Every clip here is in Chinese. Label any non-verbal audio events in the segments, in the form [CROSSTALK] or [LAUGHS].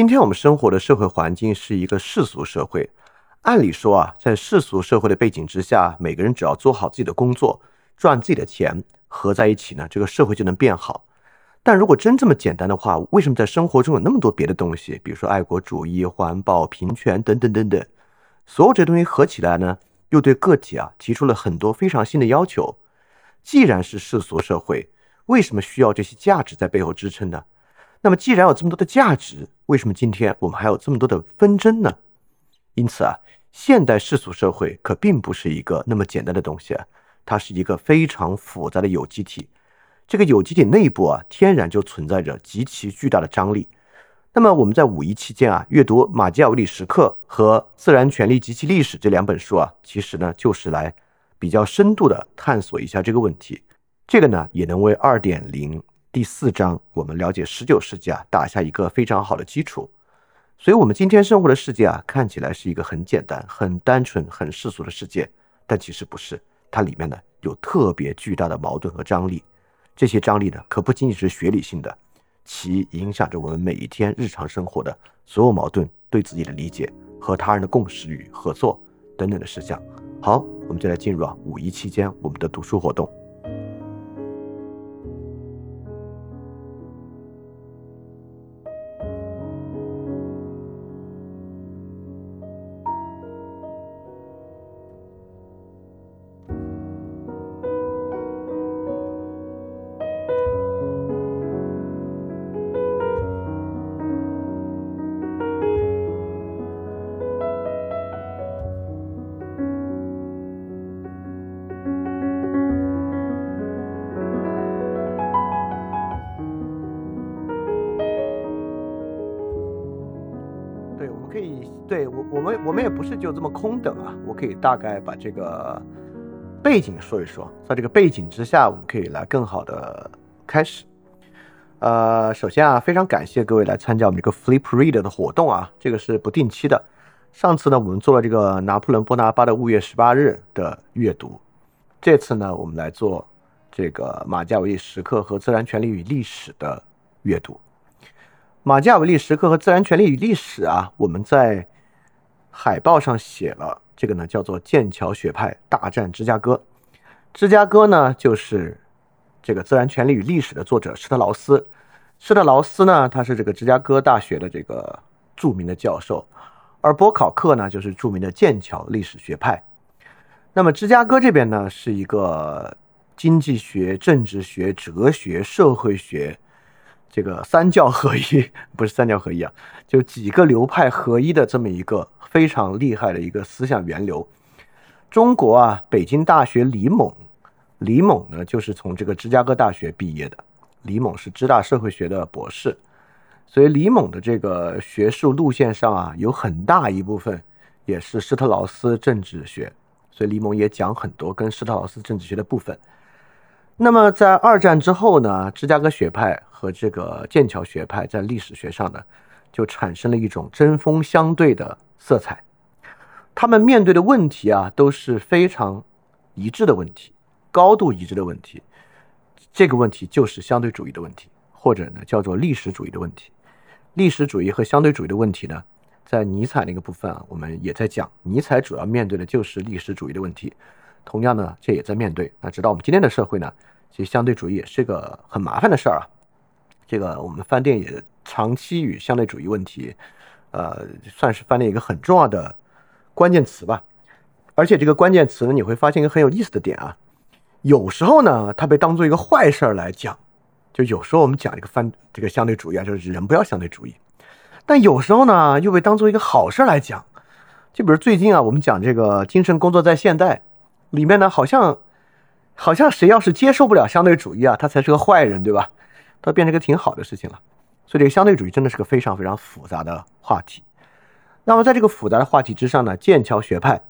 今天我们生活的社会环境是一个世俗社会，按理说啊，在世俗社会的背景之下，每个人只要做好自己的工作，赚自己的钱，合在一起呢，这个社会就能变好。但如果真这么简单的话，为什么在生活中有那么多别的东西，比如说爱国主义、环保、平权等等等等，所有这些东西合起来呢，又对个体啊提出了很多非常新的要求？既然是世俗社会，为什么需要这些价值在背后支撑呢？那么，既然有这么多的价值，为什么今天我们还有这么多的纷争呢？因此啊，现代世俗社会可并不是一个那么简单的东西啊，它是一个非常复杂的有机体。这个有机体内部啊，天然就存在着极其巨大的张力。那么我们在五一期间啊，阅读《马基雅维里时刻》和《自然权利及其历史》这两本书啊，其实呢，就是来比较深度的探索一下这个问题。这个呢，也能为二点零。第四章，我们了解十九世纪啊，打下一个非常好的基础。所以，我们今天生活的世界啊，看起来是一个很简单、很单纯、很世俗的世界，但其实不是。它里面呢，有特别巨大的矛盾和张力。这些张力呢，可不仅仅是学理性的，其影响着我们每一天日常生活的所有矛盾、对自己的理解和他人的共识与合作等等的事项。好，我们就来进入啊五一期间我们的读书活动。不是就这么空等啊！我可以大概把这个背景说一说，在这个背景之下，我们可以来更好的开始。呃，首先啊，非常感谢各位来参加我们这个 Flip Read 的活动啊，这个是不定期的。上次呢，我们做了这个拿破仑·波拿巴的《五月十八日》的阅读，这次呢，我们来做这个马加维利时刻和自然权利与历史的阅读。马加维利时刻和自然权利与历史啊，我们在。海报上写了这个呢，叫做剑桥学派大战芝加哥。芝加哥呢，就是这个《自然权利与历史》的作者施特劳斯。施特劳斯呢，他是这个芝加哥大学的这个著名的教授，而波考克呢，就是著名的剑桥历史学派。那么芝加哥这边呢，是一个经济学、政治学、哲学、社会学。这个三教合一 [LAUGHS] 不是三教合一啊，就几个流派合一的这么一个非常厉害的一个思想源流。中国啊，北京大学李猛，李猛呢就是从这个芝加哥大学毕业的。李猛是芝大社会学的博士，所以李猛的这个学术路线上啊，有很大一部分也是施特劳斯政治学，所以李猛也讲很多跟施特劳斯政治学的部分。那么在二战之后呢，芝加哥学派。和这个剑桥学派在历史学上呢，就产生了一种针锋相对的色彩。他们面对的问题啊，都是非常一致的问题，高度一致的问题。这个问题就是相对主义的问题，或者呢叫做历史主义的问题。历史主义和相对主义的问题呢，在尼采那个部分啊，我们也在讲。尼采主要面对的就是历史主义的问题，同样呢，这也在面对。那直到我们今天的社会呢，其实相对主义也是个很麻烦的事儿啊。这个我们饭店也长期与相对主义问题，呃，算是饭店一个很重要的关键词吧。而且这个关键词呢，你会发现一个很有意思的点啊。有时候呢，它被当做一个坏事儿来讲，就有时候我们讲一个翻这个相对主义啊，就是人不要相对主义。但有时候呢，又被当做一个好事儿来讲。就比如最近啊，我们讲这个精神工作在现代里面呢，好像好像谁要是接受不了相对主义啊，他才是个坏人，对吧？它变成一个挺好的事情了，所以这个相对主义真的是个非常非常复杂的话题。那么在这个复杂的话题之上呢，剑桥学派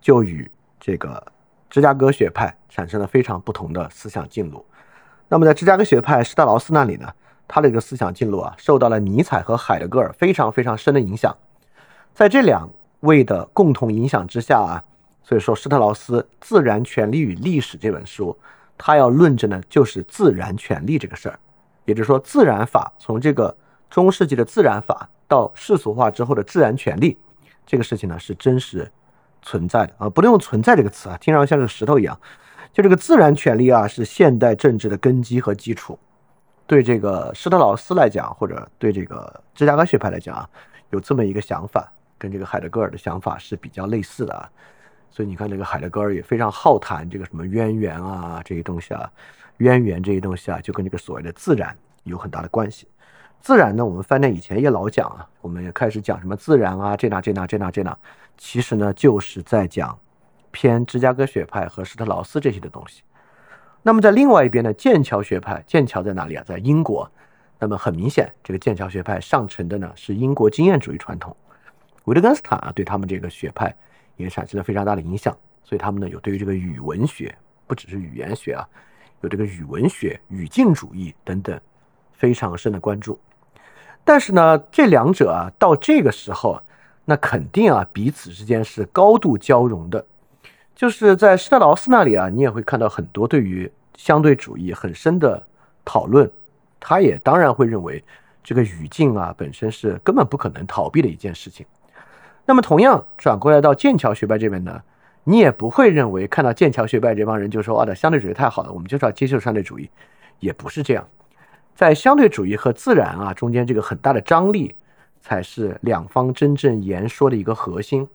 就与这个芝加哥学派产生了非常不同的思想进路。那么在芝加哥学派施特劳斯那里呢，他的这个思想进路啊，受到了尼采和海德格尔非常非常深的影响。在这两位的共同影响之下啊，所以说施特劳斯《自然权利与历史》这本书，他要论证的就是自然权利这个事儿。也就是说，自然法从这个中世纪的自然法，到世俗化之后的自然权利，这个事情呢是真实存在的啊，不能用“存在”这个词啊，听上去像个石头一样。就这个自然权利啊，是现代政治的根基和基础。对这个施特劳斯来讲，或者对这个芝加哥学派来讲啊，有这么一个想法，跟这个海德格尔的想法是比较类似的啊。所以你看，这个海德格尔也非常好谈这个什么渊源啊这些东西啊，渊源这些东西啊，就跟这个所谓的自然有很大的关系。自然呢，我们翻念以前也老讲啊，我们也开始讲什么自然啊，这那这那这那这那，其实呢就是在讲。偏芝加哥学派和施特劳斯这些的东西。那么在另外一边呢，剑桥学派，剑桥在哪里啊？在英国。那么很明显，这个剑桥学派上承的呢是英国经验主义传统。维特根斯坦啊，对他们这个学派也产生了非常大的影响。所以他们呢有对于这个语文学，不只是语言学啊，有这个语文学、语境主义等等非常深的关注。但是呢，这两者啊，到这个时候，那肯定啊彼此之间是高度交融的。就是在施特劳斯那里啊，你也会看到很多对于相对主义很深的讨论。他也当然会认为这个语境啊本身是根本不可能逃避的一件事情。那么同样转过来到剑桥学派这边呢，你也不会认为看到剑桥学派这帮人就说啊的相对主义太好了，我们就是要接受相对主义，也不是这样。在相对主义和自然啊中间这个很大的张力，才是两方真正言说的一个核心。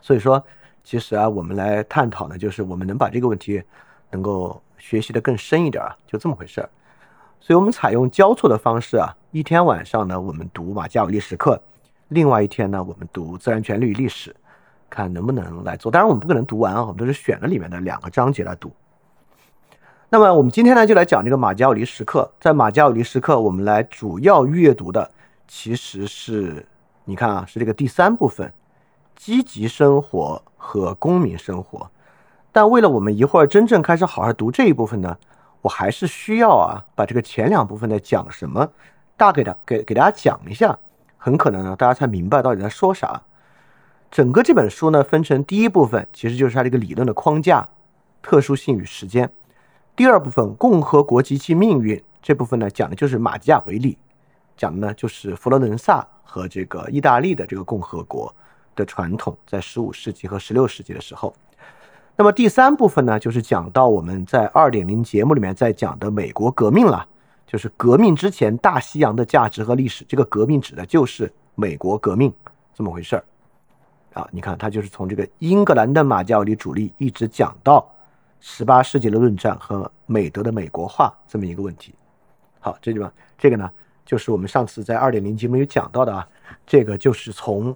所以说。其实啊，我们来探讨呢，就是我们能把这个问题能够学习的更深一点啊，就这么回事儿。所以我们采用交错的方式啊，一天晚上呢，我们读马加尔历史课，另外一天呢，我们读自然权利与历史，看能不能来做。当然我们不可能读完啊，我们都是选了里面的两个章节来读。那么我们今天呢，就来讲这个马加尔历史课。在马加尔历史课，我们来主要阅读的其实是，你看啊，是这个第三部分。积极生活和公民生活，但为了我们一会儿真正开始好好读这一部分呢，我还是需要啊把这个前两部分的讲什么，大概的给给大家讲一下，很可能呢大家才明白到底在说啥。整个这本书呢分成第一部分，其实就是它这个理论的框架、特殊性与时间；第二部分共和国及其命运这部分呢讲的就是马基雅维利，讲的呢就是佛罗伦萨和这个意大利的这个共和国。的传统在十五世纪和十六世纪的时候，那么第三部分呢，就是讲到我们在二点零节目里面在讲的美国革命了，就是革命之前大西洋的价值和历史。这个革命指的就是美国革命这么回事儿啊。你看，它就是从这个英格兰的马教里主力一直讲到十八世纪的论战和美德的美国化这么一个问题。好，这地方这个呢，就是我们上次在二点零节目有讲到的啊，这个就是从。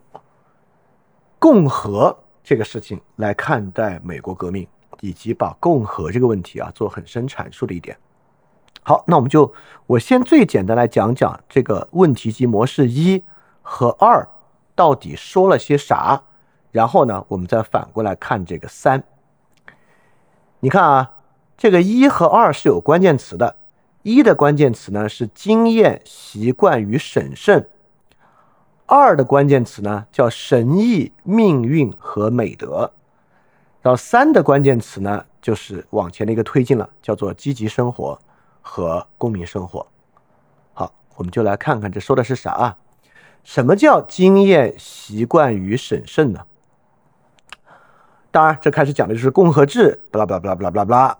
共和这个事情来看待美国革命，以及把共和这个问题啊做很深阐述的一点。好，那我们就我先最简单来讲讲这个问题及模式一和二到底说了些啥，然后呢，我们再反过来看这个三。你看啊，这个一和二是有关键词的，一的关键词呢是经验、习惯与审慎。二的关键词呢叫神意、命运和美德，然后三的关键词呢就是往前的一个推进了，叫做积极生活和公民生活。好，我们就来看看这说的是啥啊？什么叫经验、习惯与审慎呢？当然，这开始讲的就是共和制，巴拉巴拉巴拉巴拉巴拉。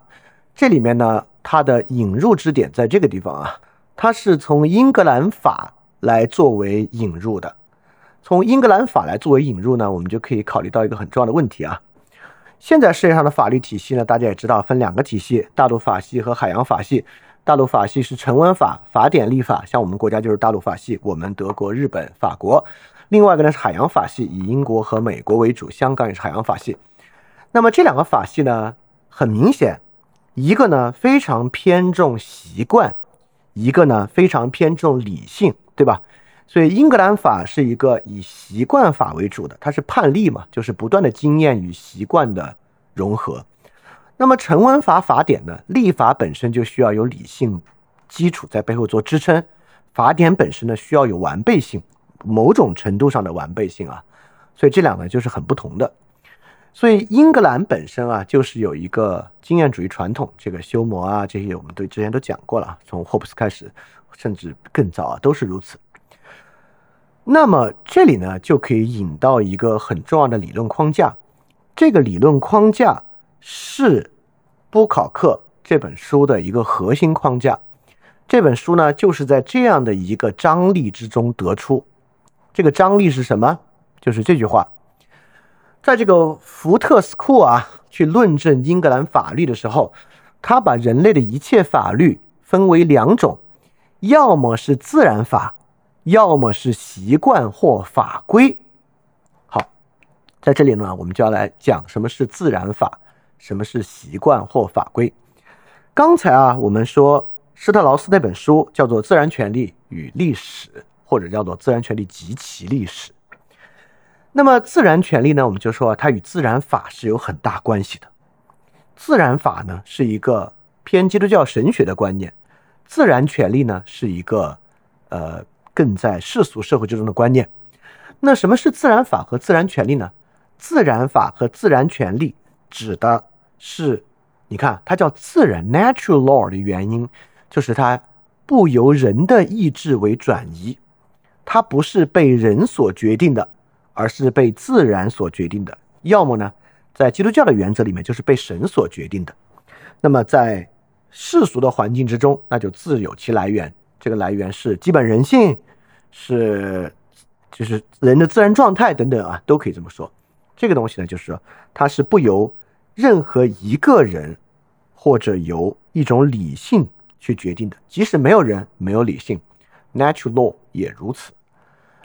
这里面呢，它的引入之点在这个地方啊，它是从英格兰法来作为引入的。从英格兰法来作为引入呢，我们就可以考虑到一个很重要的问题啊。现在世界上的法律体系呢，大家也知道分两个体系：大陆法系和海洋法系。大陆法系是成文法、法典立法，像我们国家就是大陆法系，我们德国、日本、法国。另外一个呢是海洋法系，以英国和美国为主，香港也是海洋法系。那么这两个法系呢，很明显，一个呢非常偏重习惯，一个呢非常偏重理性，对吧？所以英格兰法是一个以习惯法为主的，它是判例嘛，就是不断的经验与习惯的融合。那么成文法法典呢，立法本身就需要有理性基础在背后做支撑，法典本身呢需要有完备性，某种程度上的完备性啊。所以这两个就是很不同的。所以英格兰本身啊，就是有一个经验主义传统，这个修谟啊这些我们对之前都讲过了，从霍布斯开始，甚至更早啊都是如此。那么这里呢，就可以引到一个很重要的理论框架。这个理论框架是波考克这本书的一个核心框架。这本书呢，就是在这样的一个张力之中得出。这个张力是什么？就是这句话。在这个福特斯库啊，去论证英格兰法律的时候，他把人类的一切法律分为两种，要么是自然法。要么是习惯或法规。好，在这里呢，我们就要来讲什么是自然法，什么是习惯或法规。刚才啊，我们说施特劳斯那本书叫做《自然权利与历史》，或者叫做《自然权利及其历史》。那么，自然权利呢，我们就说它与自然法是有很大关系的。自然法呢，是一个偏基督教神学的观念；自然权利呢，是一个呃。更在世俗社会之中的观念，那什么是自然法和自然权利呢？自然法和自然权利指的是，你看它叫自然 （natural law） 的原因，就是它不由人的意志为转移，它不是被人所决定的，而是被自然所决定的。要么呢，在基督教的原则里面就是被神所决定的。那么在世俗的环境之中，那就自有其来源。这个来源是基本人性，是就是人的自然状态等等啊，都可以这么说。这个东西呢，就是说它是不由任何一个人或者由一种理性去决定的，即使没有人没有理性，natural law 也如此。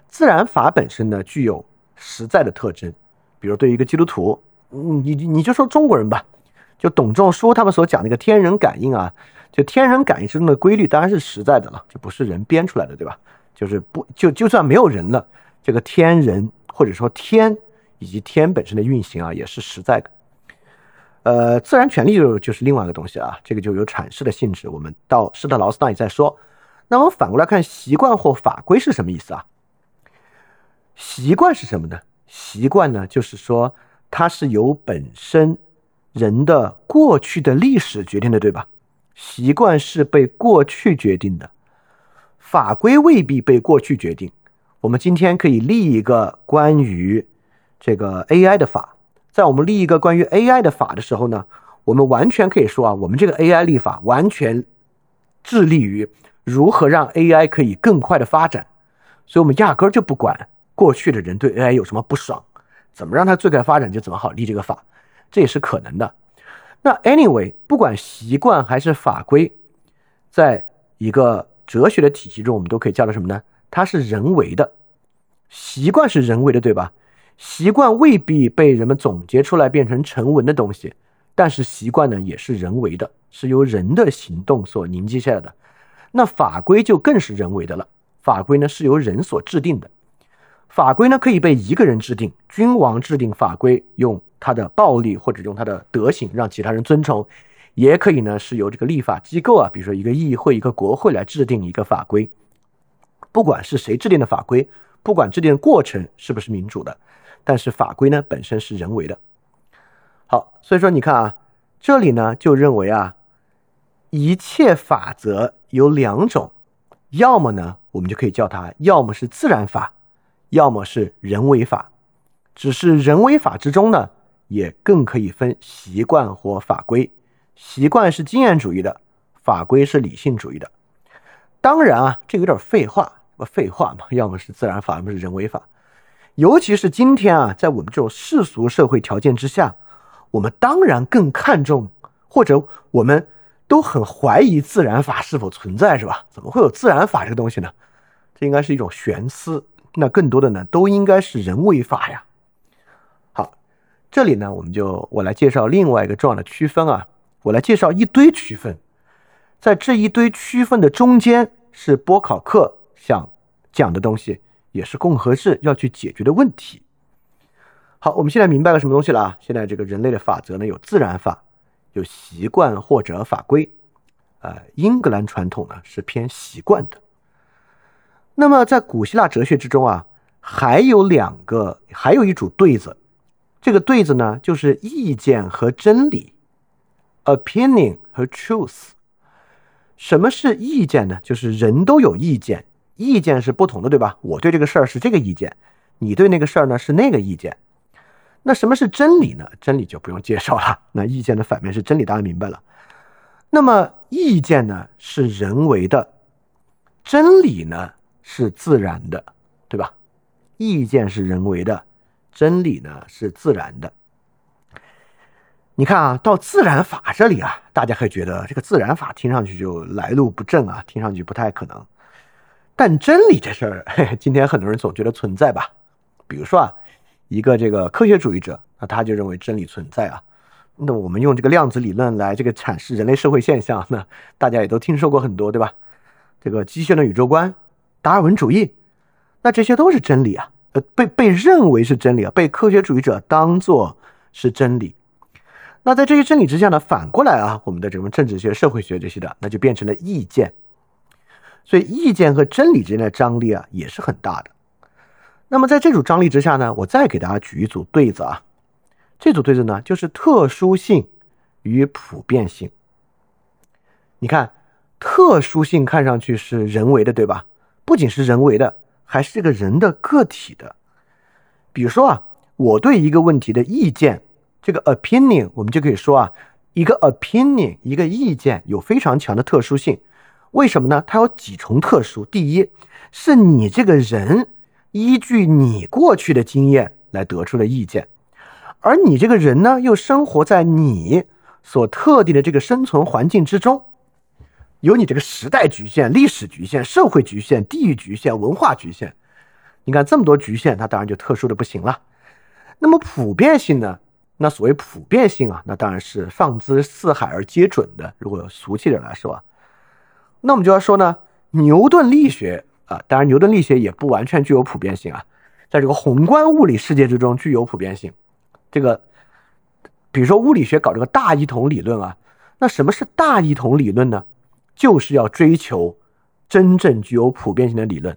自然法本身呢，具有实在的特征，比如对于一个基督徒，你你就说中国人吧，就董仲舒他们所讲那个天人感应啊。就天人感应之中的规律当然是实在的了，就不是人编出来的，对吧？就是不就就算没有人了，这个天人或者说天以及天本身的运行啊，也是实在的。呃，自然权利就就是另外一个东西啊，这个就有阐释的性质。我们到施特劳斯那里再说。那我们反过来看，习惯或法规是什么意思啊？习惯是什么呢？习惯呢，就是说它是由本身人的过去的历史决定的，对吧？习惯是被过去决定的，法规未必被过去决定。我们今天可以立一个关于这个 AI 的法，在我们立一个关于 AI 的法的时候呢，我们完全可以说啊，我们这个 AI 立法完全致力于如何让 AI 可以更快的发展，所以我们压根儿就不管过去的人对 AI 有什么不爽，怎么让它最快发展就怎么好立这个法，这也是可能的。那 anyway，不管习惯还是法规，在一个哲学的体系中，我们都可以叫它什么呢？它是人为的。习惯是人为的，对吧？习惯未必被人们总结出来变成成文的东西，但是习惯呢，也是人为的，是由人的行动所凝结下来的。那法规就更是人为的了。法规呢，是由人所制定的。法规呢，可以被一个人制定，君王制定法规用。他的暴力或者用他的德行让其他人尊崇，也可以呢是由这个立法机构啊，比如说一个议会、一个国会来制定一个法规。不管是谁制定的法规，不管制定的过程是不是民主的，但是法规呢本身是人为的。好，所以说你看啊，这里呢就认为啊，一切法则有两种，要么呢我们就可以叫它，要么是自然法，要么是人为法。只是人为法之中呢。也更可以分习惯或法规，习惯是经验主义的，法规是理性主义的。当然啊，这有点废话，不废话嘛？要么是自然法，要么是人为法。尤其是今天啊，在我们这种世俗社会条件之下，我们当然更看重，或者我们都很怀疑自然法是否存在，是吧？怎么会有自然法这个东西呢？这应该是一种玄思。那更多的呢，都应该是人为法呀。好这里呢，我们就我来介绍另外一个重要的区分啊，我来介绍一堆区分，在这一堆区分的中间是波考克想讲的东西，也是共和制要去解决的问题。好，我们现在明白了什么东西了啊？现在这个人类的法则呢，有自然法，有习惯或者法规，呃，英格兰传统呢是偏习惯的。那么在古希腊哲学之中啊，还有两个，还有一组对子。这个对子呢，就是意见和真理，opinion 和 truth。什么是意见呢？就是人都有意见，意见是不同的，对吧？我对这个事儿是这个意见，你对那个事儿呢是那个意见。那什么是真理呢？真理就不用介绍了。[LAUGHS] 那意见的反面是真理，大家明白了。那么意见呢是人为的，真理呢是自然的，对吧？意见是人为的，真理呢是自然的。你看啊，到自然法这里啊，大家会觉得这个自然法听上去就来路不正啊，听上去不太可能。但真理这事儿，[LAUGHS] 今天很多人总觉得存在吧？比如说啊，一个这个科学主义者，那他就认为真理存在啊。那我们用这个量子理论来这个阐释人类社会现象，那大家也都听说过很多，对吧？这个机械的宇宙观、达尔文主义，那这些都是真理啊，呃，被被认为是真理啊，被科学主义者当做是真理。那在这些真理之下呢，反过来啊，我们的这种政治学、社会学这些的，那就变成了意见。所以意见和真理之间的张力啊，也是很大的。那么在这组张力之下呢，我再给大家举一组对子啊。这组对子呢，就是特殊性与普遍性。你看，特殊性看上去是人为的，对吧？不仅是人为的，还是这个人的个体的。比如说啊，我对一个问题的意见。这个 opinion 我们就可以说啊，一个 opinion 一个意见有非常强的特殊性，为什么呢？它有几重特殊。第一，是你这个人依据你过去的经验来得出的意见，而你这个人呢，又生活在你所特定的这个生存环境之中，有你这个时代局限、历史局限、社会局限、地域局限、文化局限。你看这么多局限，它当然就特殊的不行了。那么普遍性呢？那所谓普遍性啊，那当然是放之四海而皆准的。如果俗气点来说，那我们就要说呢，牛顿力学啊，当然牛顿力学也不完全具有普遍性啊，在这个宏观物理世界之中具有普遍性。这个，比如说物理学搞这个大一统理论啊，那什么是大一统理论呢？就是要追求真正具有普遍性的理论。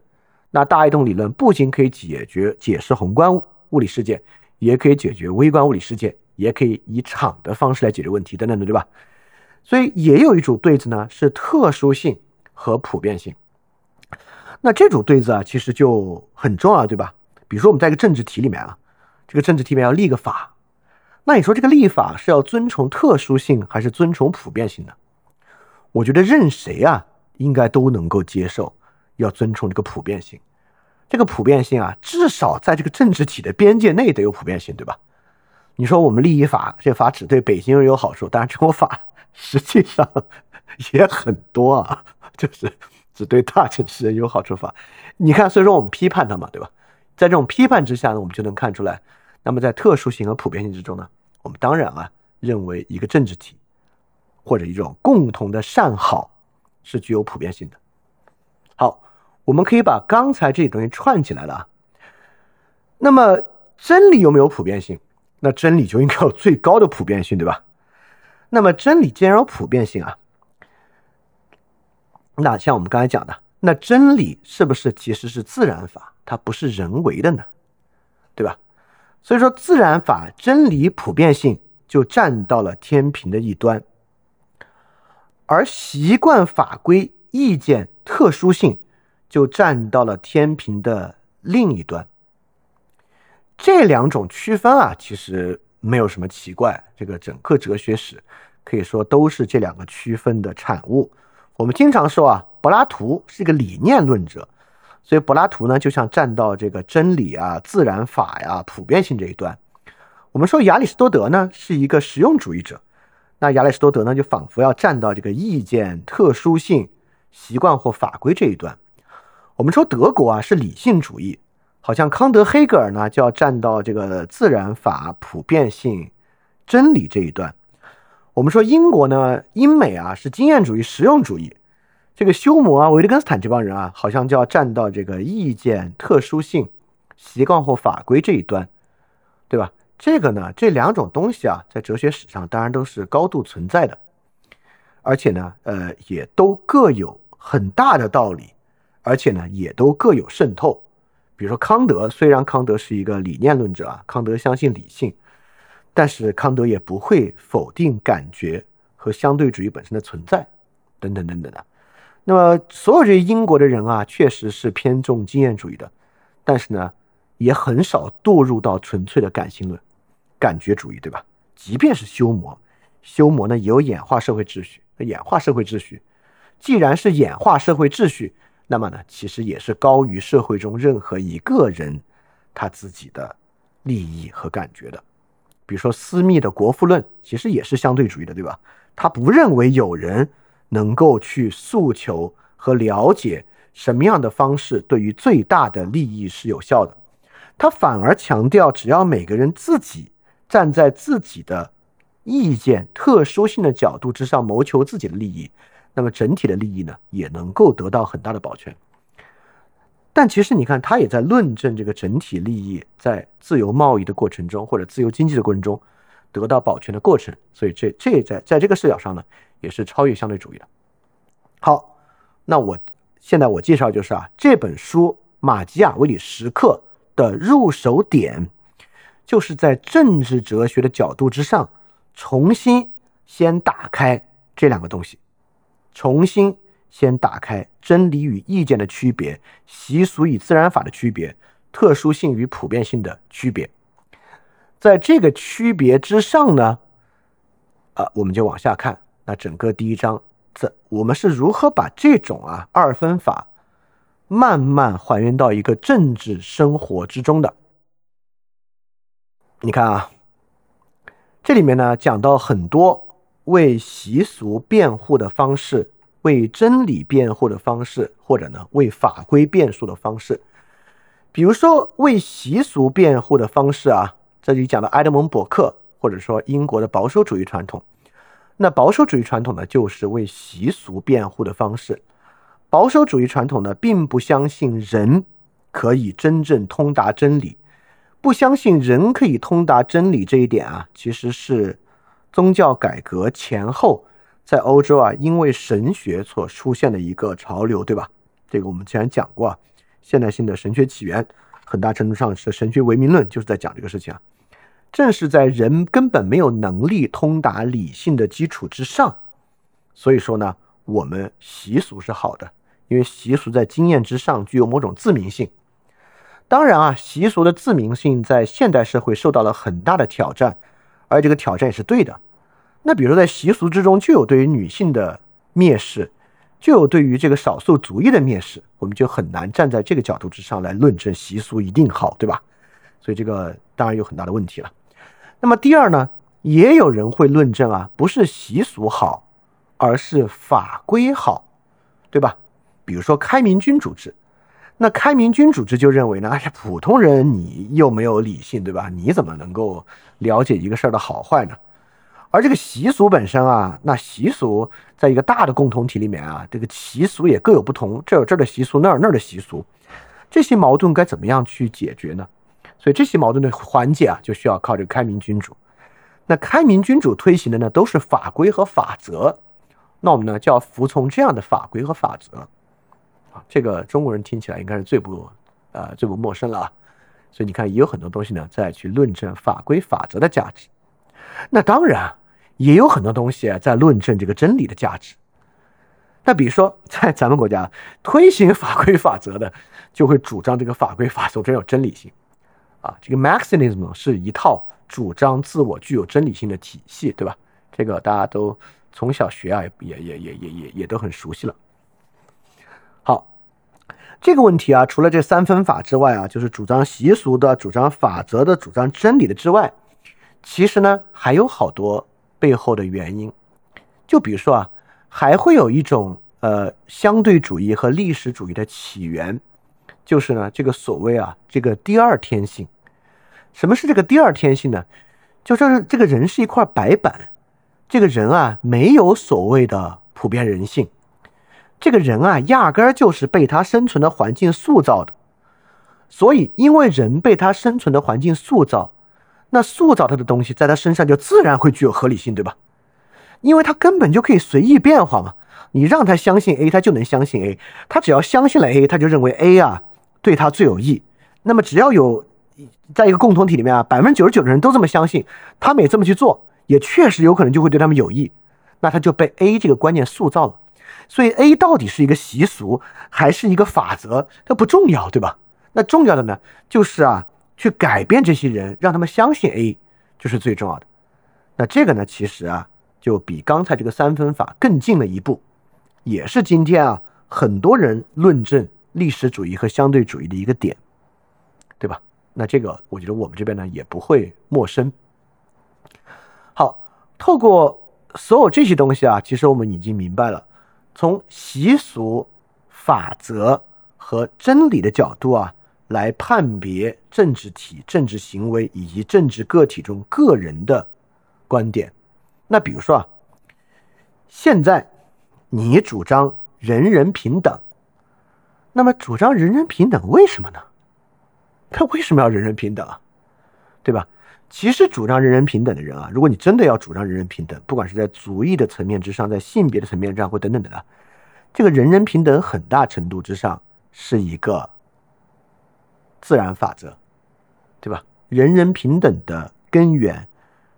那大一统理论不仅可以解决解释宏观物理世界。也可以解决微观物理世界，也可以以场的方式来解决问题，等等的，对吧？所以也有一组对子呢，是特殊性和普遍性。那这组对子啊，其实就很重要，对吧？比如说我们在一个政治题里面啊，这个政治题里面要立个法，那你说这个立法是要遵从特殊性还是遵从普遍性呢？我觉得任谁啊，应该都能够接受要遵从这个普遍性。这个普遍性啊，至少在这个政治体的边界内得有普遍性，对吧？你说我们立一法，这法只对北京人有好处，当然这种法实际上也很多啊，[LAUGHS] 就是只对大城市人有好处法。你看，所以说我们批判它嘛，对吧？在这种批判之下呢，我们就能看出来，那么在特殊性和普遍性之中呢，我们当然啊认为一个政治体或者一种共同的善好是具有普遍性的。好。我们可以把刚才这些东西串起来了啊。那么真理有没有普遍性？那真理就应该有最高的普遍性，对吧？那么真理既然有普遍性啊，那像我们刚才讲的，那真理是不是其实是自然法？它不是人为的呢？对吧？所以说自然法真理普遍性就站到了天平的一端，而习惯法规意见特殊性。就站到了天平的另一端。这两种区分啊，其实没有什么奇怪。这个整个哲学史可以说都是这两个区分的产物。我们经常说啊，柏拉图是一个理念论者，所以柏拉图呢就像站到这个真理啊、自然法呀、普遍性这一端。我们说亚里士多德呢是一个实用主义者，那亚里士多德呢就仿佛要站到这个意见特殊性、习惯或法规这一端。我们说德国啊是理性主义，好像康德、黑格尔呢就要站到这个自然法、普遍性、真理这一端。我们说英国呢，英美啊是经验主义、实用主义，这个休谟啊、维特根斯坦这帮人啊，好像就要站到这个意见特殊性、习惯或法规这一端，对吧？这个呢，这两种东西啊，在哲学史上当然都是高度存在的，而且呢，呃，也都各有很大的道理。而且呢，也都各有渗透。比如说康德，虽然康德是一个理念论者啊，康德相信理性，但是康德也不会否定感觉和相对主义本身的存在，等等等等的。那么所有这些英国的人啊，确实是偏重经验主义的，但是呢，也很少堕入到纯粹的感性论、感觉主义，对吧？即便是修魔，修魔呢也有演化社会秩序，演化社会秩序，既然是演化社会秩序，那么呢，其实也是高于社会中任何一个人他自己的利益和感觉的。比如说私密的《国富论》，其实也是相对主义的，对吧？他不认为有人。能够去诉求和了解什么样的方式对于最大的利益是有效的，他反而强调，只要每个人自己站在自己的意见特殊性的角度之上谋求自己的利益，那么整体的利益呢也能够得到很大的保全。但其实你看，他也在论证这个整体利益在自由贸易的过程中或者自由经济的过程中得到保全的过程，所以这这在在这个视角上呢。也是超越相对主义的。好，那我现在我介绍就是啊，这本书马基雅维里时刻的入手点，就是在政治哲学的角度之上，重新先打开这两个东西，重新先打开真理与意见的区别，习俗与自然法的区别，特殊性与普遍性的区别，在这个区别之上呢，啊，我们就往下看。那整个第一章，这我们是如何把这种啊二分法慢慢还原到一个政治生活之中的？你看啊，这里面呢讲到很多为习俗辩护的方式，为真理辩护的方式，或者呢为法规辩护的方式。比如说为习俗辩护的方式啊，这里讲的埃德蒙·伯克，或者说英国的保守主义传统。那保守主义传统呢，就是为习俗辩护的方式。保守主义传统呢，并不相信人可以真正通达真理，不相信人可以通达真理这一点啊，其实是宗教改革前后在欧洲啊，因为神学所出现的一个潮流，对吧？这个我们之前讲过啊，现代性的神学起源，很大程度上是神学唯名论，就是在讲这个事情啊。正是在人根本没有能力通达理性的基础之上，所以说呢，我们习俗是好的，因为习俗在经验之上具有某种自明性。当然啊，习俗的自明性在现代社会受到了很大的挑战，而这个挑战也是对的。那比如说在习俗之中就有对于女性的蔑视，就有对于这个少数族裔的蔑视，我们就很难站在这个角度之上来论证习俗一定好，对吧？所以这个当然有很大的问题了。那么第二呢，也有人会论证啊，不是习俗好，而是法规好，对吧？比如说开明君主制，那开明君主制就认为呢，哎呀，普通人你又没有理性，对吧？你怎么能够了解一个事儿的好坏呢？而这个习俗本身啊，那习俗在一个大的共同体里面啊，这个习俗也各有不同，这有这儿的习俗，那儿那儿的习俗，这些矛盾该怎么样去解决呢？所以这些矛盾的缓解啊，就需要靠这个开明君主。那开明君主推行的呢，都是法规和法则。那我们呢，就要服从这样的法规和法则。啊，这个中国人听起来应该是最不呃最不陌生了啊。所以你看，也有很多东西呢，在去论证法规法则的价值。那当然，也有很多东西啊，在论证这个真理的价值。那比如说，在咱们国家推行法规法则的，就会主张这个法规法则真有真理性。啊，这个 Maximism 是一套主张自我具有真理性的体系，对吧？这个大家都从小学啊，也也也也也也都很熟悉了。这个问题啊，除了这三分法之外啊，就是主张习俗的、主张法则的、主张真理的之外，其实呢，还有好多背后的原因。就比如说啊，还会有一种呃相对主义和历史主义的起源。就是呢，这个所谓啊，这个第二天性，什么是这个第二天性呢？就说是这个人是一块白板，这个人啊，没有所谓的普遍人性，这个人啊，压根儿就是被他生存的环境塑造的。所以，因为人被他生存的环境塑造，那塑造他的东西在他身上就自然会具有合理性，对吧？因为他根本就可以随意变化嘛。你让他相信 A，他就能相信 A。他只要相信了 A，他就认为 A 啊。对他最有益。那么，只要有在一个共同体里面啊，百分之九十九的人都这么相信，他们也这么去做，也确实有可能就会对他们有益。那他就被 A 这个观念塑造了。所以 A 到底是一个习俗还是一个法则，它不重要，对吧？那重要的呢，就是啊，去改变这些人，让他们相信 A 就是最重要的。那这个呢，其实啊，就比刚才这个三分法更近了一步，也是今天啊很多人论证历史主义和相对主义的一个点，对吧？那这个我觉得我们这边呢也不会陌生。好，透过所有这些东西啊，其实我们已经明白了，从习俗、法则和真理的角度啊。来判别政治体、政治行为以及政治个体中个人的观点。那比如说啊，现在你主张人人平等，那么主张人人平等为什么呢？他 [LAUGHS] 为什么要人人平等啊？对吧？其实主张人人平等的人啊，如果你真的要主张人人平等，不管是在族裔的层面之上，在性别的层面上或等等的，这个人人平等很大程度之上是一个。自然法则，对吧？人人平等的根源，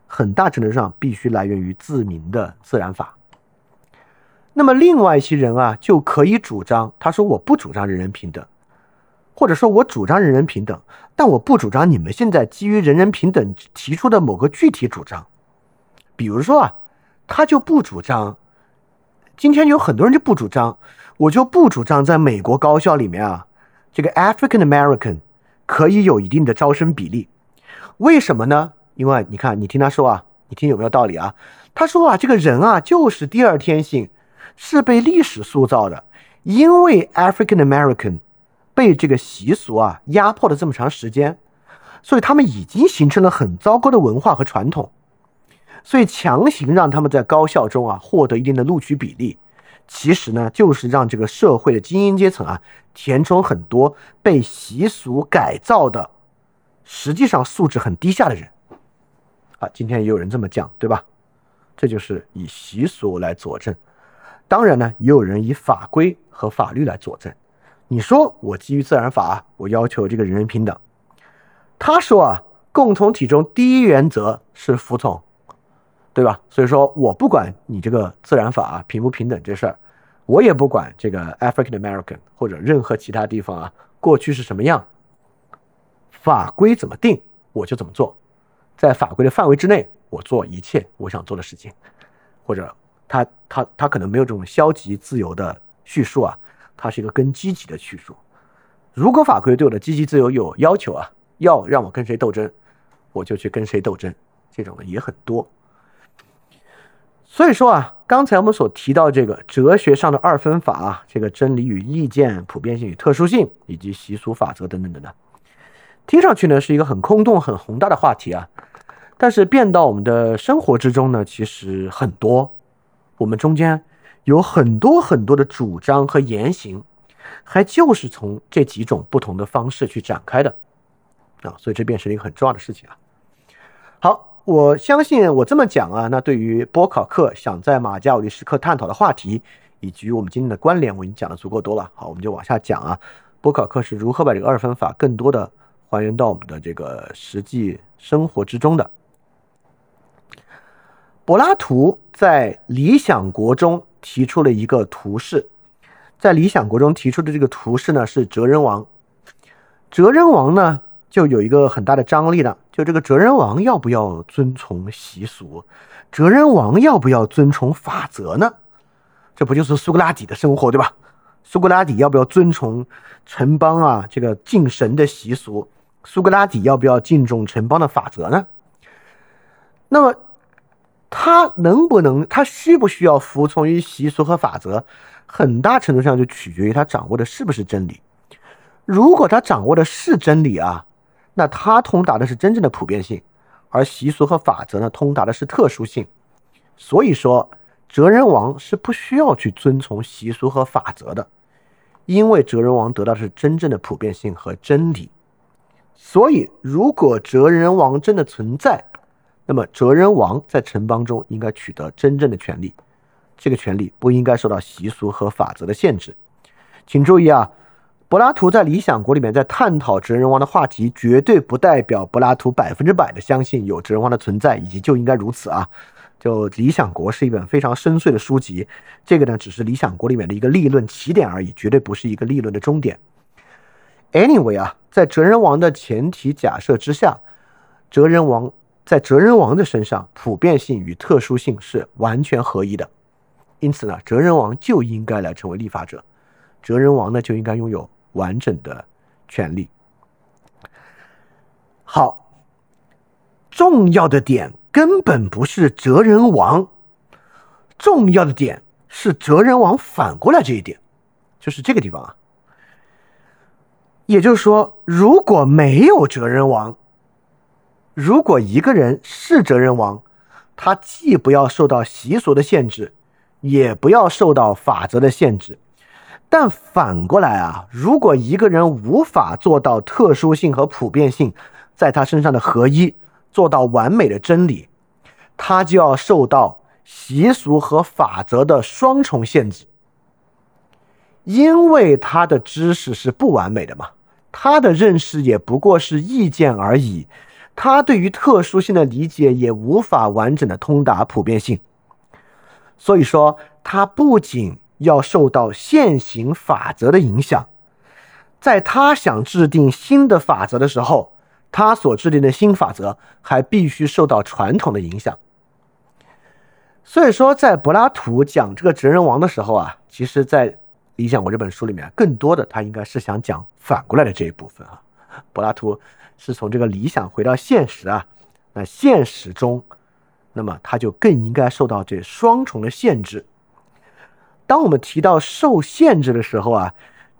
很大程度上必须来源于自明的自然法。那么，另外一些人啊，就可以主张，他说我不主张人人平等，或者说我主张人人平等，但我不主张你们现在基于人人平等提出的某个具体主张。比如说啊，他就不主张，今天有很多人就不主张，我就不主张在美国高校里面啊，这个 African American。可以有一定的招生比例，为什么呢？因为你看，你听他说啊，你听有没有道理啊？他说啊，这个人啊，就是第二天性，是被历史塑造的。因为 African American 被这个习俗啊压迫了这么长时间，所以他们已经形成了很糟糕的文化和传统，所以强行让他们在高校中啊获得一定的录取比例。其实呢，就是让这个社会的精英阶层啊，填充很多被习俗改造的，实际上素质很低下的人。啊，今天也有人这么讲，对吧？这就是以习俗来佐证。当然呢，也有人以法规和法律来佐证。你说我基于自然法，我要求这个人人平等。他说啊，共同体中第一原则是服从。对吧？所以说我不管你这个自然法啊平不平等这事儿，我也不管这个 African American 或者任何其他地方啊，过去是什么样，法规怎么定我就怎么做，在法规的范围之内，我做一切我想做的事情，或者他他他可能没有这种消极自由的叙述啊，它是一个更积极的叙述。如果法规对我的积极自由有要求啊，要让我跟谁斗争，我就去跟谁斗争，这种的也很多。所以说啊，刚才我们所提到这个哲学上的二分法啊，这个真理与意见、普遍性与特殊性，以及习俗法则等等等等，听上去呢是一个很空洞、很宏大的话题啊。但是变到我们的生活之中呢，其实很多，我们中间有很多很多的主张和言行，还就是从这几种不同的方式去展开的啊。所以这便是一个很重要的事情啊。好。我相信我这么讲啊，那对于波考克想在马加维利时刻探讨的话题，以及我们今天的关联，我已经讲的足够多了。好，我们就往下讲啊。波考克是如何把这个二分法更多的还原到我们的这个实际生活之中的？柏拉图在《理想国》中提出了一个图示，在《理想国》中提出的这个图示呢，是哲人王。哲人王呢？就有一个很大的张力了，就这个哲人王要不要遵从习俗，哲人王要不要遵从法则呢？这不就是苏格拉底的生活对吧？苏格拉底要不要遵从城邦啊这个敬神的习俗？苏格拉底要不要敬重城邦的法则呢？那么他能不能，他需不需要服从于习俗和法则？很大程度上就取决于他掌握的是不是真理。如果他掌握的是真理啊。那他通达的是真正的普遍性，而习俗和法则呢，通达的是特殊性。所以说，哲人王是不需要去遵从习俗和法则的，因为哲人王得到的是真正的普遍性和真理。所以，如果哲人王真的存在，那么哲人王在城邦中应该取得真正的权利，这个权利不应该受到习俗和法则的限制。请注意啊。柏拉图在《理想国》里面在探讨哲人王的话题，绝对不代表柏拉图百分之百的相信有哲人王的存在，以及就应该如此啊。就《理想国》是一本非常深邃的书籍，这个呢只是《理想国》里面的一个立论起点而已，绝对不是一个立论的终点。Anyway 啊，在哲人王的前提假设之下，哲人王在哲人王的身上，普遍性与特殊性是完全合一的，因此呢，哲人王就应该来成为立法者，哲人王呢就应该拥有完整的权利。好，重要的点。根本不是哲人王，重要的点是哲人王反过来这一点，就是这个地方啊。也就是说，如果没有哲人王，如果一个人是哲人王，他既不要受到习俗的限制，也不要受到法则的限制。但反过来啊，如果一个人无法做到特殊性和普遍性在他身上的合一。做到完美的真理，他就要受到习俗和法则的双重限制，因为他的知识是不完美的嘛，他的认识也不过是意见而已，他对于特殊性的理解也无法完整的通达普遍性，所以说他不仅要受到现行法则的影响，在他想制定新的法则的时候。他所制定的新法则还必须受到传统的影响，所以说，在柏拉图讲这个哲人王的时候啊，其实，在《理想国》这本书里面，更多的他应该是想讲反过来的这一部分啊。柏拉图是从这个理想回到现实啊，那现实中，那么他就更应该受到这双重的限制。当我们提到受限制的时候啊。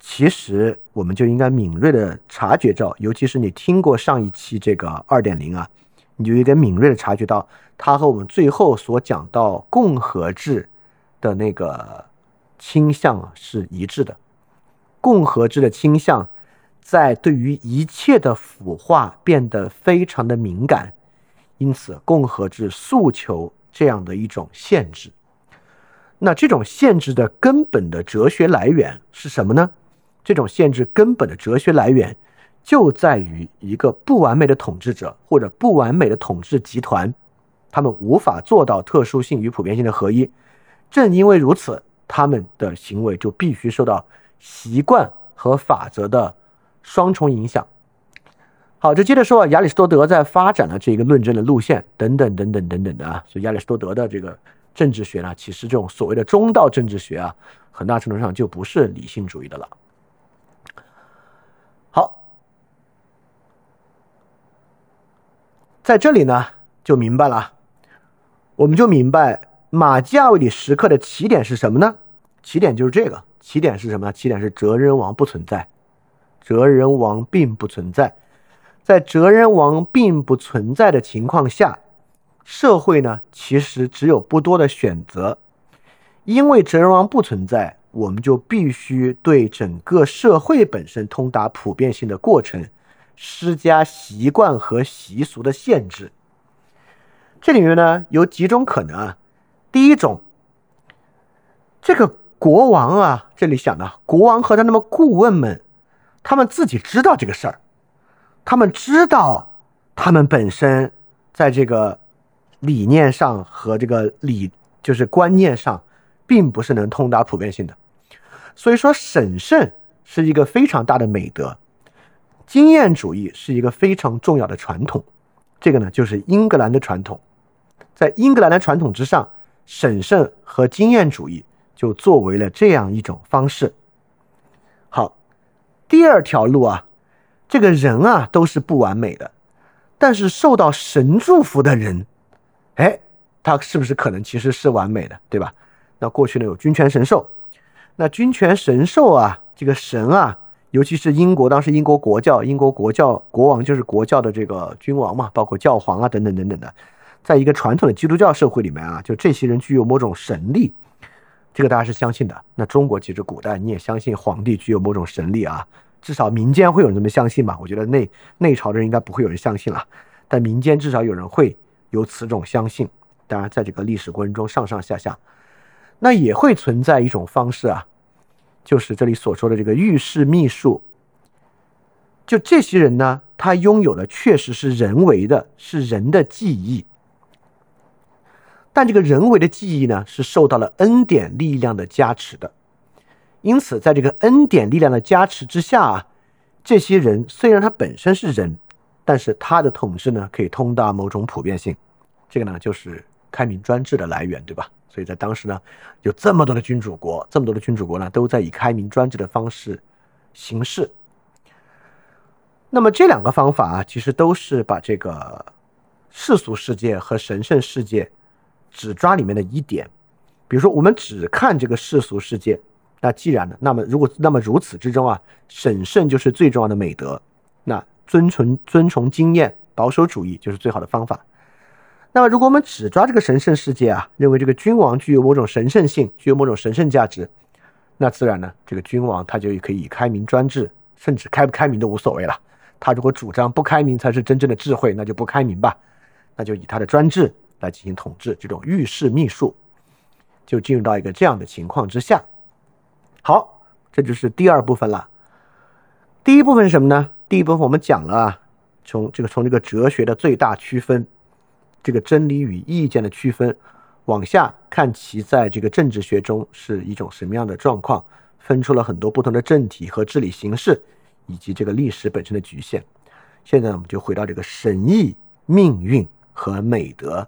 其实我们就应该敏锐的察觉到，尤其是你听过上一期这个二点零啊，你就有点敏锐的察觉到，它和我们最后所讲到共和制的那个倾向是一致的。共和制的倾向在对于一切的腐化变得非常的敏感，因此共和制诉求这样的一种限制。那这种限制的根本的哲学来源是什么呢？这种限制根本的哲学来源，就在于一个不完美的统治者或者不完美的统治集团，他们无法做到特殊性与普遍性的合一。正因为如此，他们的行为就必须受到习惯和法则的双重影响。好，就接着说啊，亚里士多德在发展了这个论证的路线等等等等等等的啊。所以亚里士多德的这个政治学呢，其实这种所谓的中道政治学啊，很大程度上就不是理性主义的了。好在这里呢，就明白了，我们就明白马基亚维里时刻的起点是什么呢？起点就是这个，起点是什么？起点是哲人王不存在，哲人王并不存在。在哲人王并不存在的情况下，社会呢其实只有不多的选择，因为哲人王不存在，我们就必须对整个社会本身通达普遍性的过程。施加习惯和习俗的限制，这里面呢有几种可能啊。第一种，这个国王啊，这里想的国王和他那么顾问们，他们自己知道这个事儿，他们知道他们本身在这个理念上和这个理就是观念上，并不是能通达普遍性的，所以说审慎是一个非常大的美德。经验主义是一个非常重要的传统，这个呢就是英格兰的传统，在英格兰的传统之上，审慎和经验主义就作为了这样一种方式。第二条路啊，这个人啊都是不完美的，但是受到神祝福的人，哎，他是不是可能其实是完美的，对吧？那过去呢有君权神授，那君权神授啊，这个神啊。尤其是英国，当时英国国教，英国国教国王就是国教的这个君王嘛，包括教皇啊等等等等的，在一个传统的基督教社会里面啊，就这些人具有某种神力，这个大家是相信的。那中国其实古代你也相信皇帝具有某种神力啊，至少民间会有人这么相信吧？我觉得内内朝的人应该不会有人相信了，但民间至少有人会有此种相信。当然，在这个历史过程中上上下下，那也会存在一种方式啊。就是这里所说的这个御史秘书，就这些人呢，他拥有的确实是人为的，是人的记忆。但这个人为的记忆呢，是受到了恩典力量的加持的。因此，在这个恩典力量的加持之下啊，这些人虽然他本身是人，但是他的统治呢，可以通达某种普遍性。这个呢，就是开明专制的来源，对吧？所以在当时呢，有这么多的君主国，这么多的君主国呢，都在以开明专制的方式行事。那么这两个方法啊，其实都是把这个世俗世界和神圣世界只抓里面的一点。比如说，我们只看这个世俗世界。那既然呢，那么如果那么如此之中啊，审慎就是最重要的美德。那遵从遵从经验，保守主义就是最好的方法。那么如果我们只抓这个神圣世界啊，认为这个君王具有某种神圣性，具有某种神圣价值，那自然呢，这个君王他就可以开明专制，甚至开不开明都无所谓了。他如果主张不开明才是真正的智慧，那就不开明吧，那就以他的专制来进行统治。这种御世秘术就进入到一个这样的情况之下。好，这就是第二部分了。第一部分是什么呢？第一部分我们讲了啊，从这个从这个哲学的最大区分，这个真理与意见的区分，往下看其在这个政治学中是一种什么样的状况，分出了很多不同的政体和治理形式，以及这个历史本身的局限。现在我们就回到这个神意、命运和美德。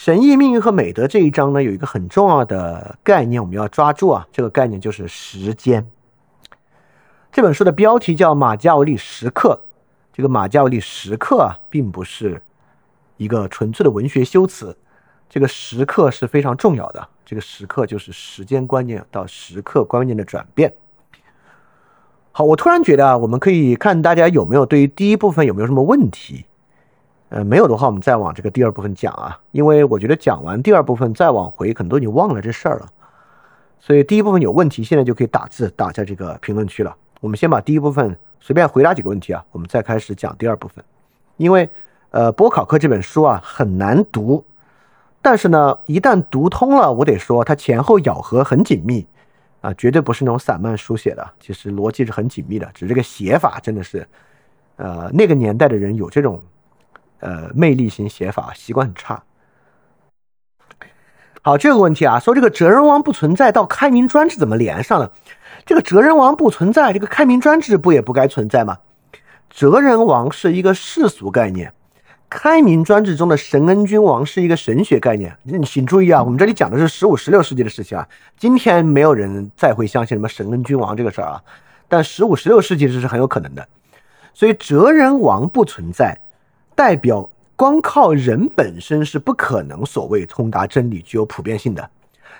神意、命运和美德这一章呢，有一个很重要的概念，我们要抓住啊。这个概念就是时间。这本书的标题叫《马加维利时刻》，这个马加维利时刻啊，并不是一个纯粹的文学修辞。这个时刻是非常重要的，这个时刻就是时间观念到时刻观念的转变。好，我突然觉得啊，我们可以看大家有没有对于第一部分有没有什么问题。呃，没有的话，我们再往这个第二部分讲啊，因为我觉得讲完第二部分再往回，可能都已经忘了这事儿了。所以第一部分有问题，现在就可以打字打在这个评论区了。我们先把第一部分随便回答几个问题啊，我们再开始讲第二部分。因为呃，波考克这本书啊很难读，但是呢，一旦读通了，我得说它前后咬合很紧密啊，绝对不是那种散漫书写的，其实逻辑是很紧密的，只是这个写法真的是，呃，那个年代的人有这种。呃，魅力型写法习惯很差。好，这个问题啊，说这个哲人王不存在，到开明专制怎么连上了？这个哲人王不存在，这个开明专制不也不该存在吗？哲人王是一个世俗概念，开明专制中的神恩君王是一个神学概念。你请注意啊，我们这里讲的是十五、十六世纪的事情啊，今天没有人再会相信什么神恩君王这个事儿啊，但十五、十六世纪这是很有可能的。所以哲人王不存在。代表光靠人本身是不可能所谓通达真理、具有普遍性的。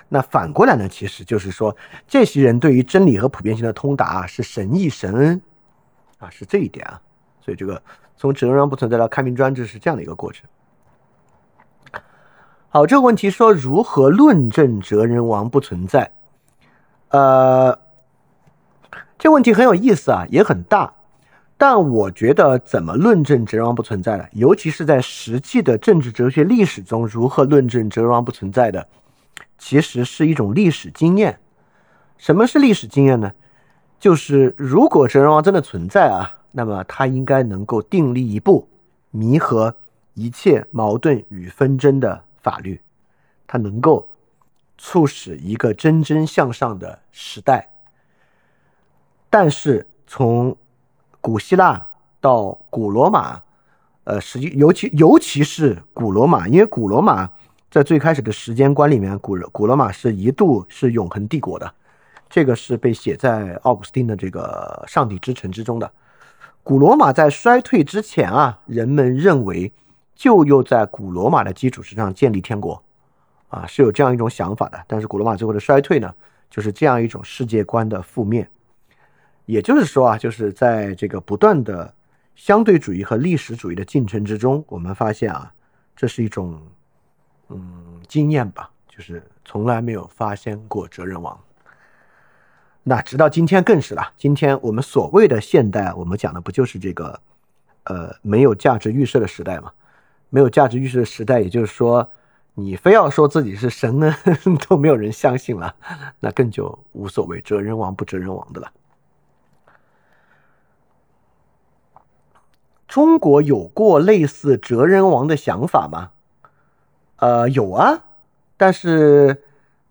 那反过来呢？其实就是说，这些人对于真理和普遍性的通达啊是神意神恩啊，是这一点啊。所以这个从哲人王不存在到开明专制是这样的一个过程。好，这个问题说如何论证哲人王不存在？呃，这问题很有意思啊，也很大。但我觉得，怎么论证哲人王不存在的，尤其是在实际的政治哲学历史中，如何论证哲人王不存在的，其实是一种历史经验。什么是历史经验呢？就是如果哲人王真的存在啊，那么他应该能够订立一部弥合一切矛盾与纷争的法律，他能够促使一个蒸蒸向上的时代。但是从古希腊到古罗马，呃，实际尤其尤其是古罗马，因为古罗马在最开始的时间观里面，古古罗马是一度是永恒帝国的，这个是被写在奥古斯丁的这个《上帝之城》之中的。古罗马在衰退之前啊，人们认为就又在古罗马的基础之上建立天国，啊，是有这样一种想法的。但是古罗马最后的衰退呢，就是这样一种世界观的覆灭。也就是说啊，就是在这个不断的相对主义和历史主义的进程之中，我们发现啊，这是一种嗯经验吧，就是从来没有发现过哲人王。那直到今天更是了。今天我们所谓的现代，我们讲的不就是这个呃没有价值预设的时代吗？没有价值预设的时代，也就是说，你非要说自己是神呢，[LAUGHS] 都没有人相信了，那更就无所谓哲人王不哲人王的了。中国有过类似哲人王的想法吗？呃，有啊，但是，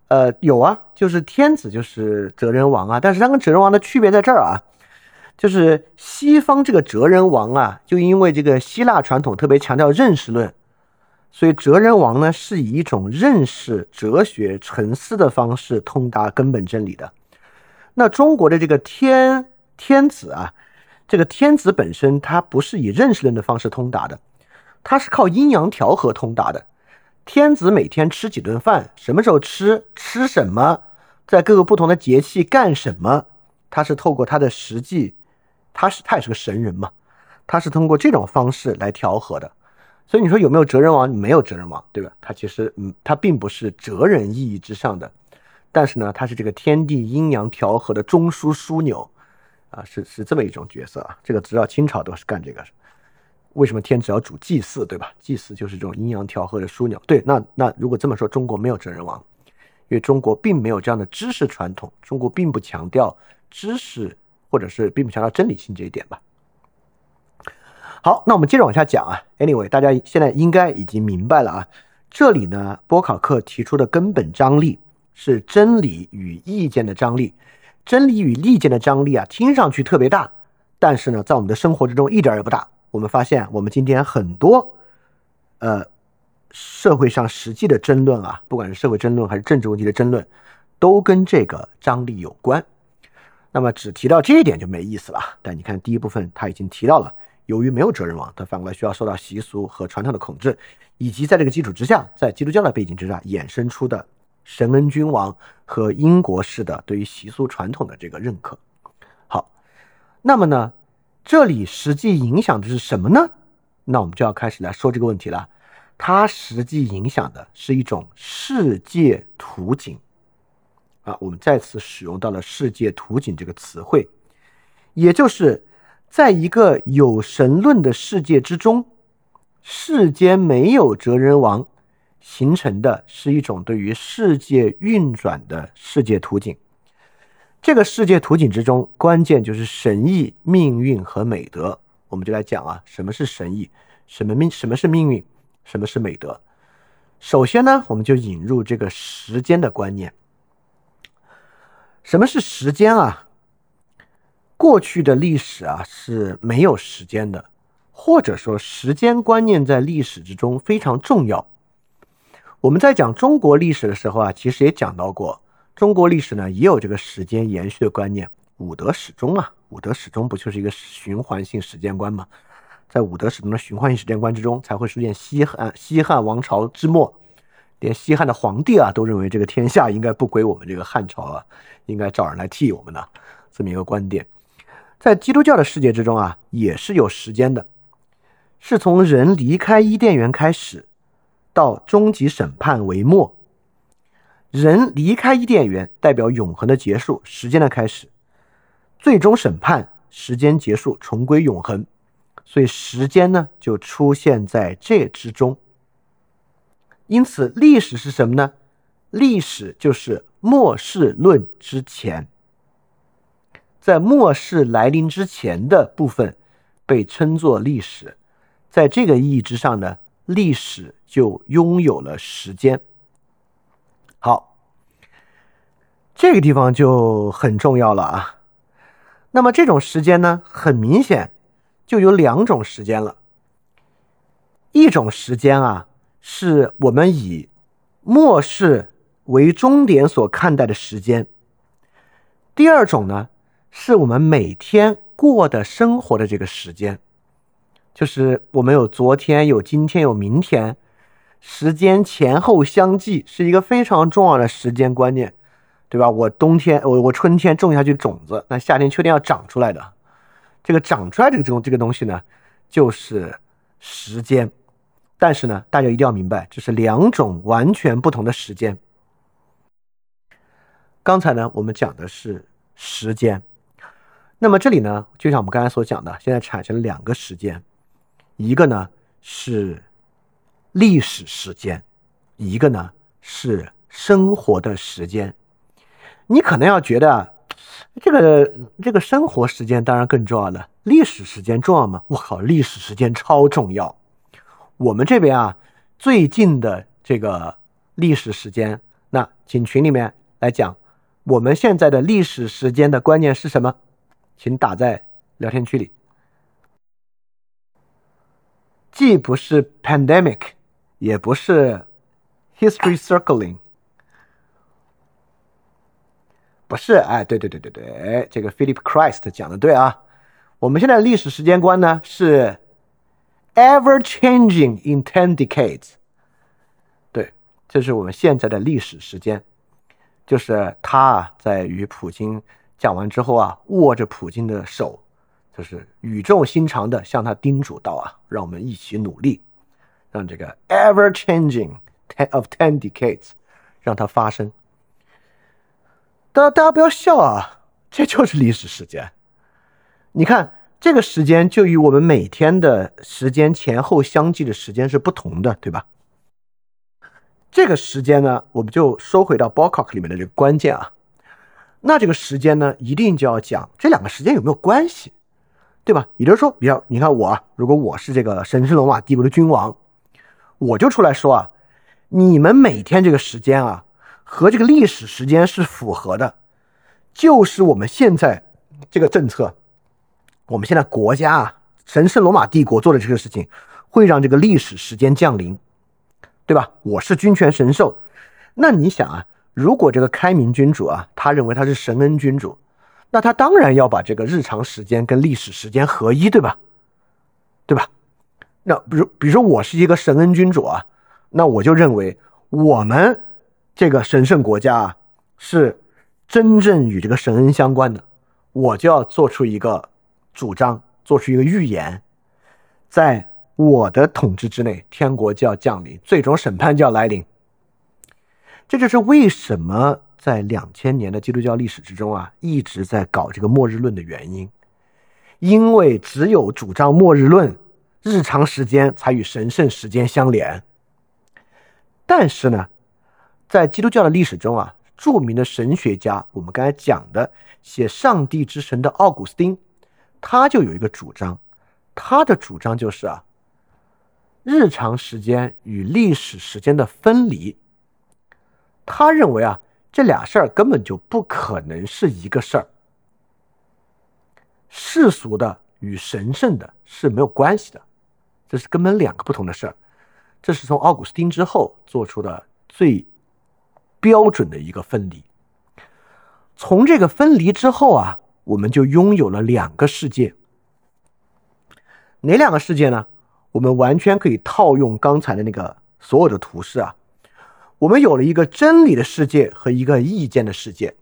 呃，有啊，就是天子就是哲人王啊。但是他跟哲人王的区别在这儿啊，就是西方这个哲人王啊，就因为这个希腊传统特别强调认识论，所以哲人王呢是以一种认识、哲学、沉思的方式通达根本真理的。那中国的这个天天子啊，这个天子本身它不是以认识论的方式通达的，它是靠阴阳调和通达的。天子每天吃几顿饭，什么时候吃，吃什么，在各个不同的节气干什么，他是透过他的实际，他是他也是个神人嘛，他是通过这种方式来调和的。所以你说有没有哲人王？没有哲人王，对吧？他其实嗯，他并不是哲人意义之上的。但是呢，他是这个天地阴阳调和的中枢枢纽，啊，是是这么一种角色啊。这个直到清朝都是干这个。为什么天子要主祭祀，对吧？祭祀就是这种阴阳调和的枢纽。对，那那如果这么说，中国没有哲人王，因为中国并没有这样的知识传统，中国并不强调知识，或者是并不强调真理性这一点吧。好，那我们接着往下讲啊。Anyway，大家现在应该已经明白了啊。这里呢，波考克提出的根本张力。是真理与意见的张力，真理与利剑的张力啊，听上去特别大，但是呢，在我们的生活之中一点也不大。我们发现，我们今天很多，呃，社会上实际的争论啊，不管是社会争论还是政治问题的争论，都跟这个张力有关。那么只提到这一点就没意思了。但你看第一部分他已经提到了，由于没有哲人王，他反过来需要受到习俗和传统的控制，以及在这个基础之下，在基督教的背景之下衍生出的。神恩君王和英国式的对于习俗传统的这个认可。好，那么呢，这里实际影响的是什么呢？那我们就要开始来说这个问题了。它实际影响的是一种世界图景啊。我们再次使用到了“世界图景”这个词汇，也就是在一个有神论的世界之中，世间没有哲人王。形成的是一种对于世界运转的世界图景。这个世界图景之中，关键就是神意、命运和美德。我们就来讲啊，什么是神意？什么命？什么是命运？什么是美德？首先呢，我们就引入这个时间的观念。什么是时间啊？过去的历史啊是没有时间的，或者说时间观念在历史之中非常重要。我们在讲中国历史的时候啊，其实也讲到过，中国历史呢也有这个时间延续的观念，五德始终啊，五德始终不就是一个循环性时间观吗？在五德始终的循环性时间观之中，才会出现西汉西汉王朝之末，连西汉的皇帝啊都认为这个天下应该不归我们这个汉朝啊，应该找人来替我们呢，这么一个观点。在基督教的世界之中啊，也是有时间的，是从人离开伊甸园开始。到终极审判为末，人离开伊甸园，代表永恒的结束，时间的开始；最终审判，时间结束，重归永恒。所以时间呢，就出现在这之中。因此，历史是什么呢？历史就是末世论之前，在末世来临之前的部分被称作历史。在这个意义之上呢？历史就拥有了时间。好，这个地方就很重要了啊。那么这种时间呢，很明显就有两种时间了。一种时间啊，是我们以末世为终点所看待的时间。第二种呢，是我们每天过的生活的这个时间。就是我们有昨天，有今天，有明天，时间前后相继是一个非常重要的时间观念，对吧？我冬天，我我春天种下去种子，那夏天、秋天要长出来的，这个长出来这个这种这个东西呢，就是时间。但是呢，大家一定要明白，这是两种完全不同的时间。刚才呢，我们讲的是时间，那么这里呢，就像我们刚才所讲的，现在产生了两个时间。一个呢是历史时间，一个呢是生活的时间。你可能要觉得，这个这个生活时间当然更重要了，历史时间重要吗？我靠，历史时间超重要。我们这边啊，最近的这个历史时间，那请群里面来讲，我们现在的历史时间的观念是什么？请打在聊天区里。既不是 pandemic，也不是 history circling，不是，哎，对对对对对，这个 Philip Christ 讲的对啊，我们现在历史时间观呢是 ever changing in ten decades。对这是我们现在的历史时间，就是他啊，在与普京讲完之后啊，握着普京的手，就是语重心长的向他叮嘱道啊，让我们一起努力，让这个 ever changing ten of ten decades 让它发生。大大家不要笑啊，这就是历史时间。你看这个时间就与我们每天的时间前后相继的时间是不同的，对吧？这个时间呢，我们就收回到 Bocock 里面的这个关键啊。那这个时间呢，一定就要讲这两个时间有没有关系，对吧？也就是说，比较你看我啊，如果我是这个神圣罗马帝国的君王，我就出来说啊，你们每天这个时间啊，和这个历史时间是符合的，就是我们现在这个政策，我们现在国家啊，神圣罗马帝国做的这个事情，会让这个历史时间降临。对吧？我是君权神授，那你想啊，如果这个开明君主啊，他认为他是神恩君主，那他当然要把这个日常时间跟历史时间合一，对吧？对吧？那比如，比如说我是一个神恩君主啊，那我就认为我们这个神圣国家啊，是真正与这个神恩相关的，我就要做出一个主张，做出一个预言，在。我的统治之内，天国就要降临，最终审判就要来临。这就是为什么在两千年的基督教历史之中啊，一直在搞这个末日论的原因。因为只有主张末日论，日常时间才与神圣时间相连。但是呢，在基督教的历史中啊，著名的神学家，我们刚才讲的写《上帝之神》的奥古斯丁，他就有一个主张，他的主张就是啊。日常时间与历史时间的分离，他认为啊，这俩事儿根本就不可能是一个事儿。世俗的与神圣的是没有关系的，这是根本两个不同的事儿。这是从奥古斯丁之后做出的最标准的一个分离。从这个分离之后啊，我们就拥有了两个世界。哪两个世界呢？我们完全可以套用刚才的那个所有的图示啊，我们有了一个真理的世界和一个意见的世界。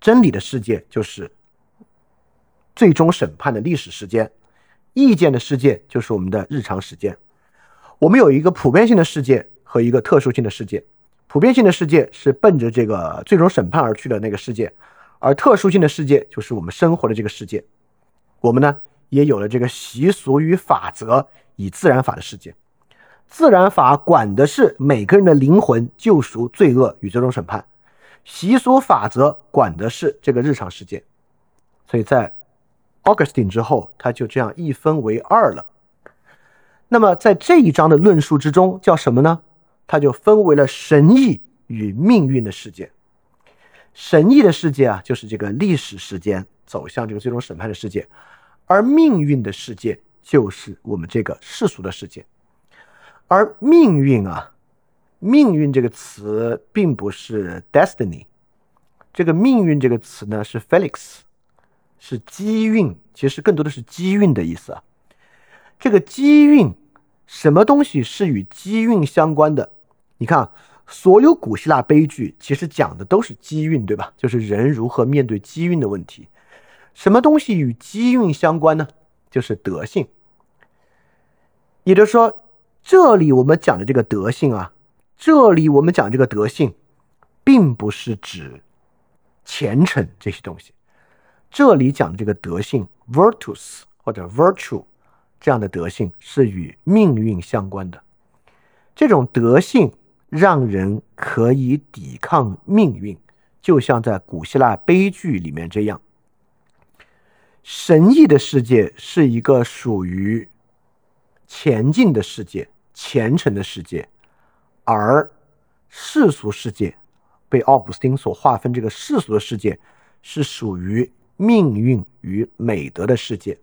真理的世界就是最终审判的历史时间，意见的世界就是我们的日常时间。我们有一个普遍性的世界和一个特殊性的世界。普遍性的世界是奔着这个最终审判而去的那个世界，而特殊性的世界就是我们生活的这个世界。我们呢也有了这个习俗与法则。以自然法的世界，自然法管的是每个人的灵魂救赎、罪恶与最终审判；习俗法则管的是这个日常世界。所以在 Augustine 之后，他就这样一分为二了。那么在这一章的论述之中，叫什么呢？他就分为了神意与命运的世界。神意的世界啊，就是这个历史时间走向这个最终审判的世界，而命运的世界。就是我们这个世俗的世界，而命运啊，命运这个词并不是 destiny，这个命运这个词呢是 Felix，是机运，其实更多的是机运的意思啊。这个机运，什么东西是与机运相关的？你看，所有古希腊悲剧其实讲的都是机运，对吧？就是人如何面对机运的问题。什么东西与机运相关呢？就是德性，也就是说，这里我们讲的这个德性啊，这里我们讲这个德性，并不是指虔诚这些东西，这里讲的这个德性 （virtus） 或者 virtue 这样的德性是与命运相关的。这种德性让人可以抵抗命运，就像在古希腊悲剧里面这样。神异的世界是一个属于前进的世界、虔诚的世界，而世俗世界被奥古斯丁所划分，这个世俗的世界是属于命运与美德的世界。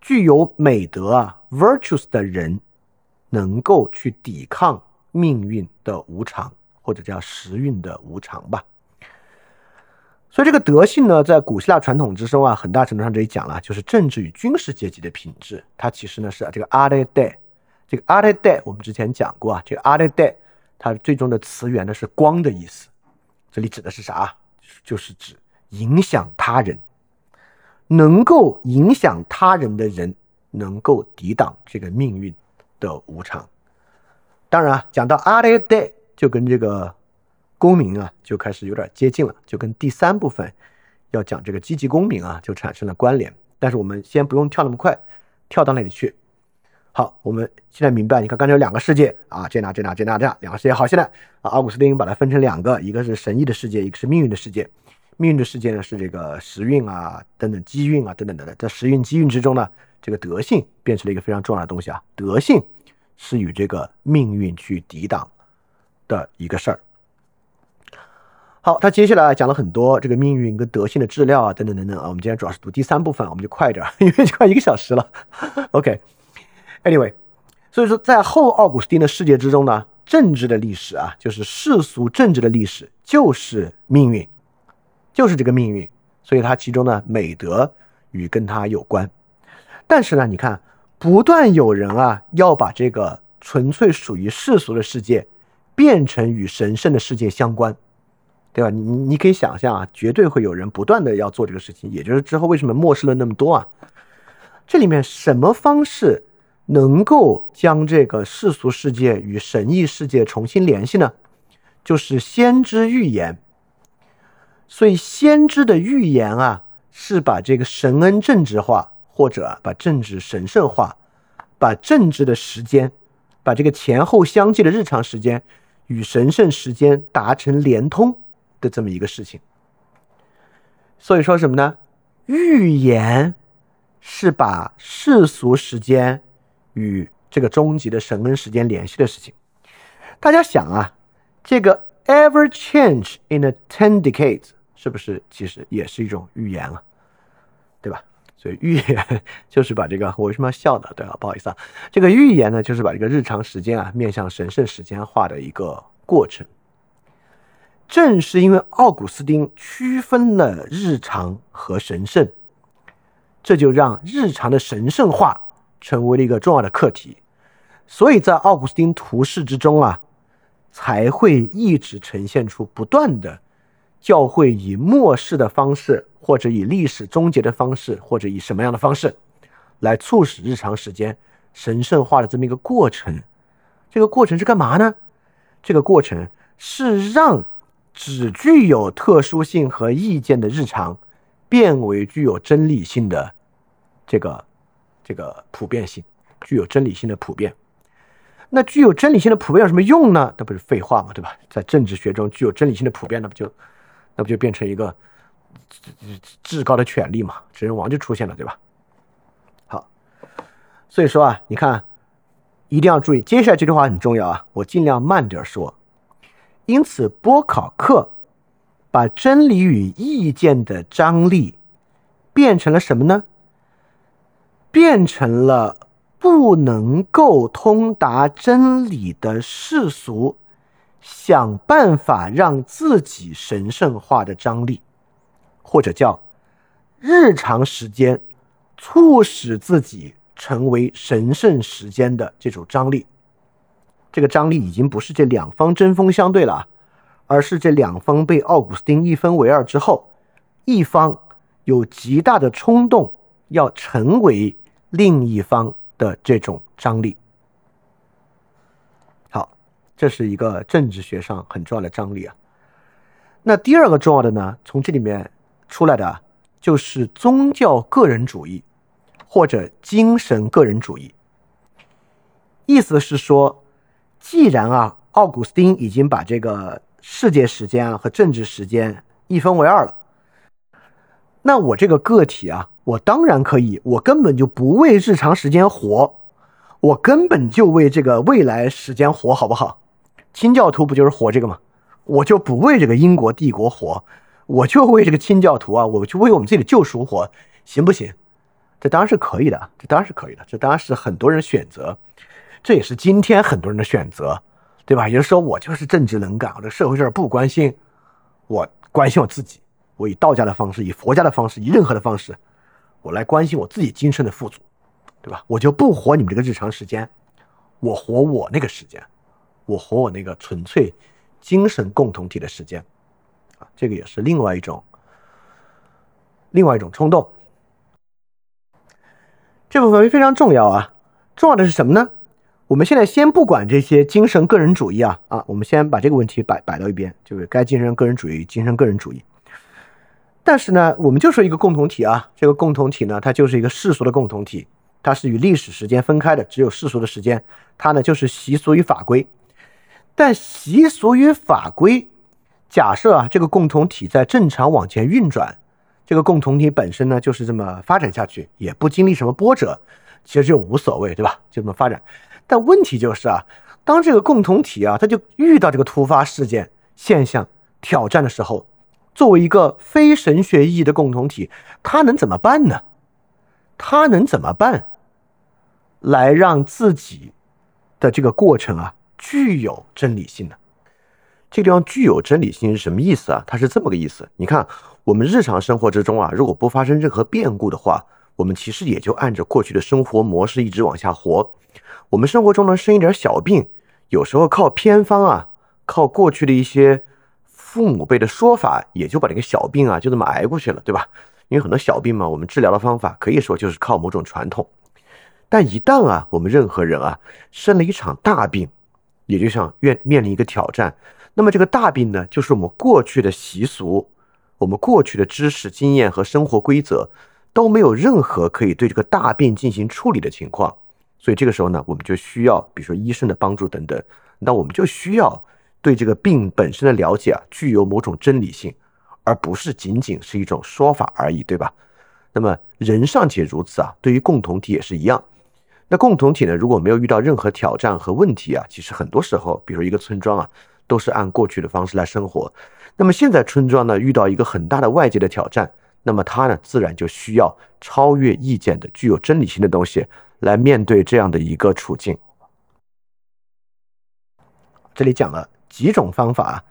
具有美德啊，virtues 的人能够去抵抗命运的无常，或者叫时运的无常吧。所以这个德性呢，在古希腊传统之中啊，很大程度上这里讲了，就是政治与军事阶级的品质。它其实呢是这个 arte 这个 arte 我们之前讲过啊，这个 arte 它最终的词源呢是光的意思。这里指的是啥？就是指影响他人，能够影响他人的人，能够抵挡这个命运的无常。当然啊，讲到 arête，就跟这个。公民啊，就开始有点接近了，就跟第三部分要讲这个积极公民啊，就产生了关联。但是我们先不用跳那么快，跳到那里去。好，我们现在明白，你看刚才有两个世界啊，这那这那这那这样两个世界。好，现在啊，奥古斯丁把它分成两个，一个是神意的世界，一个是命运的世界。命运的世界呢是这个时运啊等等机运啊等等等等，在时运机运之中呢，这个德性变成了一个非常重要的东西啊，德性是与这个命运去抵挡的一个事儿。好，他接下来讲了很多这个命运跟德性的治疗啊，等等等等啊。我们今天主要是读第三部分，我们就快一点，[LAUGHS] 因为就快一个小时了。OK，Anyway，所以说在后奥古斯丁的世界之中呢，政治的历史啊，就是世俗政治的历史，就是命运，就是这个命运。所以它其中呢，美德与跟它有关。但是呢，你看，不断有人啊，要把这个纯粹属于世俗的世界，变成与神圣的世界相关。对吧？你你可以想象啊，绝对会有人不断的要做这个事情。也就是之后为什么末世论那么多啊？这里面什么方式能够将这个世俗世界与神异世界重新联系呢？就是先知预言。所以先知的预言啊，是把这个神恩政治化，或者把政治神圣化，把政治的时间，把这个前后相继的日常时间与神圣时间达成连通。的这么一个事情，所以说什么呢？预言是把世俗时间与这个终极的神恩时间联系的事情。大家想啊，这个 ever change in a ten decades 是不是其实也是一种预言了，对吧？所以预言 [LAUGHS] 就是把这个我为什么要笑呢？对啊，不好意思啊，这个预言呢，就是把这个日常时间啊面向神圣时间化的一个过程。正是因为奥古斯丁区分了日常和神圣，这就让日常的神圣化成为了一个重要的课题。所以在奥古斯丁图示之中啊，才会一直呈现出不断的教会以末世的方式，或者以历史终结的方式，或者以什么样的方式，来促使日常时间神圣化的这么一个过程。这个过程是干嘛呢？这个过程是让。只具有特殊性和意见的日常，变为具有真理性的这个这个普遍性，具有真理性的普遍。那具有真理性的普遍有什么用呢？那不是废话吗？对吧？在政治学中，具有真理性的普遍，那不就那不就变成一个至高的权利嘛？执人王就出现了，对吧？好，所以说啊，你看，一定要注意，接下来这句话很重要啊，我尽量慢点说。因此，波考克把真理与意见的张力变成了什么呢？变成了不能够通达真理的世俗，想办法让自己神圣化的张力，或者叫日常时间促使自己成为神圣时间的这种张力。这个张力已经不是这两方针锋相对了，而是这两方被奥古斯丁一分为二之后，一方有极大的冲动要成为另一方的这种张力。好，这是一个政治学上很重要的张力啊。那第二个重要的呢，从这里面出来的就是宗教个人主义或者精神个人主义，意思是说。既然啊，奥古斯丁已经把这个世界时间啊和政治时间一分为二了，那我这个个体啊，我当然可以，我根本就不为日常时间活，我根本就为这个未来时间活，好不好？清教徒不就是活这个吗？我就不为这个英国帝国活，我就为这个清教徒啊，我就为我们自己的救赎活，行不行？这当然是可以的，这当然是可以的，这当然是很多人选择，这也是今天很多人的选择，对吧？也就是说，我就是政治冷感，我这社会事儿不关心，我关心我自己，我以道家的方式，以佛家的方式，以任何的方式，我来关心我自己今生的富足，对吧？我就不活你们这个日常时间，我活我那个时间，我活我那个纯粹精神共同体的时间，啊，这个也是另外一种，另外一种冲动。这部分非常重要啊！重要的是什么呢？我们现在先不管这些精神个人主义啊啊，我们先把这个问题摆摆到一边，就是该精神个人主义，精神个人主义。但是呢，我们就说一个共同体啊，这个共同体呢，它就是一个世俗的共同体，它是与历史时间分开的，只有世俗的时间，它呢就是习俗与法规。但习俗与法规，假设啊，这个共同体在正常往前运转。这个共同体本身呢，就是这么发展下去，也不经历什么波折，其实就无所谓，对吧？就这么发展。但问题就是啊，当这个共同体啊，它就遇到这个突发事件、现象、挑战的时候，作为一个非神学意义的共同体，它能怎么办呢？它能怎么办，来让自己的这个过程啊，具有真理性呢？这个地方具有真理性是什么意思啊？它是这么个意思。你看。我们日常生活之中啊，如果不发生任何变故的话，我们其实也就按着过去的生活模式一直往下活。我们生活中呢生一点小病，有时候靠偏方啊，靠过去的一些父母辈的说法，也就把这个小病啊就这么挨过去了，对吧？因为很多小病嘛，我们治疗的方法可以说就是靠某种传统。但一旦啊，我们任何人啊生了一场大病，也就像面面临一个挑战，那么这个大病呢，就是我们过去的习俗。我们过去的知识、经验和生活规则都没有任何可以对这个大病进行处理的情况，所以这个时候呢，我们就需要，比如说医生的帮助等等，那我们就需要对这个病本身的了解啊，具有某种真理性，而不是仅仅是一种说法而已，对吧？那么人尚且如此啊，对于共同体也是一样。那共同体呢，如果没有遇到任何挑战和问题啊，其实很多时候，比如一个村庄啊，都是按过去的方式来生活。那么现在村庄呢遇到一个很大的外界的挑战，那么它呢自然就需要超越意见的、具有真理性的东西来面对这样的一个处境。这里讲了几种方法啊，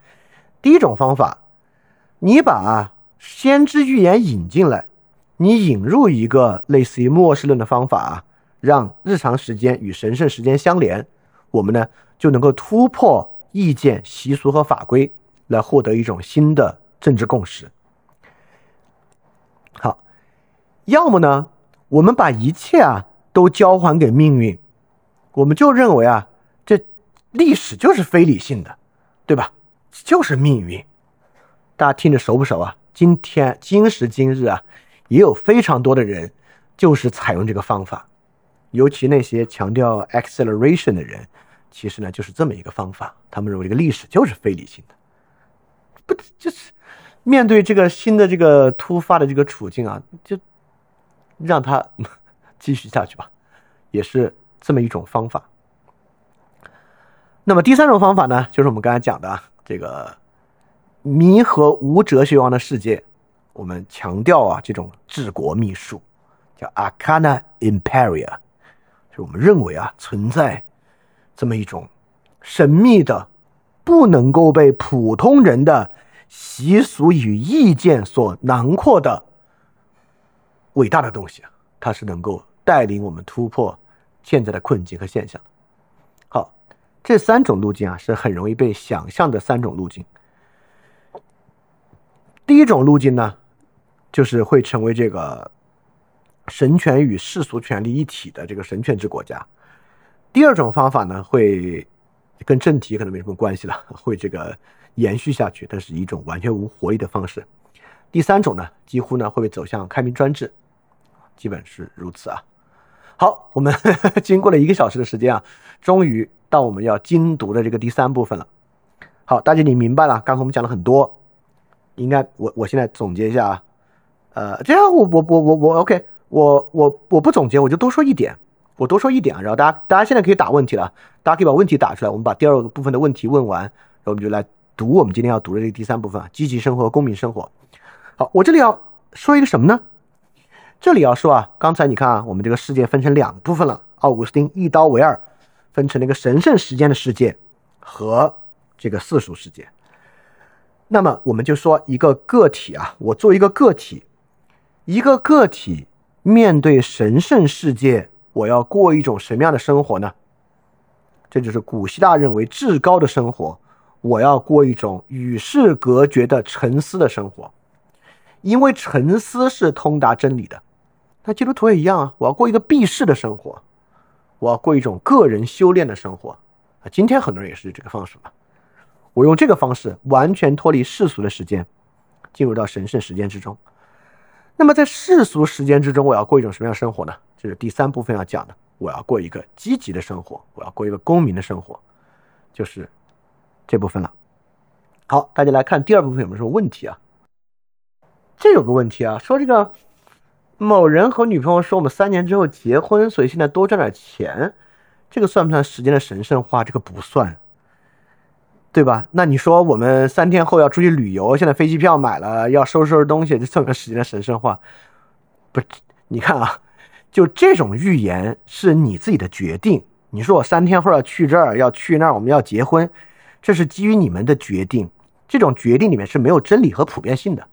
第一种方法，你把先知预言引进来，你引入一个类似于末世论的方法，让日常时间与神圣时间相连，我们呢就能够突破意见、习俗和法规。来获得一种新的政治共识。好，要么呢，我们把一切啊都交还给命运，我们就认为啊，这历史就是非理性的，对吧？就是命运。大家听着熟不熟啊？今天今时今日啊，也有非常多的人就是采用这个方法，尤其那些强调 acceleration 的人，其实呢就是这么一个方法，他们认为这个历史就是非理性的。不就是面对这个新的这个突发的这个处境啊，就让他继续下去吧，也是这么一种方法。那么第三种方法呢，就是我们刚才讲的这个弥合无哲学王的世界，我们强调啊这种治国秘术，叫 Arcana Imperia，就我们认为啊存在这么一种神秘的。不能够被普通人的习俗与意见所囊括的伟大的东西，它是能够带领我们突破现在的困境和现象。好，这三种路径啊是很容易被想象的三种路径。第一种路径呢，就是会成为这个神权与世俗权力一体的这个神权制国家。第二种方法呢，会。跟政体可能没什么关系了，[LAUGHS] 会这个延续下去，但是一种完全无活力的方式。第三种呢，几乎呢会被走向开明专制，基本是如此啊。好，我们 [LAUGHS] 经过了一个小时的时间啊，终于到我们要精读的这个第三部分了。好，大家你明白了？刚才我们讲了很多，应该我我现在总结一下啊，呃，这样我我我我我 OK，我我我不总结，我就多说一点。我多说一点啊，然后大家大家现在可以打问题了，大家可以把问题打出来，我们把第二个部分的问题问完，然后我们就来读我们今天要读的这个第三部分啊，积极生活和、公民生活。好，我这里要说一个什么呢？这里要说啊，刚才你看啊，我们这个世界分成两部分了，奥古斯丁一刀为二，分成了一个神圣时间的世界和这个世俗世界。那么我们就说一个个体啊，我作为一个个体，一个个体面对神圣世界。我要过一种什么样的生活呢？这就是古希腊认为至高的生活。我要过一种与世隔绝的沉思的生活，因为沉思是通达真理的。那基督徒也一样啊，我要过一个避世的生活，我要过一种个人修炼的生活啊。今天很多人也是这个方式嘛。我用这个方式完全脱离世俗的时间，进入到神圣时间之中。那么在世俗时间之中，我要过一种什么样的生活呢？这是第三部分要讲的，我要过一个积极的生活，我要过一个公民的生活，就是这部分了。好，大家来看第二部分有没有什么问题啊？这有个问题啊，说这个某人和女朋友说我们三年之后结婚，所以现在多赚点钱，这个算不算时间的神圣化？这个不算，对吧？那你说我们三天后要出去旅游，现在飞机票买了，要收拾收拾东西，这算不算时间的神圣化？不，你看啊。就这种预言是你自己的决定。你说我三天后要去这儿，要去那儿，我们要结婚，这是基于你们的决定。这种决定里面是没有真理和普遍性的，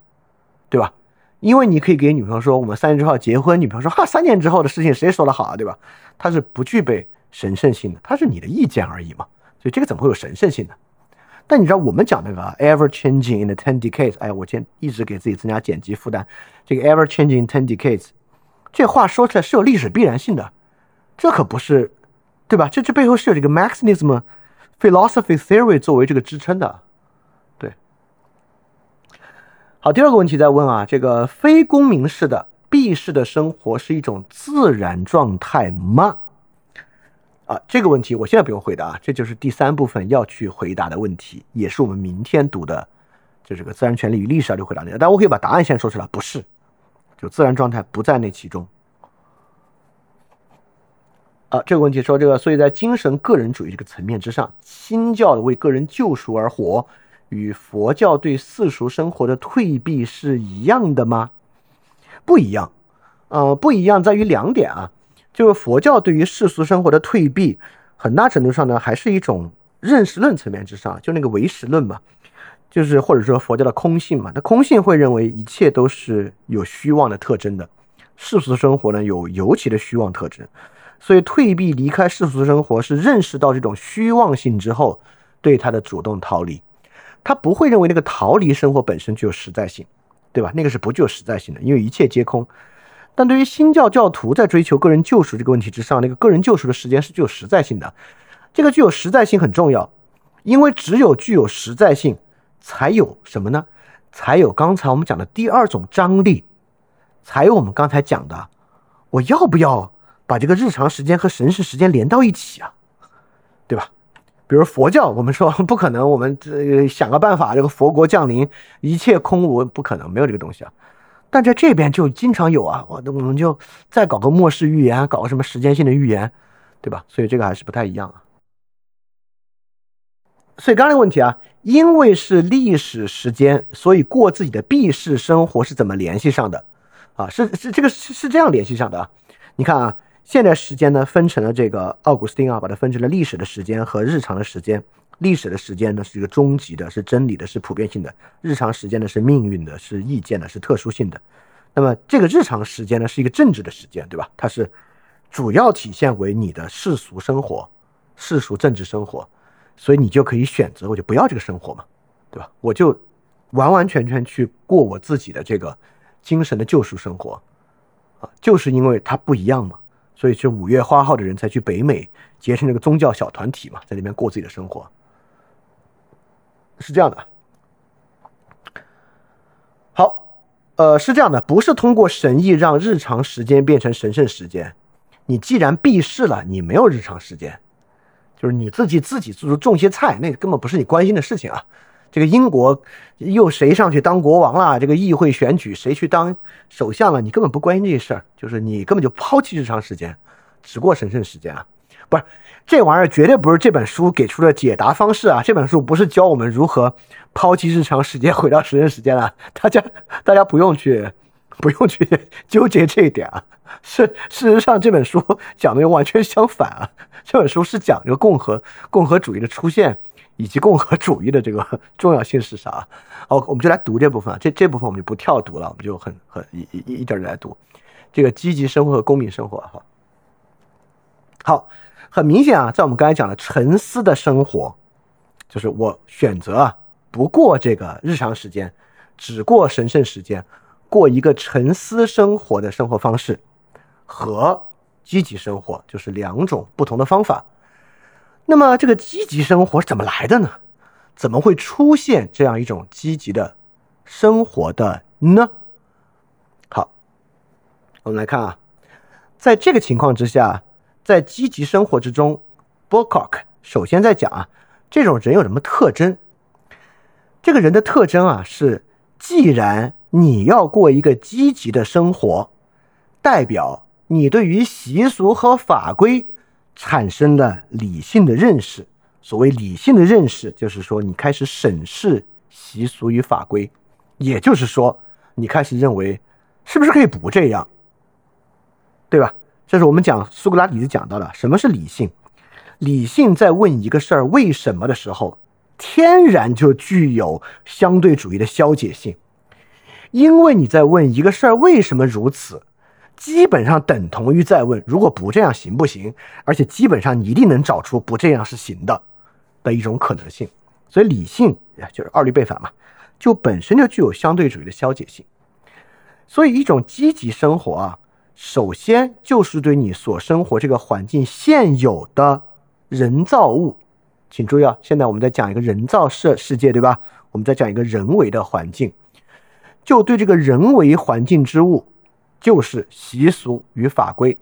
对吧？因为你可以给女朋友说我们三年之后要结婚，女朋友说哈三年之后的事情谁说的好啊，对吧？它是不具备神圣性的，它是你的意见而已嘛。所以这个怎么会有神圣性呢？但你知道我们讲那个 ever changing in the ten decades，哎，我今天一直给自己增加剪辑负担。这个 ever changing ten decades。这话说出来是有历史必然性的，这可不是，对吧？这这背后是有这个 m a x i m i s m philosophy theory 作为这个支撑的，好，第二个问题在问啊，这个非公民式的闭式的生活是一种自然状态吗？啊，这个问题我现在不用回答啊，这就是第三部分要去回答的问题，也是我们明天读的，就这个自然权利与历史要去回答的。但我可以把答案先说出来，不是。就自然状态不在那其中，啊，这个问题说这个，所以在精神个人主义这个层面之上，新教的为个人救赎而活，与佛教对世俗生活的退避是一样的吗？不一样，呃，不一样在于两点啊，就是佛教对于世俗生活的退避，很大程度上呢，还是一种认识论层面之上，就那个唯识论嘛。就是或者说佛教的空性嘛，那空性会认为一切都是有虚妄的特征的，世俗生活呢有尤其的虚妄特征，所以退避离开世俗生活是认识到这种虚妄性之后，对他的主动逃离，他不会认为那个逃离生活本身具有实在性，对吧？那个是不具有实在性的，因为一切皆空。但对于新教教徒在追求个人救赎这个问题之上，那个个人救赎的时间是具有实在性的，这个具有实在性很重要，因为只有具有实在性。才有什么呢？才有刚才我们讲的第二种张力，才有我们刚才讲的，我要不要把这个日常时间和神圣时间连到一起啊？对吧？比如佛教，我们说不可能，我们这想个办法，这个佛国降临，一切空无，不可能，没有这个东西啊。但在这边就经常有啊，我我们就再搞个末世预言，搞个什么时间性的预言，对吧？所以这个还是不太一样啊。所以刚才问题啊，因为是历史时间，所以过自己的避世生活是怎么联系上的？啊，是是这个是是这样联系上的啊。你看啊，现在时间呢分成了这个奥古斯丁啊，把它分成了历史的时间和日常的时间。历史的时间呢是一个终极的，是真理的，是普遍性的；日常时间呢是命运的，是意见的，是特殊性的。那么这个日常时间呢是一个政治的时间，对吧？它是主要体现为你的世俗生活、世俗政治生活。所以你就可以选择，我就不要这个生活嘛，对吧？我就完完全全去过我自己的这个精神的救赎生活，啊，就是因为它不一样嘛，所以是五月花号的人才去北美结成这个宗教小团体嘛，在那边过自己的生活，是这样的。好，呃，是这样的，不是通过神意让日常时间变成神圣时间，你既然避世了，你没有日常时间。就是你自己自己就是种些菜，那根本不是你关心的事情啊。这个英国又谁上去当国王了？这个议会选举谁去当首相了？你根本不关心这些事儿。就是你根本就抛弃日常时间，只过神圣时间啊，不是这玩意儿绝对不是这本书给出的解答方式啊，这本书不是教我们如何抛弃日常时间回到神圣时间啊，[LAUGHS] 大家大家不用去不用去 [LAUGHS] 纠结这一点啊，是事实上这本书讲的又完全相反啊，这本书是讲这个共和共和主义的出现。以及共和主义的这个 [LAUGHS] 重要性是啥？好，我们就来读这部分。这这部分我们就不跳读了，我们就很很一一一点点来读。这个积极生活和公民生活，哈。好，很明显啊，在我们刚才讲的沉思的生活，就是我选择啊不过这个日常时间，只过神圣时间，过一个沉思生活的生活方式，和积极生活就是两种不同的方法。那么这个积极生活是怎么来的呢？怎么会出现这样一种积极的生活的呢？好，我们来看啊，在这个情况之下，在积极生活之中 b o c o c k 首先在讲啊，这种人有什么特征？这个人的特征啊是，既然你要过一个积极的生活，代表你对于习俗和法规。产生了理性的认识。所谓理性的认识，就是说你开始审视习俗与法规，也就是说你开始认为是不是可以不这样，对吧？这是我们讲苏格拉底就讲到的。什么是理性？理性在问一个事儿为什么的时候，天然就具有相对主义的消解性，因为你在问一个事儿为什么如此。基本上等同于在问，如果不这样行不行？而且基本上你一定能找出不这样是行的的一种可能性。所以理性就是二律背反嘛，就本身就具有相对主义的消解性。所以一种积极生活啊，首先就是对你所生活这个环境现有的人造物，请注意啊，现在我们在讲一个人造世世界，对吧？我们在讲一个人为的环境，就对这个人为环境之物。就是习俗与法规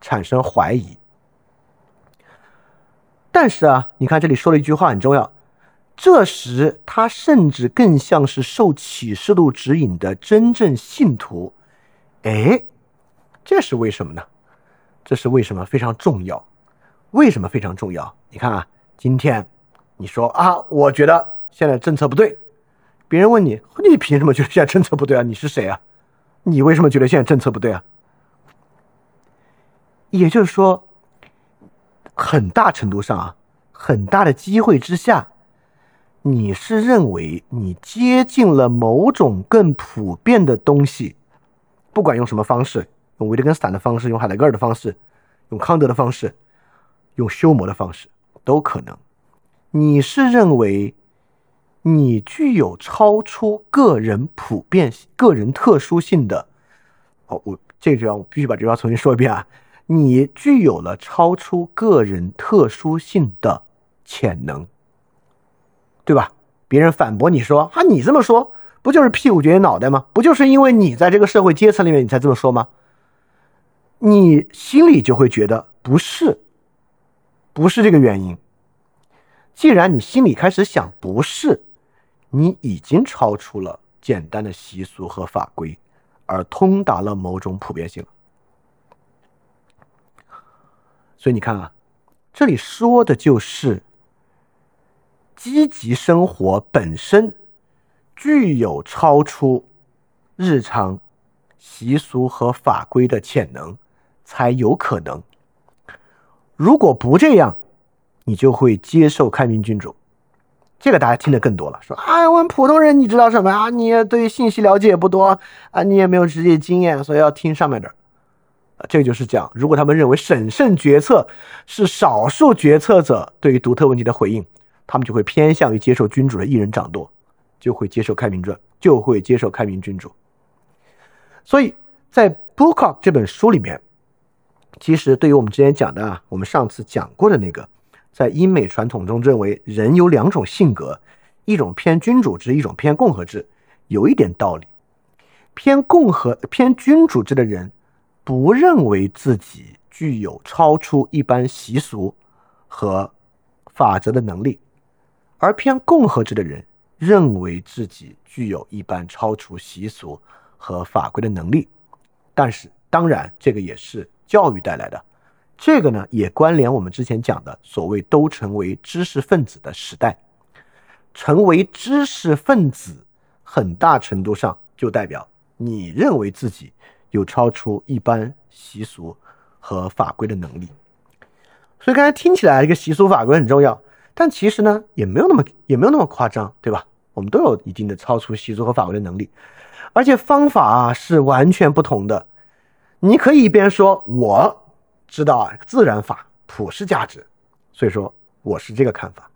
产生怀疑，但是啊，你看这里说了一句话很重要，这时他甚至更像是受启示录指引的真正信徒。哎，这是为什么呢？这是为什么非常重要？为什么非常重要？你看啊，今天你说啊，我觉得现在政策不对，别人问你，你凭什么觉得现在政策不对啊？你是谁啊？你为什么觉得现在政策不对啊？也就是说，很大程度上啊，很大的机会之下，你是认为你接近了某种更普遍的东西，不管用什么方式，用维特根斯坦的方式，用海德格尔的方式，用康德的方式，用修谟的方式都可能。你是认为。你具有超出个人普遍、个人特殊性的，哦，我这句话我必须把这句话重新说一遍啊！你具有了超出个人特殊性的潜能，对吧？别人反驳你说啊，你这么说不就是屁股决定脑袋吗？不就是因为你在这个社会阶层里面你才这么说吗？你心里就会觉得不是，不是这个原因。既然你心里开始想不是。你已经超出了简单的习俗和法规，而通达了某种普遍性。所以你看啊，这里说的就是积极生活本身具有超出日常习俗和法规的潜能，才有可能。如果不这样，你就会接受开明君主。这个大家听得更多了，说啊，我们普通人你知道什么啊？你对信息了解也不多啊，你也没有实际经验，所以要听上面的。这个就是讲，如果他们认为审慎决策是少数决策者对于独特问题的回应，他们就会偏向于接受君主的一人掌舵，就会接受开明传，就会接受开明君主。所以在 Book 这本书里面，其实对于我们之前讲的啊，我们上次讲过的那个。在英美传统中，认为人有两种性格，一种偏君主制，一种偏共和制，有一点道理。偏共和、偏君主制的人，不认为自己具有超出一般习俗和法则的能力，而偏共和制的人认为自己具有一般超出习俗和法规的能力。但是，当然，这个也是教育带来的。这个呢也关联我们之前讲的所谓都成为知识分子的时代。成为知识分子，很大程度上就代表你认为自己有超出一般习俗和法规的能力。所以刚才听起来这个习俗法规很重要，但其实呢也没有那么也没有那么夸张，对吧？我们都有一定的超出习俗和法规的能力，而且方法啊是完全不同的。你可以一边说我知道啊自然法普世价值，所以说我是这个看法。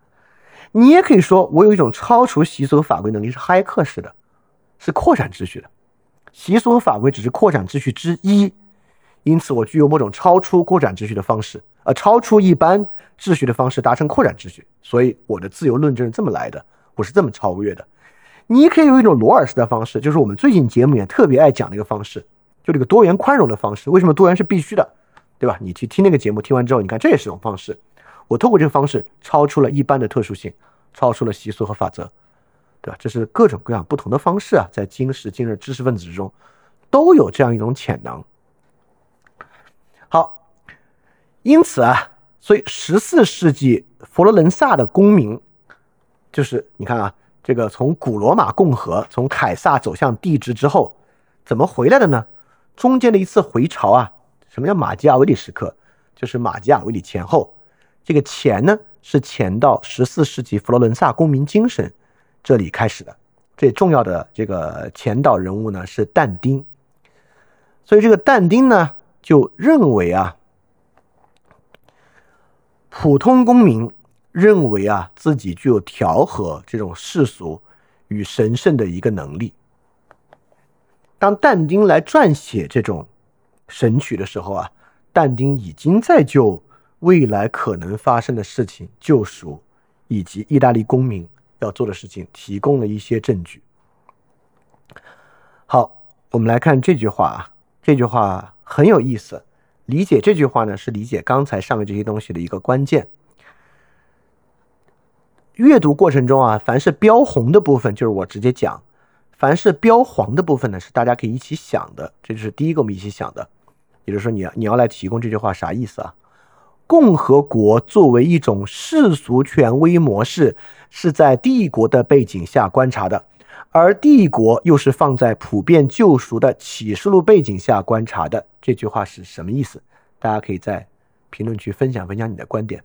你也可以说，我有一种超出习俗和法规能力，是骇客式的，是扩展秩序的。习俗和法规只是扩展秩序之一，因此我具有某种超出扩展秩序的方式，呃，超出一般秩序的方式达成扩展秩序。所以我的自由论证是这么来的，我是这么超越的。你可以有一种罗尔式的方式，就是我们最近节目也特别爱讲的一个方式，就这个多元宽容的方式。为什么多元是必须的，对吧？你去听那个节目，听完之后，你看这也是一种方式。我透过这个方式超出了一般的特殊性，超出了习俗和法则，对吧？这是各种各样不同的方式啊，在今时今日知识分子之中都有这样一种潜能。好，因此啊，所以十四世纪佛罗伦萨的公民，就是你看啊，这个从古罗马共和从凯撒走向帝制之后，怎么回来的呢？中间的一次回潮啊，什么叫马基亚维里时刻？就是马基亚维里前后。这个前呢，是前到十四世纪佛罗伦萨公民精神这里开始的。最重要的这个前导人物呢是但丁，所以这个但丁呢就认为啊，普通公民认为啊自己具有调和这种世俗与神圣的一个能力。当但丁来撰写这种神曲的时候啊，但丁已经在就。未来可能发生的事情、救赎，以及意大利公民要做的事情，提供了一些证据。好，我们来看这句话啊，这句话很有意思。理解这句话呢，是理解刚才上面这些东西的一个关键。阅读过程中啊，凡是标红的部分，就是我直接讲；凡是标黄的部分呢，是大家可以一起想的。这就是第一个我们一起想的，也就是说，你要你要来提供这句话啥意思啊？共和国作为一种世俗权威模式，是在帝国的背景下观察的，而帝国又是放在普遍救赎的启示录背景下观察的。这句话是什么意思？大家可以在评论区分享分享你的观点。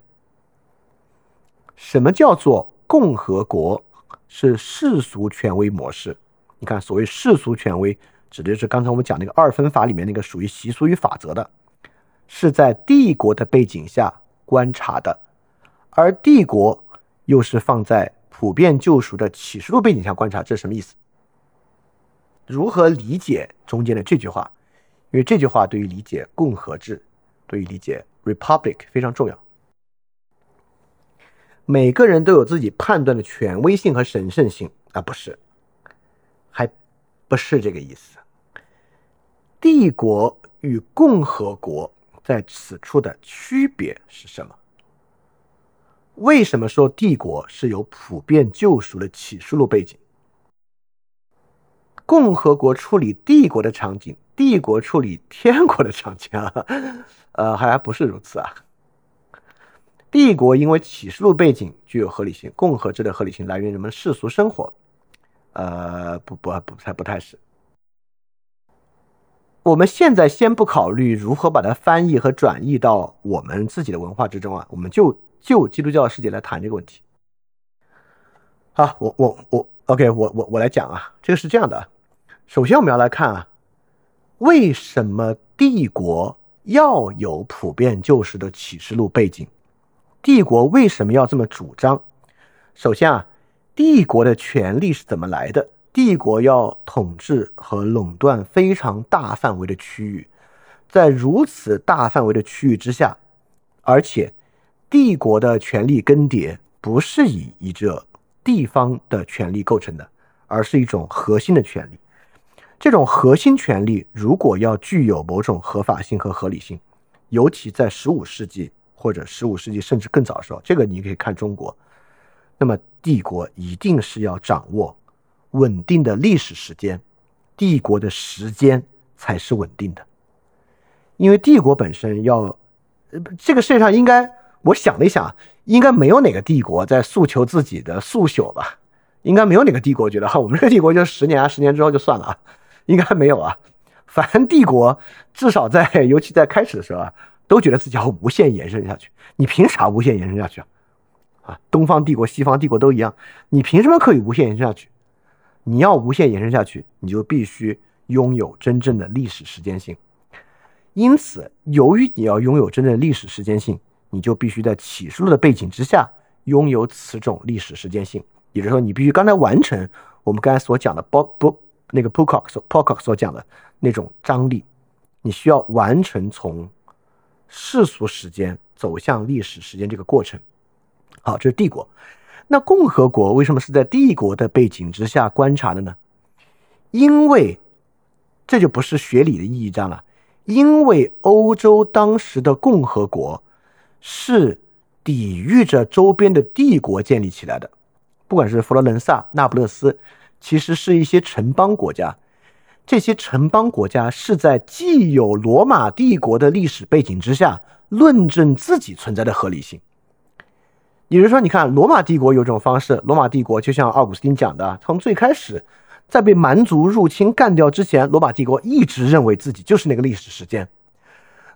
什么叫做共和国是世俗权威模式？你看，所谓世俗权威，指的是刚才我们讲那个二分法里面那个属于习俗与法则的。是在帝国的背景下观察的，而帝国又是放在普遍救赎的启示录背景下观察，这是什么意思？如何理解中间的这句话？因为这句话对于理解共和制，对于理解 republic 非常重要。每个人都有自己判断的权威性和神圣性啊，不是，还不是这个意思。帝国与共和国。在此处的区别是什么？为什么说帝国是有普遍救赎的启示录背景？共和国处理帝国的场景，帝国处理天国的场景啊？呃，还不是如此啊。帝国因为启示录背景具有合理性，共和制的合理性来源于人们世俗生活。呃，不不不太不太是。我们现在先不考虑如何把它翻译和转译到我们自己的文化之中啊，我们就就基督教世界来谈这个问题。好，我我我，OK，我我我来讲啊，这个是这样的。首先我们要来看啊，为什么帝国要有普遍救世的启示录背景？帝国为什么要这么主张？首先啊，帝国的权力是怎么来的？帝国要统治和垄断非常大范围的区域，在如此大范围的区域之下，而且帝国的权力更迭不是以一个地方的权力构成的，而是一种核心的权利。这种核心权利如果要具有某种合法性和合理性，尤其在十五世纪或者十五世纪甚至更早的时候，这个你可以看中国，那么帝国一定是要掌握。稳定的历史时间，帝国的时间才是稳定的，因为帝国本身要这个世界上应该，我想了一想，应该没有哪个帝国在诉求自己的速朽吧？应该没有哪个帝国觉得哈，我们这个帝国就十年啊，十年之后就算了啊，应该没有啊。反正帝国至少在，尤其在开始的时候啊，都觉得自己要无限延伸下去。你凭啥无限延伸下去啊？啊，东方帝国、西方帝国都一样，你凭什么可以无限延伸下去？你要无限延伸下去，你就必须拥有真正的历史时间性。因此，由于你要拥有真正的历史时间性，你就必须在启示录的背景之下拥有此种历史时间性。也就是说，你必须刚才完成我们刚才所讲的包不那个 Pocock Pocock 所讲的那种张力，你需要完成从世俗时间走向历史时间这个过程。好，这是帝国。那共和国为什么是在帝国的背景之下观察的呢？因为这就不是学理的意义上了。因为欧洲当时的共和国是抵御着周边的帝国建立起来的。不管是佛罗伦萨、那不勒斯，其实是一些城邦国家。这些城邦国家是在既有罗马帝国的历史背景之下，论证自己存在的合理性。也就是说，你看罗马帝国有种方式，罗马帝国就像奥古斯丁讲的，从最开始，在被蛮族入侵干掉之前，罗马帝国一直认为自己就是那个历史时间。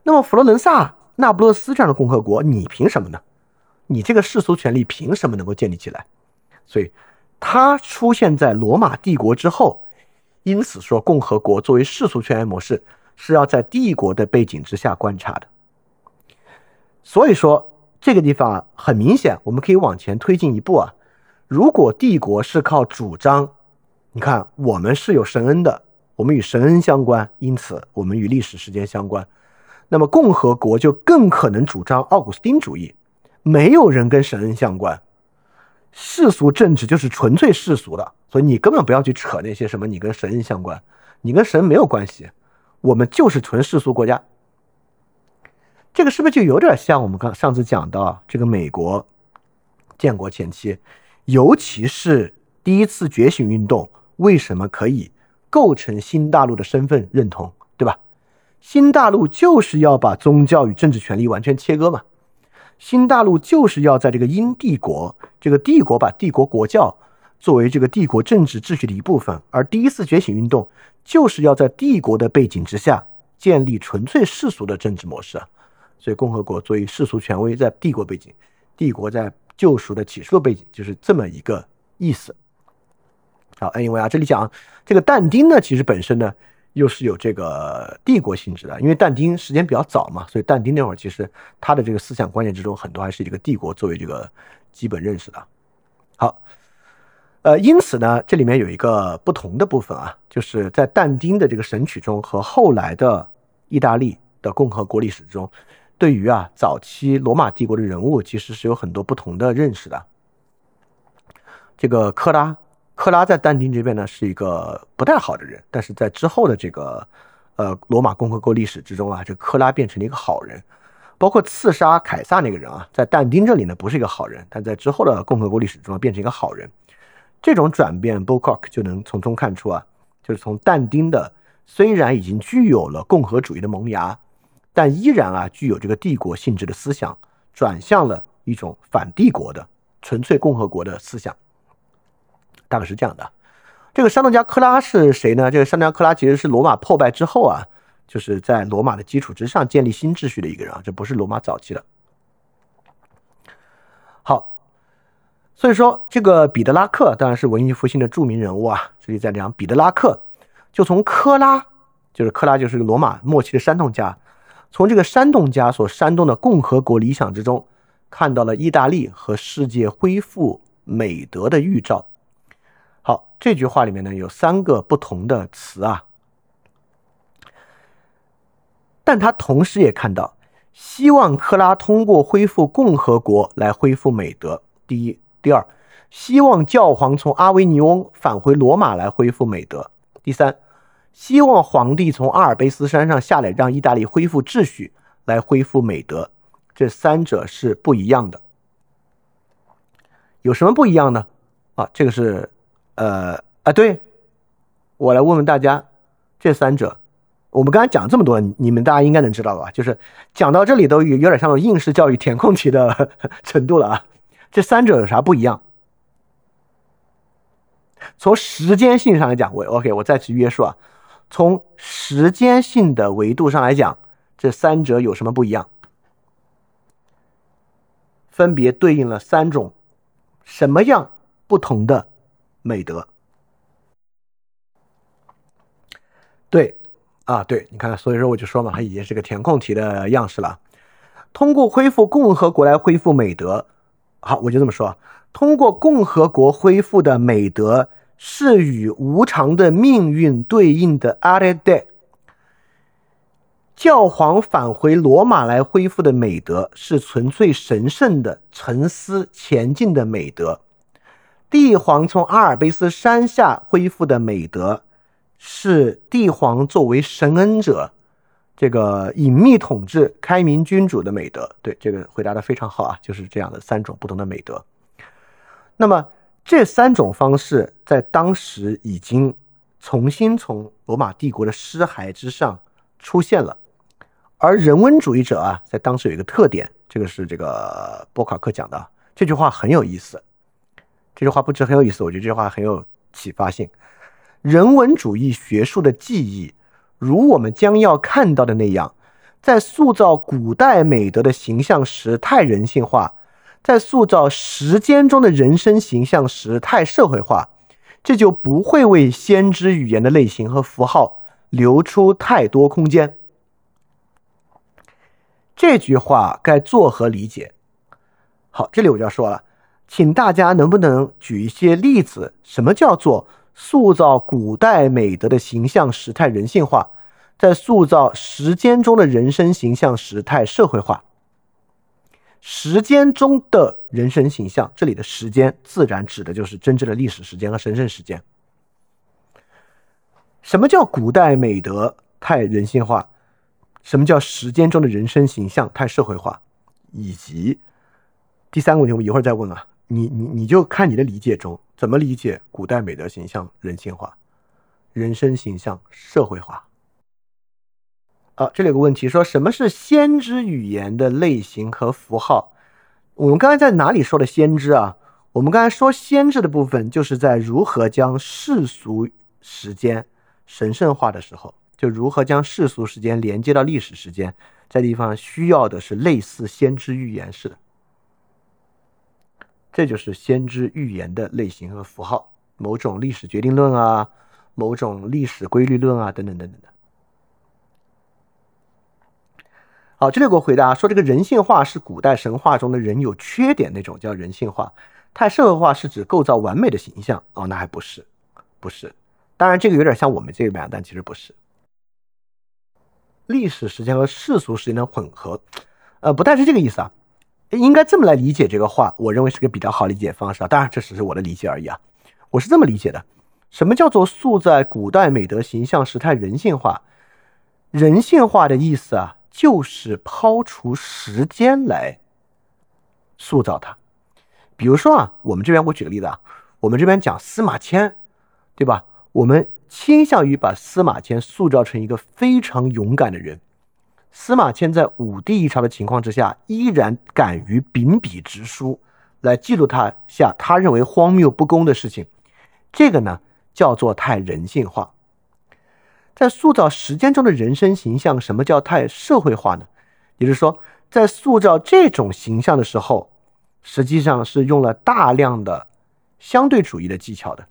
那么佛罗伦萨、那不勒斯这样的共和国，你凭什么呢？你这个世俗权力凭什么能够建立起来？所以，它出现在罗马帝国之后，因此说共和国作为世俗权威模式是要在帝国的背景之下观察的。所以说，这个地方啊，很明显，我们可以往前推进一步啊。如果帝国是靠主张，你看我们是有神恩的，我们与神恩相关，因此我们与历史时间相关，那么共和国就更可能主张奥古斯丁主义，没有人跟神恩相关。世俗政治就是纯粹世俗的，所以你根本不要去扯那些什么你跟神恩相关，你跟神没有关系，我们就是纯世俗国家。这个是不是就有点像我们刚上次讲到这个美国建国前期，尤其是第一次觉醒运动为什么可以构成新大陆的身份认同，对吧？新大陆就是要把宗教与政治权利完全切割嘛。新大陆就是要在这个英帝国这个帝国把帝国国教作为这个帝国政治秩序的一部分，而第一次觉醒运动就是要在帝国的背景之下建立纯粹世俗的政治模式。所以共和国作为世俗权威在帝国背景，帝国在救赎的启示录背景，就是这么一个意思。好，Anyway 啊，这里讲这个但丁呢，其实本身呢。又是有这个帝国性质的，因为但丁时间比较早嘛，所以但丁那会儿其实他的这个思想观念之中很多还是一个帝国作为这个基本认识的。好，呃，因此呢，这里面有一个不同的部分啊，就是在但丁的这个神曲中和后来的意大利的共和国历史中，对于啊早期罗马帝国的人物其实是有很多不同的认识的。这个克拉。克拉在但丁这边呢是一个不太好的人，但是在之后的这个，呃，罗马共和国历史之中啊，这克拉变成了一个好人，包括刺杀凯撒那个人啊，在但丁这里呢不是一个好人，但在之后的共和国历史中变成一个好人，这种转变 b o c o c k 就能从中看出啊，就是从但丁的虽然已经具有了共和主义的萌芽，但依然啊具有这个帝国性质的思想，转向了一种反帝国的纯粹共和国的思想。大概是这样的，这个山东家克拉是谁呢？这个山东家克拉其实是罗马破败之后啊，就是在罗马的基础之上建立新秩序的一个人啊，这不是罗马早期的。好，所以说这个彼得拉克当然是文艺复兴的著名人物啊。这里在讲彼得拉克，就从克拉，就是克拉就是个罗马末期的煽动家，从这个煽动家所煽动的共和国理想之中，看到了意大利和世界恢复美德的预兆。好，这句话里面呢有三个不同的词啊，但他同时也看到，希望克拉通过恢复共和国来恢复美德。第一，第二，希望教皇从阿维尼翁返回罗马来恢复美德。第三，希望皇帝从阿尔卑斯山上下来，让意大利恢复秩序来恢复美德。这三者是不一样的，有什么不一样呢？啊，这个是。呃啊，对，我来问问大家，这三者我们刚才讲这么多，你们大家应该能知道吧？就是讲到这里都有有点像应试教育填空题的 [LAUGHS] 程度了啊。这三者有啥不一样？从时间性上来讲，我 OK，我再次约束啊。从时间性的维度上来讲，这三者有什么不一样？分别对应了三种什么样不同的美德？对，啊，对，你看，所以说我就说嘛，它已经是个填空题的样式了。通过恢复共和国来恢复美德，好，我就这么说，通过共和国恢复的美德。是与无常的命运对应的阿列代。教皇返回罗马来恢复的美德是纯粹神圣的沉思前进的美德。帝皇从阿尔卑斯山下恢复的美德是帝皇作为神恩者，这个隐秘统治开明君主的美德。对这个回答的非常好啊，就是这样的三种不同的美德。那么。这三种方式在当时已经重新从罗马帝国的尸骸之上出现了，而人文主义者啊，在当时有一个特点，这个是这个波考克讲的，这句话很有意思。这句话不止很有意思，我觉得这句话很有启发性。人文主义学术的记忆，如我们将要看到的那样，在塑造古代美德的形象时太人性化。在塑造时间中的人生形象时太社会化，这就不会为先知语言的类型和符号留出太多空间。这句话该作何理解？好，这里我就要说了，请大家能不能举一些例子？什么叫做塑造古代美德的形象时态人性化，在塑造时间中的人生形象时态社会化？时间中的人生形象，这里的时间自然指的就是真正的历史时间和神圣时间。什么叫古代美德太人性化？什么叫时间中的人生形象太社会化？以及第三个问题，我们一会儿再问啊。你你你就看你的理解中怎么理解古代美德形象人性化，人生形象社会化。啊，这里有个问题，说什么是先知语言的类型和符号？我们刚才在哪里说的先知啊？我们刚才说先知的部分，就是在如何将世俗时间神圣化的时候，就如何将世俗时间连接到历史时间，在地方需要的是类似先知预言似的。这就是先知预言的类型和符号，某种历史决定论啊，某种历史规律论啊，等等等等的。好，这里有个回答说，这个人性化是古代神话中的人有缺点那种叫人性化，太社会化是指构造完美的形象哦，那还不是，不是，当然这个有点像我们这边，但其实不是。历史时间和世俗时间的混合，呃，不太是这个意思啊，应该这么来理解这个话，我认为是个比较好理解方式啊，当然这只是我的理解而已啊，我是这么理解的，什么叫做塑在古代美德形象时态人性化？人性化的意思啊。就是抛除时间来塑造它，比如说啊，我们这边我举个例子啊，我们这边讲司马迁，对吧？我们倾向于把司马迁塑造成一个非常勇敢的人。司马迁在武帝一朝的情况之下，依然敢于秉笔直书来记录他下他认为荒谬不公的事情，这个呢叫做太人性化。在塑造时间中的人生形象，什么叫太社会化呢？也就是说，在塑造这种形象的时候，实际上是用了大量的相对主义的技巧的。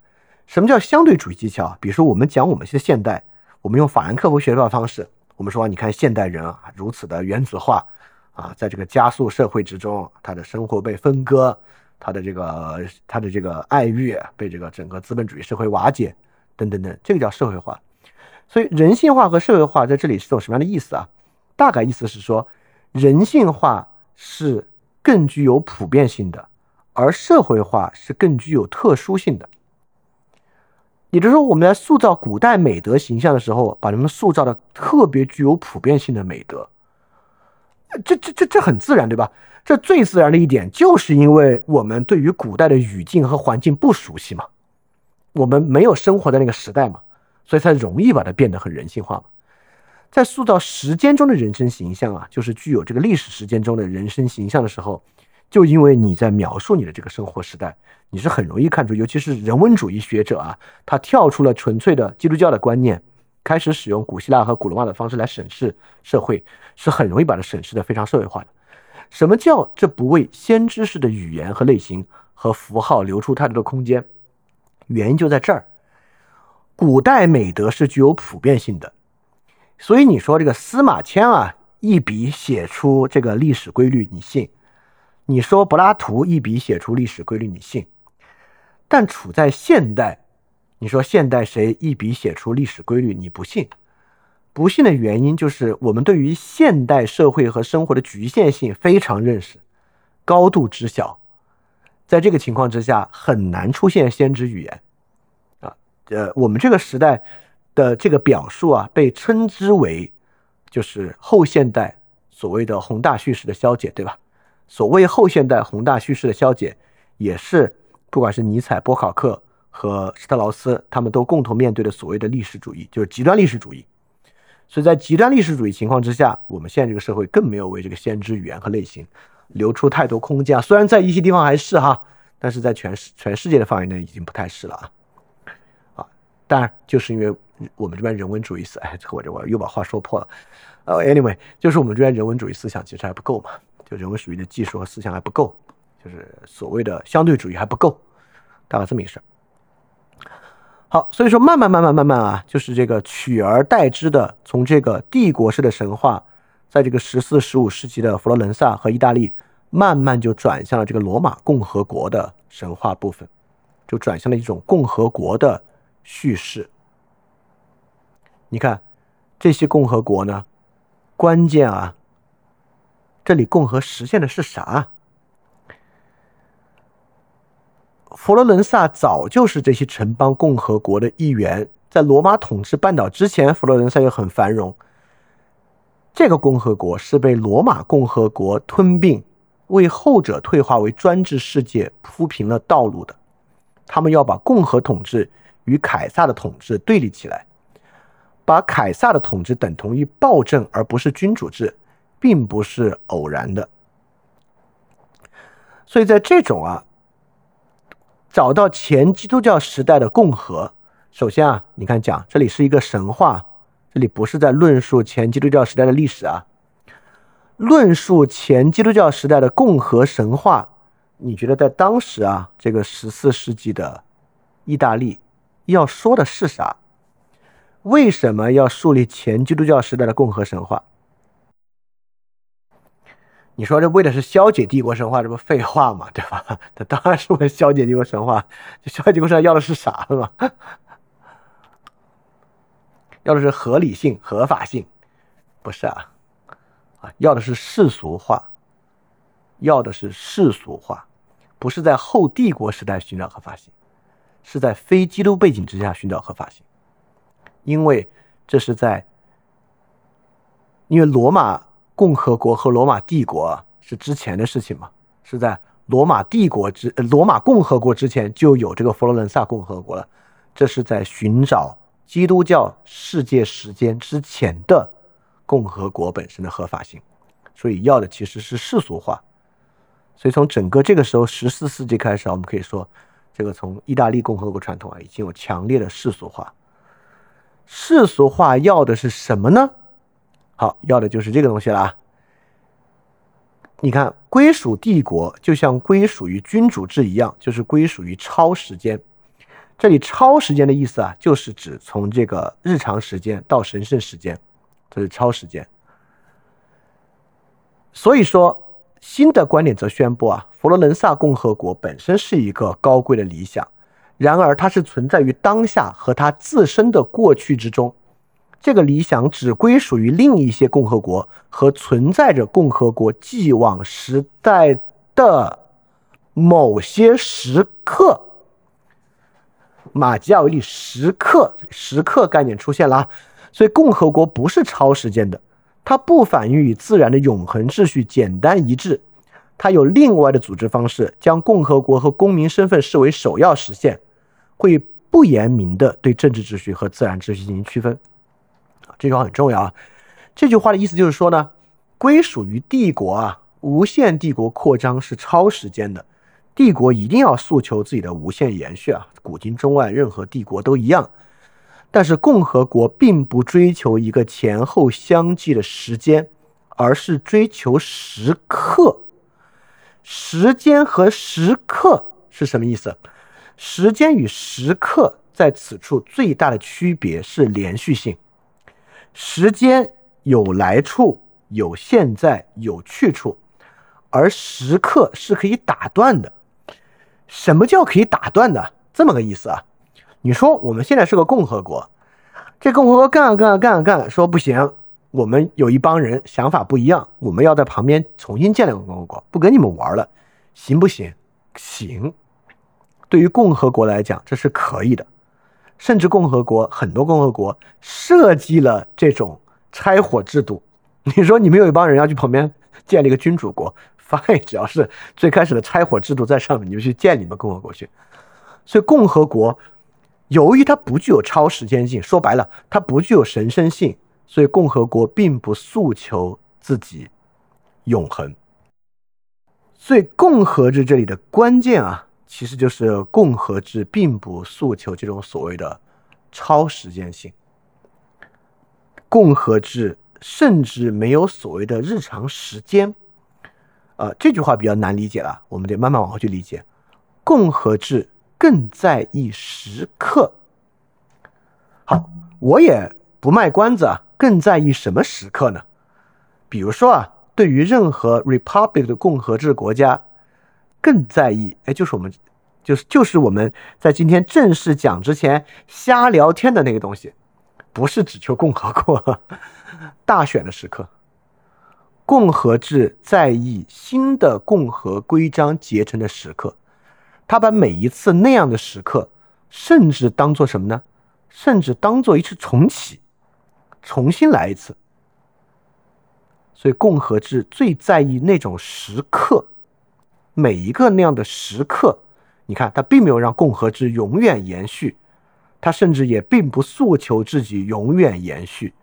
什么叫相对主义技巧？比如说，我们讲我们现在现代，我们用法兰克福学派方式，我们说，你看现代人啊，如此的原子化啊，在这个加速社会之中，他的生活被分割，他的这个他的这个爱欲被这个整个资本主义社会瓦解，等等等，这个叫社会化。所以人性化和社会化在这里是种什么样的意思啊？大概意思是说，人性化是更具有普遍性的，而社会化是更具有特殊性的。也就是说，我们在塑造古代美德形象的时候，把它们塑造的特别具有普遍性的美德，这这这这很自然，对吧？这最自然的一点，就是因为我们对于古代的语境和环境不熟悉嘛，我们没有生活在那个时代嘛。所以才容易把它变得很人性化嘛。在塑造时间中的人生形象啊，就是具有这个历史时间中的人生形象的时候，就因为你在描述你的这个生活时代，你是很容易看出，尤其是人文主义学者啊，他跳出了纯粹的基督教的观念，开始使用古希腊和古罗马的方式来审视社会，是很容易把它审视的非常社会化的。什么叫这不为先知式的语言和类型和符号留出太多的空间？原因就在这儿，古代美德是具有普遍性的。所以你说这个司马迁啊，一笔写出这个历史规律，你信？你说柏拉图一笔写出历史规律，你信？但处在现代，你说现代谁一笔写出历史规律，你不信？不信的原因就是我们对于现代社会和生活的局限性非常认识，高度知晓。在这个情况之下，很难出现先知语言。呃，我们这个时代。的这个表述啊，被称之为就是后现代所谓的宏大叙事的消解，对吧？所谓后现代宏大叙事的消解，也是不管是尼采、波考克和施特劳斯，他们都共同面对的所谓的历史主义，就是极端历史主义。所以在极端历史主义情况之下，我们现在这个社会更没有为这个先知语言和类型留出太多空间啊。虽然在一些地方还是哈，但是在全世全世界的范围内已经不太是了啊。当然就是因为。我们这边人文主义思，哎，我这我又把话说破了。呃，anyway，就是我们这边人文主义思想其实还不够嘛，就人文主义的技术和思想还不够，就是所谓的相对主义还不够，大概这么一事儿。好，所以说慢慢慢慢慢慢啊，就是这个取而代之的，从这个帝国式的神话，在这个十四、十五世纪的佛罗伦萨和意大利，慢慢就转向了这个罗马共和国的神话部分，就转向了一种共和国的叙事。你看，这些共和国呢，关键啊，这里共和实现的是啥？佛罗伦萨早就是这些城邦共和国的一员，在罗马统治半岛之前，佛罗伦萨又很繁荣。这个共和国是被罗马共和国吞并，为后者退化为专制世界铺平了道路的。他们要把共和统治与凯撒的统治对立起来。把凯撒的统治等同于暴政，而不是君主制，并不是偶然的。所以在这种啊，找到前基督教时代的共和，首先啊，你看讲这里是一个神话，这里不是在论述前基督教时代的历史啊，论述前基督教时代的共和神话，你觉得在当时啊，这个十四世纪的意大利要说的是啥？为什么要树立前基督教时代的共和神话？你说这为的是消解帝国神话，这不废话吗？[LAUGHS] 对吧？这当然是为消解帝国神话。这消解帝国神话要的是啥嘛？[LAUGHS] 要的是合理性、合法性，不是啊？啊，要的是世俗化，要的是世俗化，不是在后帝国时代寻找合法性，是在非基督背景之下寻找合法性。因为这是在，因为罗马共和国和罗马帝国是之前的事情嘛，是在罗马帝国之罗马共和国之前就有这个佛罗伦萨共和国了，这是在寻找基督教世界时间之前的共和国本身的合法性，所以要的其实是世俗化，所以从整个这个时候十四世纪开始，我们可以说，这个从意大利共和国传统啊，已经有强烈的世俗化。世俗化要的是什么呢？好，要的就是这个东西了！你看，归属帝国就像归属于君主制一样，就是归属于超时间。这里超时间的意思啊，就是指从这个日常时间到神圣时间，这是超时间。所以说，新的观点则宣布啊，佛罗伦萨共和国本身是一个高贵的理想。然而，它是存在于当下和它自身的过去之中。这个理想只归属于另一些共和国和存在着共和国既往时代的某些时刻。马基奥利时刻，时刻概念出现了，所以共和国不是超时间的，它不反映与自然的永恒秩序简单一致，它有另外的组织方式，将共和国和公民身份视为首要实现。会不言明的对政治秩序和自然秩序进行区分，这句话很重要啊。这句话的意思就是说呢，归属于帝国啊，无限帝国扩张是超时间的，帝国一定要诉求自己的无限延续啊，古今中外任何帝国都一样。但是共和国并不追求一个前后相继的时间，而是追求时刻。时间和时刻是什么意思？时间与时刻在此处最大的区别是连续性。时间有来处，有现在，有去处，而时刻是可以打断的。什么叫可以打断的？这么个意思啊？你说我们现在是个共和国，这共和国干啊干啊干啊干，说不行，我们有一帮人想法不一样，我们要在旁边重新建立个共和国，不跟你们玩了，行不行？行。对于共和国来讲，这是可以的。甚至共和国很多共和国设计了这种拆伙制度。你说你们有一帮人要去旁边建立一个君主国，fine，只要是最开始的拆伙制度在上面，你们去建你们共和国去。所以共和国由于它不具有超时间性，说白了它不具有神圣性，所以共和国并不诉求自己永恒。所以共和制这里的关键啊。其实就是共和制并不诉求这种所谓的超时间性，共和制甚至没有所谓的日常时间。呃，这句话比较难理解了，我们得慢慢往后去理解。共和制更在意时刻。好，我也不卖关子啊，更在意什么时刻呢？比如说啊，对于任何 republic 的共和制国家。更在意，哎，就是我们，就是就是我们在今天正式讲之前瞎聊天的那个东西，不是只求共和国 [LAUGHS] 大选的时刻，共和制在意新的共和规章结成的时刻，他把每一次那样的时刻，甚至当做什么呢？甚至当做一次重启，重新来一次。所以共和制最在意那种时刻。每一个那样的时刻，你看，他并没有让共和制永远延续，他甚至也并不诉求自己永远延续。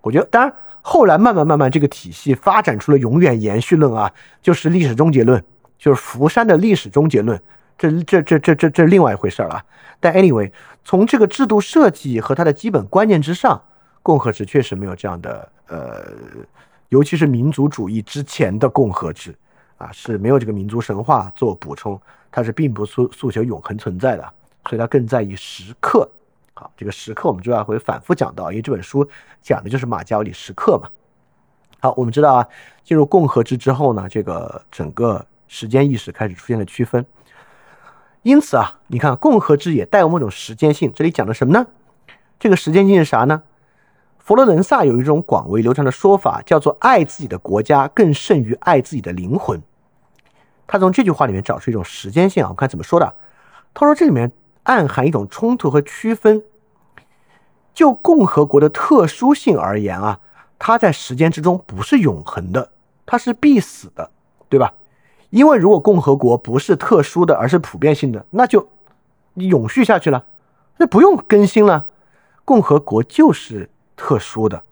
我觉得，当然，后来慢慢慢慢，这个体系发展出了永远延续论啊，就是历史终结论，就是福山的历史终结论。这这这这这这另外一回事了。但 anyway，从这个制度设计和它的基本观念之上，共和制确实没有这样的呃，尤其是民族主义之前的共和制。啊，是没有这个民族神话做补充，它是并不诉诉求永恒存在的，所以它更在意时刻。好，这个时刻我们之后会反复讲到，因为这本书讲的就是马加里时刻嘛。好，我们知道啊，进入共和制之后呢，这个整个时间意识开始出现了区分。因此啊，你看共和制也带有某种时间性。这里讲的什么呢？这个时间性是啥呢？佛罗伦萨有一种广为流传的说法，叫做“爱自己的国家更胜于爱自己的灵魂”。他从这句话里面找出一种时间性啊，我看怎么说的。他说这里面暗含一种冲突和区分。就共和国的特殊性而言啊，它在时间之中不是永恒的，它是必死的，对吧？因为如果共和国不是特殊的，而是普遍性的，那就永续下去了，那不用更新了。共和国就是。特殊的，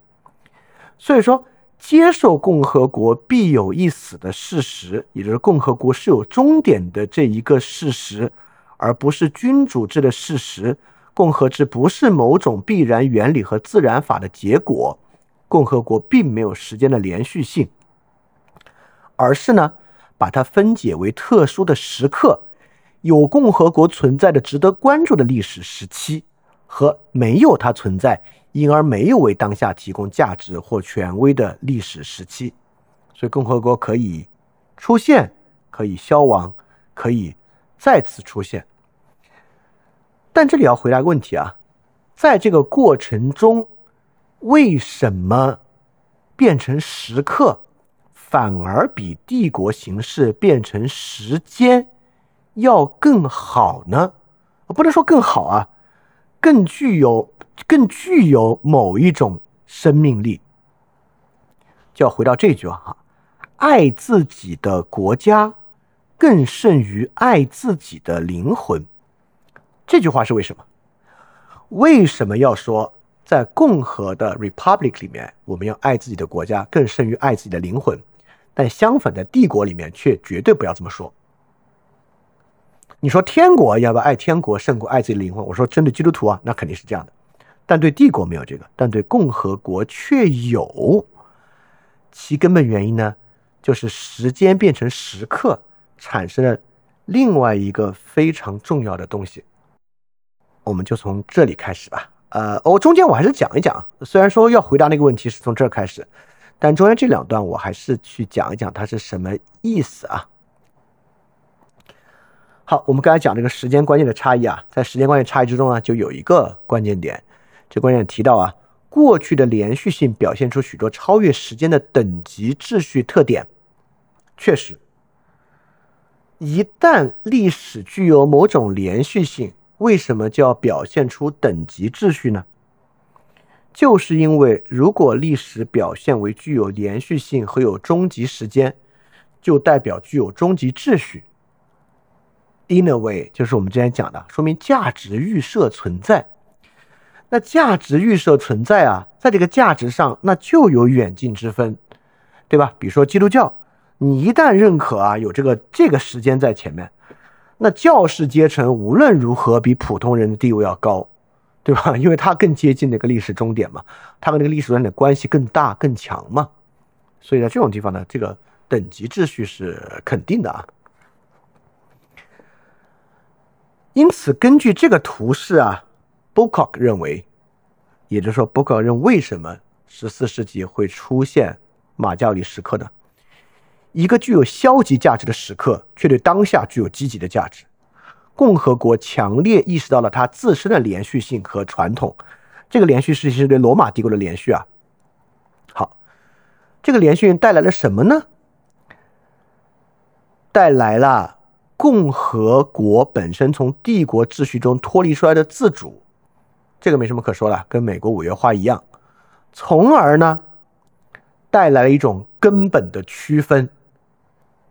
所以说接受共和国必有一死的事实，也就是共和国是有终点的这一个事实，而不是君主制的事实。共和制不是某种必然原理和自然法的结果，共和国并没有时间的连续性，而是呢把它分解为特殊的时刻，有共和国存在的值得关注的历史时期和没有它存在。因而没有为当下提供价值或权威的历史时期，所以共和国可以出现，可以消亡，可以再次出现。但这里要回答个问题啊，在这个过程中，为什么变成时刻反而比帝国形式变成时间要更好呢？不能说更好啊，更具有。更具有某一种生命力，就要回到这句话哈：爱自己的国家更胜于爱自己的灵魂。这句话是为什么？为什么要说在共和的 republic 里面，我们要爱自己的国家更胜于爱自己的灵魂，但相反，在帝国里面却绝对不要这么说。你说天国要不要爱天国胜过爱自己的灵魂？我说针对基督徒啊，那肯定是这样的，但对帝国没有这个，但对共和国却有。其根本原因呢，就是时间变成时刻，产生了另外一个非常重要的东西。我们就从这里开始吧。呃，我中间我还是讲一讲，虽然说要回答那个问题是从这儿开始，但中间这两段我还是去讲一讲它是什么意思啊。好，我们刚才讲这个时间观念的差异啊，在时间观念差异之中啊，就有一个关键点，这关键点提到啊，过去的连续性表现出许多超越时间的等级秩序特点。确实，一旦历史具有某种连续性。为什么就要表现出等级秩序呢？就是因为如果历史表现为具有连续性和有终极时间，就代表具有终极秩序。In a way，就是我们之前讲的，说明价值预设存在。那价值预设存在啊，在这个价值上，那就有远近之分，对吧？比如说基督教，你一旦认可啊，有这个这个时间在前面。那教士阶层无论如何比普通人的地位要高，对吧？因为他更接近那个历史终点嘛，他跟那个历史终点关系更大更强嘛，所以在这种地方呢，这个等级秩序是肯定的啊。因此，根据这个图示啊 b o o k o c k 认为，也就是说 b o o k o c k 认为什么十四世纪会出现马加里时刻呢？一个具有消极价值的时刻，却对当下具有积极的价值。共和国强烈意识到了它自身的连续性和传统。这个连续性是对罗马帝国的连续啊。好，这个连续带来了什么呢？带来了共和国本身从帝国秩序中脱离出来的自主。这个没什么可说了，跟美国五月花一样。从而呢，带来了一种根本的区分。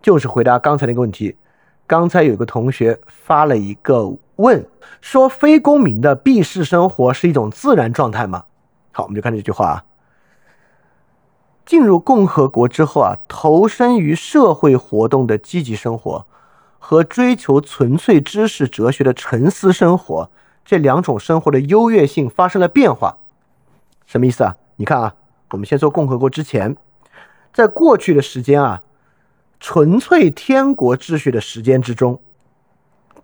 就是回答刚才那个问题。刚才有个同学发了一个问，说非公民的避世生活是一种自然状态吗？好，我们就看这句话啊。进入共和国之后啊，投身于社会活动的积极生活和追求纯粹知识哲学的沉思生活，这两种生活的优越性发生了变化。什么意思啊？你看啊，我们先说共和国之前，在过去的时间啊。纯粹天国秩序的时间之中，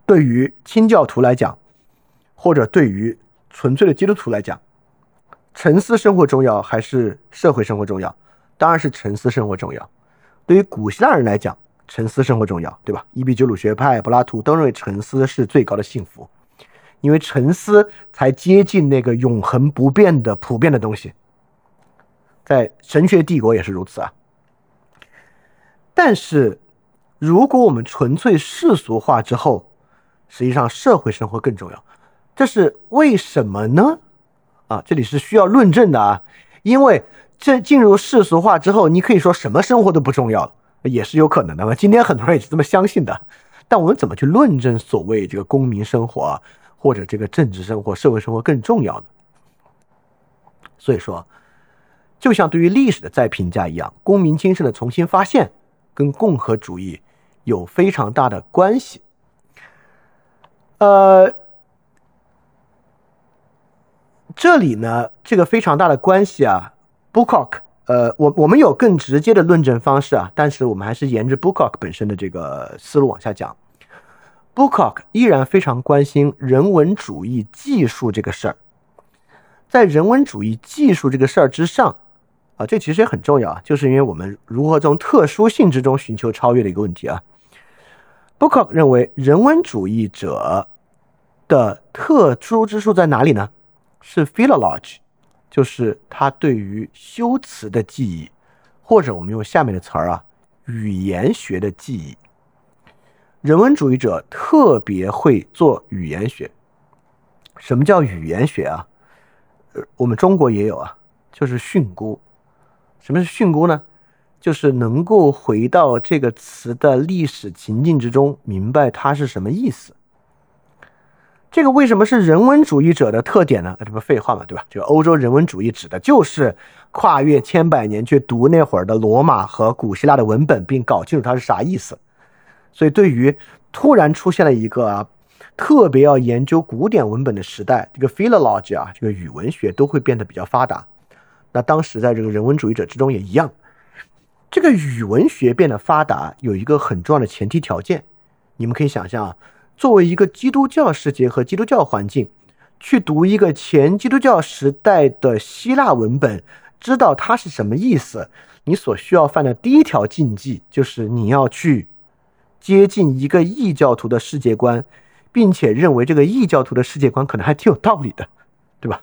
对于清教徒来讲，或者对于纯粹的基督徒来讲，沉思生活重要还是社会生活重要？当然是沉思生活重要。对于古希腊人来讲，沉思生活重要，对吧？伊壁鸠鲁学派、柏拉图都认为沉思是最高的幸福，因为沉思才接近那个永恒不变的普遍的东西。在神学帝国也是如此啊。但是，如果我们纯粹世俗化之后，实际上社会生活更重要，这是为什么呢？啊，这里是需要论证的啊，因为这进入世俗化之后，你可以说什么生活都不重要了，也是有可能的嘛。今天很多人也是这么相信的，但我们怎么去论证所谓这个公民生活啊或者这个政治生活、社会生活更重要呢？所以说，就像对于历史的再评价一样，公民精神的重新发现。跟共和主义有非常大的关系。呃，这里呢，这个非常大的关系啊 b o o k o c k 呃，我我们有更直接的论证方式啊，但是我们还是沿着 b o o k o c k 本身的这个思路往下讲。b o o k o c k 依然非常关心人文主义技术这个事儿，在人文主义技术这个事儿之上。啊，这其实也很重要啊，就是因为我们如何从特殊性之中寻求超越的一个问题啊。b o o k 认为，人文主义者的特殊之处在哪里呢？是 philology，就是他对于修辞的记忆，或者我们用下面的词儿啊，语言学的记忆。人文主义者特别会做语言学。什么叫语言学啊？呃，我们中国也有啊，就是训诂。什么是训诂呢？就是能够回到这个词的历史情境之中，明白它是什么意思。这个为什么是人文主义者的特点呢？这不废话嘛，对吧？这个欧洲人文主义指的就是跨越千百年去读那会儿的罗马和古希腊的文本，并搞清楚它是啥意思。所以，对于突然出现了一个啊，特别要研究古典文本的时代，这个 philology 啊，这个语文学都会变得比较发达。那当时在这个人文主义者之中也一样，这个语文学变得发达有一个很重要的前提条件，你们可以想象啊。作为一个基督教世界和基督教环境，去读一个前基督教时代的希腊文本，知道它是什么意思，你所需要犯的第一条禁忌就是你要去接近一个异教徒的世界观，并且认为这个异教徒的世界观可能还挺有道理的，对吧？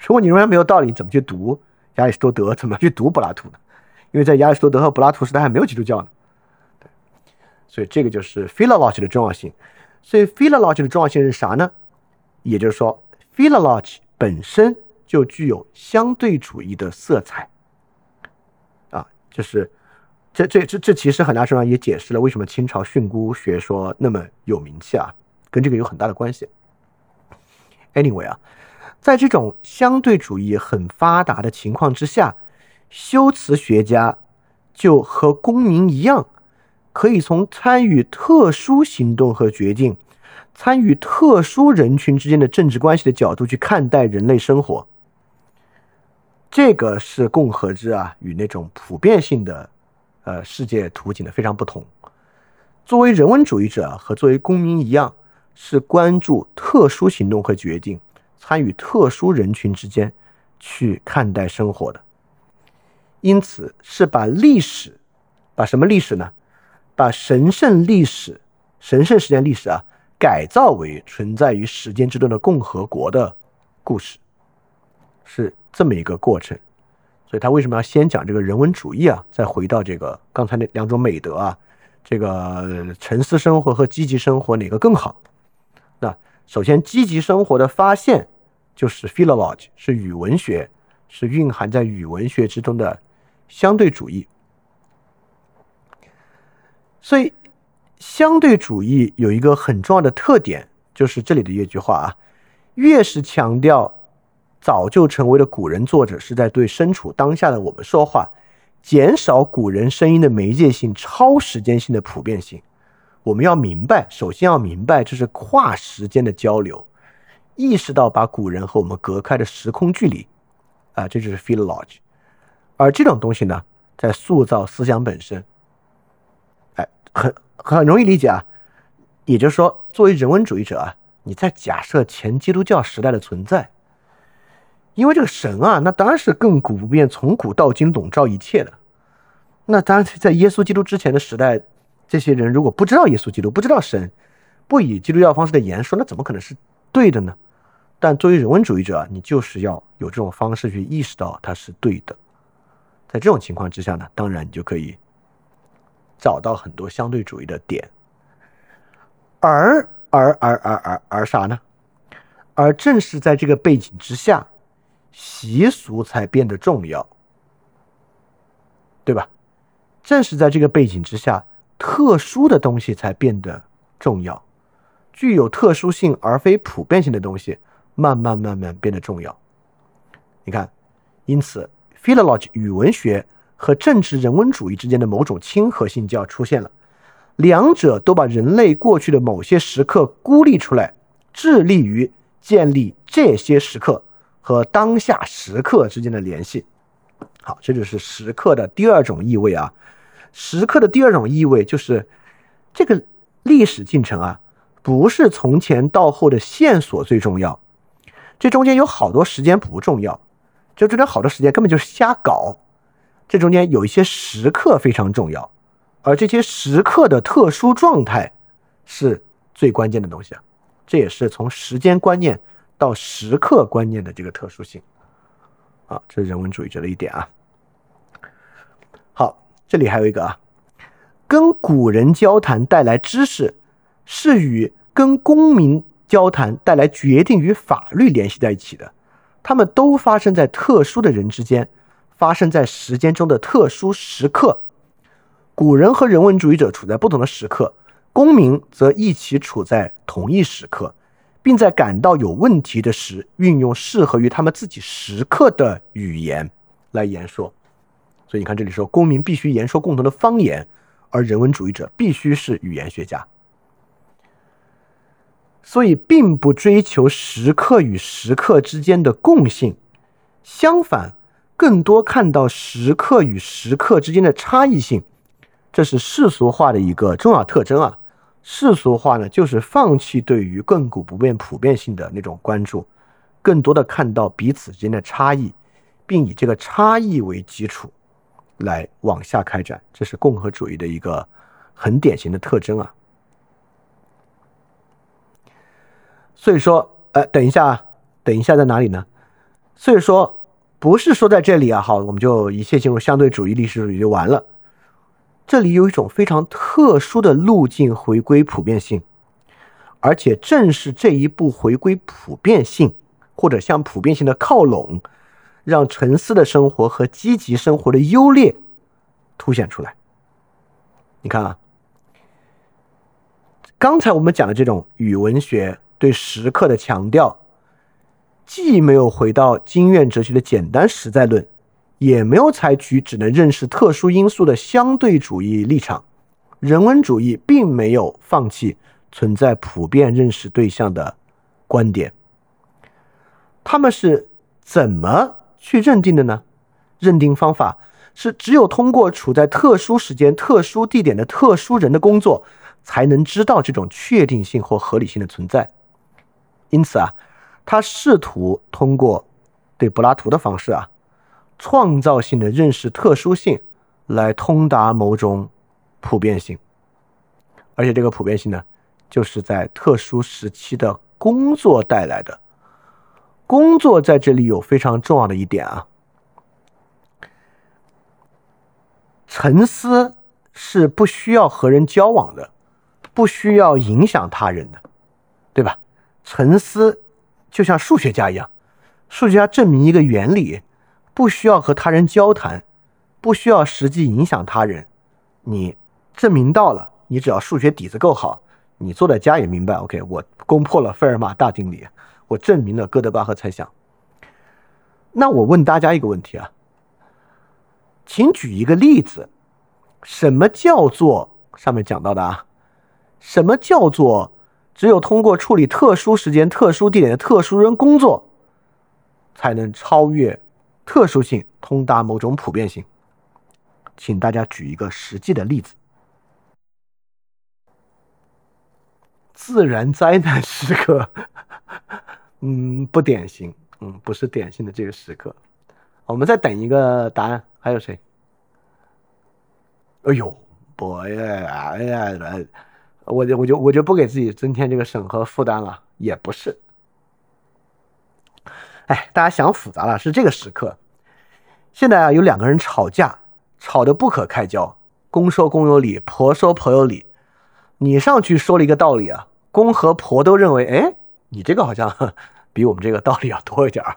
如果你认为没有道理，怎么去读亚里士多德？怎么去读柏拉图呢？因为在亚里士多德和柏拉图时代还没有基督教呢。对，所以这个就是 philology 的重要性。所以，philology 的重要性是啥呢？也就是说，philology 本身就具有相对主义的色彩。啊，就是这这这这其实很大程度上也解释了为什么清朝训诂学说那么有名气啊，跟这个有很大的关系。Anyway 啊，在这种相对主义很发达的情况之下，修辞学家就和公民一样。可以从参与特殊行动和决定、参与特殊人群之间的政治关系的角度去看待人类生活。这个是共和制啊，与那种普遍性的呃世界图景的非常不同。作为人文主义者和作为公民一样，是关注特殊行动和决定、参与特殊人群之间去看待生活的。因此，是把历史，把什么历史呢？把神圣历史、神圣时间历史啊，改造为存在于时间之中的共和国的故事，是这么一个过程。所以他为什么要先讲这个人文主义啊？再回到这个刚才那两种美德啊，这个沉思生活和积极生活哪个更好？那首先，积极生活的发现就是 philology，是语文学，是蕴含在语文学之中的相对主义。所以，相对主义有一个很重要的特点，就是这里的一句话啊，越是强调早就成为了古人作者是在对身处当下的我们说话，减少古人声音的媒介性、超时间性的普遍性。我们要明白，首先要明白这是跨时间的交流，意识到把古人和我们隔开的时空距离，啊，这就是 philology。而这种东西呢，在塑造思想本身。很很容易理解啊，也就是说，作为人文主义者啊，你在假设前基督教时代的存在，因为这个神啊，那当然是亘古不变，从古到今笼罩一切的。那当然，在耶稣基督之前的时代，这些人如果不知道耶稣基督，不知道神，不以基督教方式的言说，那怎么可能是对的呢？但作为人文主义者，你就是要有这种方式去意识到它是对的。在这种情况之下呢，当然你就可以。找到很多相对主义的点，而而而而而而啥呢？而正是在这个背景之下，习俗才变得重要，对吧？正是在这个背景之下，特殊的东西才变得重要，具有特殊性而非普遍性的东西，慢慢慢慢变得重要。你看，因此，philology 语文学。和政治人文主义之间的某种亲和性就要出现了，两者都把人类过去的某些时刻孤立出来，致力于建立这些时刻和当下时刻之间的联系。好，这就是时刻的第二种意味啊。时刻的第二种意味就是这个历史进程啊，不是从前到后的线索最重要，这中间有好多时间不重要，就这点好多时间根本就是瞎搞。这中间有一些时刻非常重要，而这些时刻的特殊状态是最关键的东西啊！这也是从时间观念到时刻观念的这个特殊性啊，这是人文主义者的一点啊。这里还有一个啊，跟古人交谈带来知识，是与跟公民交谈带来决定与法律联系在一起的，他们都发生在特殊的人之间。发生在时间中的特殊时刻，古人和人文主义者处在不同的时刻，公民则一起处在同一时刻，并在感到有问题的时，运用适合于他们自己时刻的语言来言说。所以你看，这里说公民必须言说共同的方言，而人文主义者必须是语言学家。所以，并不追求时刻与时刻之间的共性，相反，更多看到时刻与时刻之间的差异性。这是世俗化的一个重要特征啊！世俗化呢，就是放弃对于亘古不变普遍性的那种关注，更多的看到彼此之间的差异，并以这个差异为基础。来往下开展，这是共和主义的一个很典型的特征啊。所以说，呃，等一下，等一下在哪里呢？所以说，不是说在这里啊，好，我们就一切进入相对主义历史主义就完了。这里有一种非常特殊的路径回归普遍性，而且正是这一步回归普遍性，或者向普遍性的靠拢。让沉思的生活和积极生活的优劣凸显出来。你看啊，刚才我们讲的这种语文学对时刻的强调，既没有回到经验哲学的简单实在论，也没有采取只能认识特殊因素的相对主义立场。人文主义并没有放弃存在普遍认识对象的观点。他们是怎么？去认定的呢？认定方法是只有通过处在特殊时间、特殊地点的特殊人的工作，才能知道这种确定性或合理性的存在。因此啊，他试图通过对柏拉图的方式啊，创造性的认识特殊性，来通达某种普遍性。而且这个普遍性呢，就是在特殊时期的工作带来的。工作在这里有非常重要的一点啊，沉思是不需要和人交往的，不需要影响他人的，对吧？沉思就像数学家一样，数学家证明一个原理，不需要和他人交谈，不需要实际影响他人，你证明到了，你只要数学底子够好，你坐在家也明白。OK，我攻破了费尔马大定理。我证明了哥德巴赫猜想。那我问大家一个问题啊，请举一个例子，什么叫做上面讲到的啊？什么叫做只有通过处理特殊时间、特殊地点的特殊人工作，才能超越特殊性，通达某种普遍性？请大家举一个实际的例子。自然灾难时刻。嗯，不典型，嗯，不是典型的这个时刻。我们再等一个答案，还有谁？哎呦，不呀，哎呀，我就我就我就不给自己增添这个审核负担了，也不是。哎，大家想复杂了，是这个时刻。现在啊，有两个人吵架，吵得不可开交，公说公有理，婆说婆有理。你上去说了一个道理啊，公和婆都认为，哎。你这个好像 [LAUGHS] 比我们这个道理要多一点儿，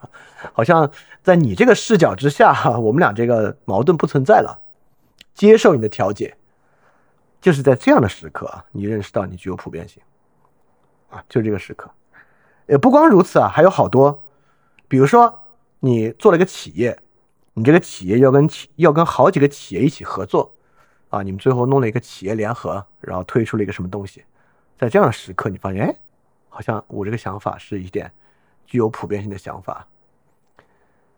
好像在你这个视角之下，[LAUGHS] 我们俩这个矛盾不存在了。接受你的调解，就是在这样的时刻啊，你认识到你具有普遍性啊，就这个时刻。也不光如此啊，还有好多，比如说你做了一个企业，你这个企业要跟企要跟好几个企业一起合作啊，你们最后弄了一个企业联合，然后推出了一个什么东西，在这样的时刻，你发现哎。好像我这个想法是一点具有普遍性的想法，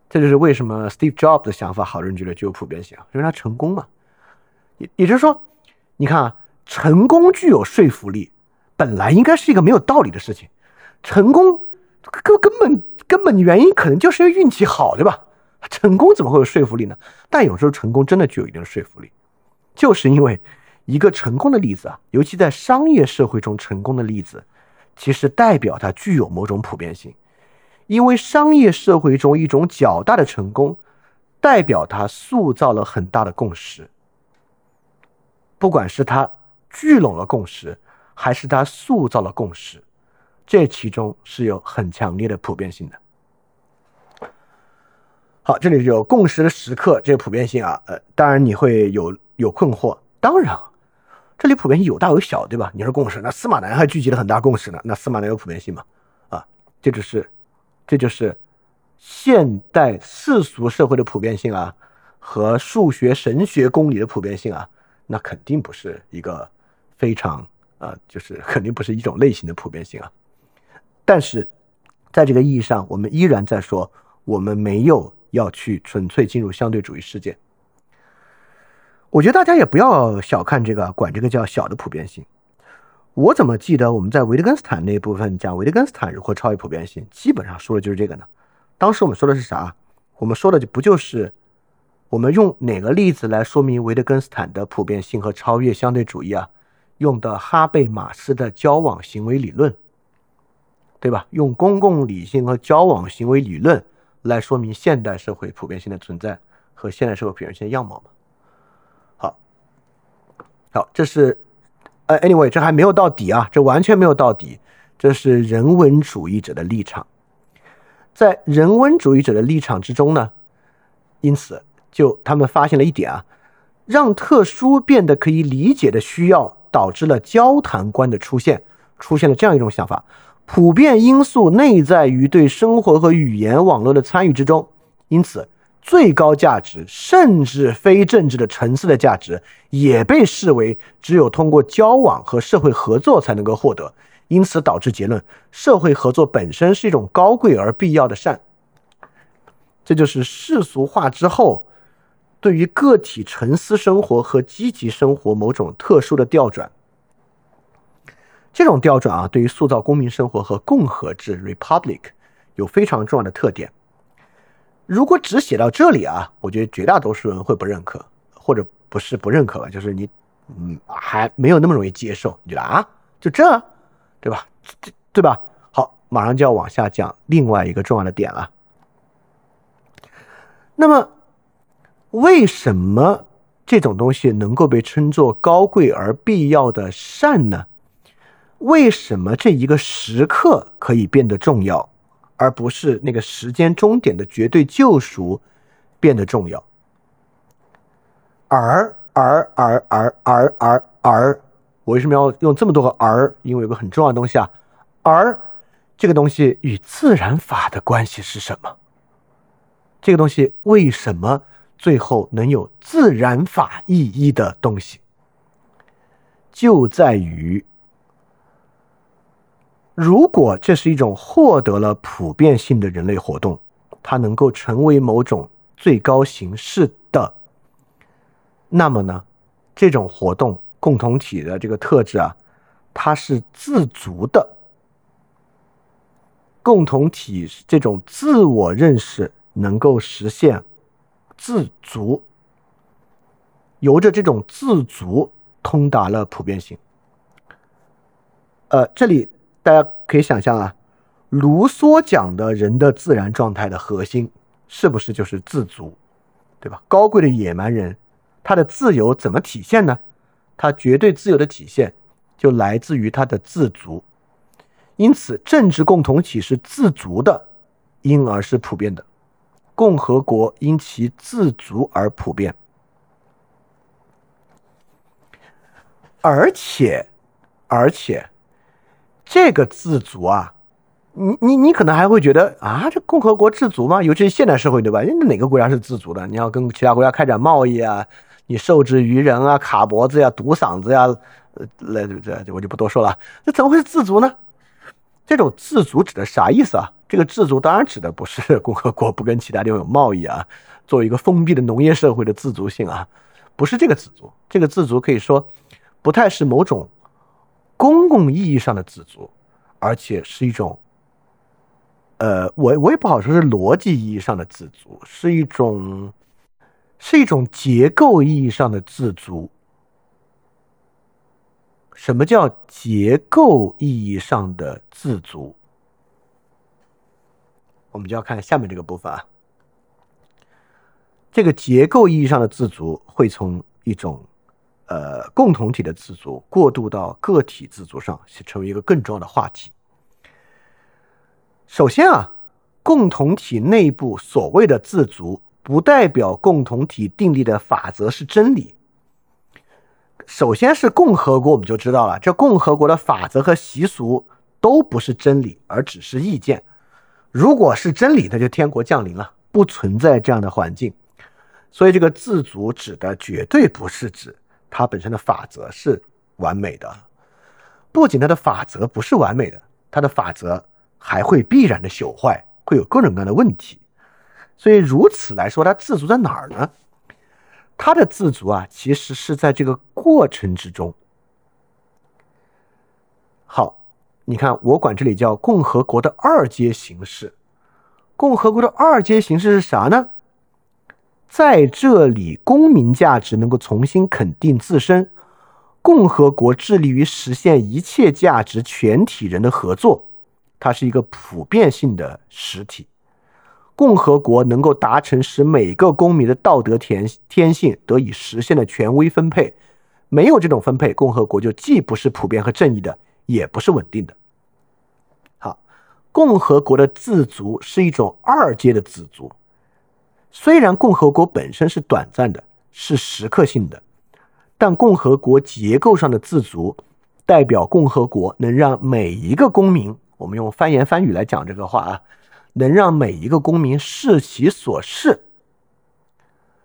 这就是为什么 Steve Jobs 的想法好多人觉得具有普遍性，因为他成功嘛。也也就是说，你看啊，成功具有说服力，本来应该是一个没有道理的事情。成功根根本根本原因可能就是因为运气好，对吧？成功怎么会有说服力呢？但有时候成功真的具有一定的说服力，就是因为一个成功的例子啊，尤其在商业社会中成功的例子。其实代表它具有某种普遍性，因为商业社会中一种较大的成功，代表它塑造了很大的共识。不管是它聚拢了共识，还是它塑造了共识，这其中是有很强烈的普遍性的。好，这里有共识的时刻，这个普遍性啊，呃，当然你会有有困惑，当然。这里普遍性有大有小，对吧？你说共识，那司马南还聚集了很大共识呢，那司马南有普遍性吗？啊这就是，这就是现代世俗社会的普遍性啊，和数学、神学、公理的普遍性啊，那肯定不是一个非常啊，就是 [LAUGHS] 肯定不是一种类型的普遍性啊。但是，在这个意义上，我们依然在说，我们没有要去纯粹进入相对主义世界。我觉得大家也不要小看这个，管这个叫小的普遍性。我怎么记得我们在维特根斯坦那部分讲维特根斯坦如何超越普遍性，基本上说的就是这个呢？当时我们说的是啥？我们说的就不就是我们用哪个例子来说明维特根斯坦的普遍性和超越相对主义啊？用的哈贝马斯的交往行为理论，对吧？用公共理性和交往行为理论来说明现代社会普遍性的存在和现代社会普遍性的样貌嘛？好，这是，呃，anyway，这还没有到底啊，这完全没有到底，这是人文主义者的立场，在人文主义者的立场之中呢，因此就他们发现了一点啊，让特殊变得可以理解的需要，导致了交谈观的出现，出现了这样一种想法：普遍因素内在于对生活和语言网络的参与之中，因此。最高价值，甚至非政治的层次的价值，也被视为只有通过交往和社会合作才能够获得，因此导致结论：社会合作本身是一种高贵而必要的善。这就是世俗化之后，对于个体沉思生活和积极生活某种特殊的调转。这种调转啊，对于塑造公民生活和共和制 （republic） 有非常重要的特点。如果只写到这里啊，我觉得绝大多数人会不认可，或者不是不认可吧，就是你，嗯，还没有那么容易接受。你觉得啊，就这，对吧？这对吧？好，马上就要往下讲另外一个重要的点了。那么，为什么这种东西能够被称作高贵而必要的善呢？为什么这一个时刻可以变得重要？而不是那个时间终点的绝对救赎变得重要，而而而而而而而，我为什么要用这么多个而？因为有个很重要的东西啊，而这个东西与自然法的关系是什么？这个东西为什么最后能有自然法意义的东西？就在于。如果这是一种获得了普遍性的人类活动，它能够成为某种最高形式的，那么呢，这种活动共同体的这个特质啊，它是自足的。共同体这种自我认识能够实现自足，由着这种自足通达了普遍性。呃，这里。大家可以想象啊，卢梭讲的人的自然状态的核心，是不是就是自足，对吧？高贵的野蛮人，他的自由怎么体现呢？他绝对自由的体现，就来自于他的自足。因此，政治共同体是自足的，因而是普遍的。共和国因其自足而普遍，而且，而且。这个自足啊，你你你可能还会觉得啊，这共和国自足吗？尤其是现代社会，对吧？那哪个国家是自足的？你要跟其他国家开展贸易啊，你受制于人啊，卡脖子呀，堵嗓子呀，呃，来这这我就不多说了。这怎么会是自足呢？这种自足指的啥意思啊？这个自足当然指的不是 [LAUGHS] 共和国不跟其他地方有贸易啊，作为一个封闭的农业社会的自足性啊，不是这个自足。这个自足可以说不太是某种。公共意义上的自足，而且是一种，呃，我我也不好说是逻辑意义上的自足，是一种，是一种结构意义上的自足。什么叫结构意义上的自足？我们就要看下面这个部分啊。这个结构意义上的自足会从一种。呃，共同体的自足过渡到个体自足上，是成为一个更重要的话题。首先啊，共同体内部所谓的自足，不代表共同体定立的法则是真理。首先是共和国，我们就知道了，这共和国的法则和习俗都不是真理，而只是意见。如果是真理，那就天国降临了，不存在这样的环境。所以这个自足指的绝对不是指它本身的法则是完美的，不仅它的法则不是完美的，它的法则还会必然的朽坏，会有各种各样的问题。所以如此来说，它自足在哪儿呢？它的自足啊，其实是在这个过程之中。好，你看，我管这里叫共和国的二阶形式。共和国的二阶形式是啥呢？在这里，公民价值能够重新肯定自身。共和国致力于实现一切价值全体人的合作，它是一个普遍性的实体。共和国能够达成使每个公民的道德天天性得以实现的权威分配。没有这种分配，共和国就既不是普遍和正义的。也不是稳定的。好，共和国的自足是一种二阶的自足。虽然共和国本身是短暂的，是时刻性的，但共和国结构上的自足，代表共和国能让每一个公民，我们用翻言翻语来讲这个话啊，能让每一个公民视其所视。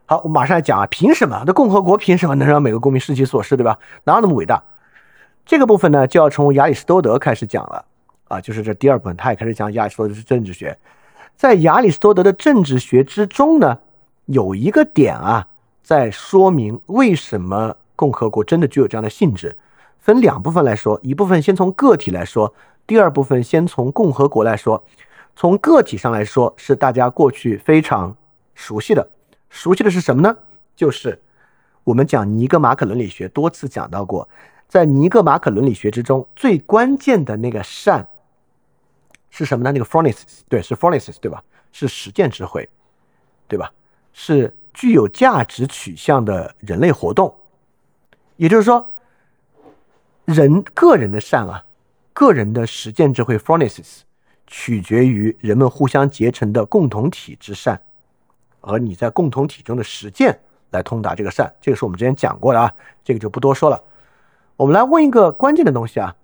好，我马上来讲啊，凭什么？那共和国凭什么能让每个公民视其所视，对吧？哪有那么伟大？这个部分呢，就要从亚里士多德开始讲了啊，就是这第二部分，他也开始讲亚里士多德是政治学。在亚里士多德的政治学之中呢，有一个点啊，在说明为什么共和国真的具有这样的性质。分两部分来说，一部分先从个体来说，第二部分先从共和国来说。从个体上来说，是大家过去非常熟悉的，熟悉的是什么呢？就是我们讲尼格马可伦理学多次讲到过。在尼格马可伦理学之中，最关键的那个善是什么呢？那个 f o r n e s s 对，是 f o r n e s s 对吧？是实践智慧，对吧？是具有价值取向的人类活动。也就是说，人个人的善啊，个人的实践智慧 f o r n e s s 取决于人们互相结成的共同体之善，而你在共同体中的实践来通达这个善。这个是我们之前讲过的啊，这个就不多说了。我们来问一个关键的东西啊，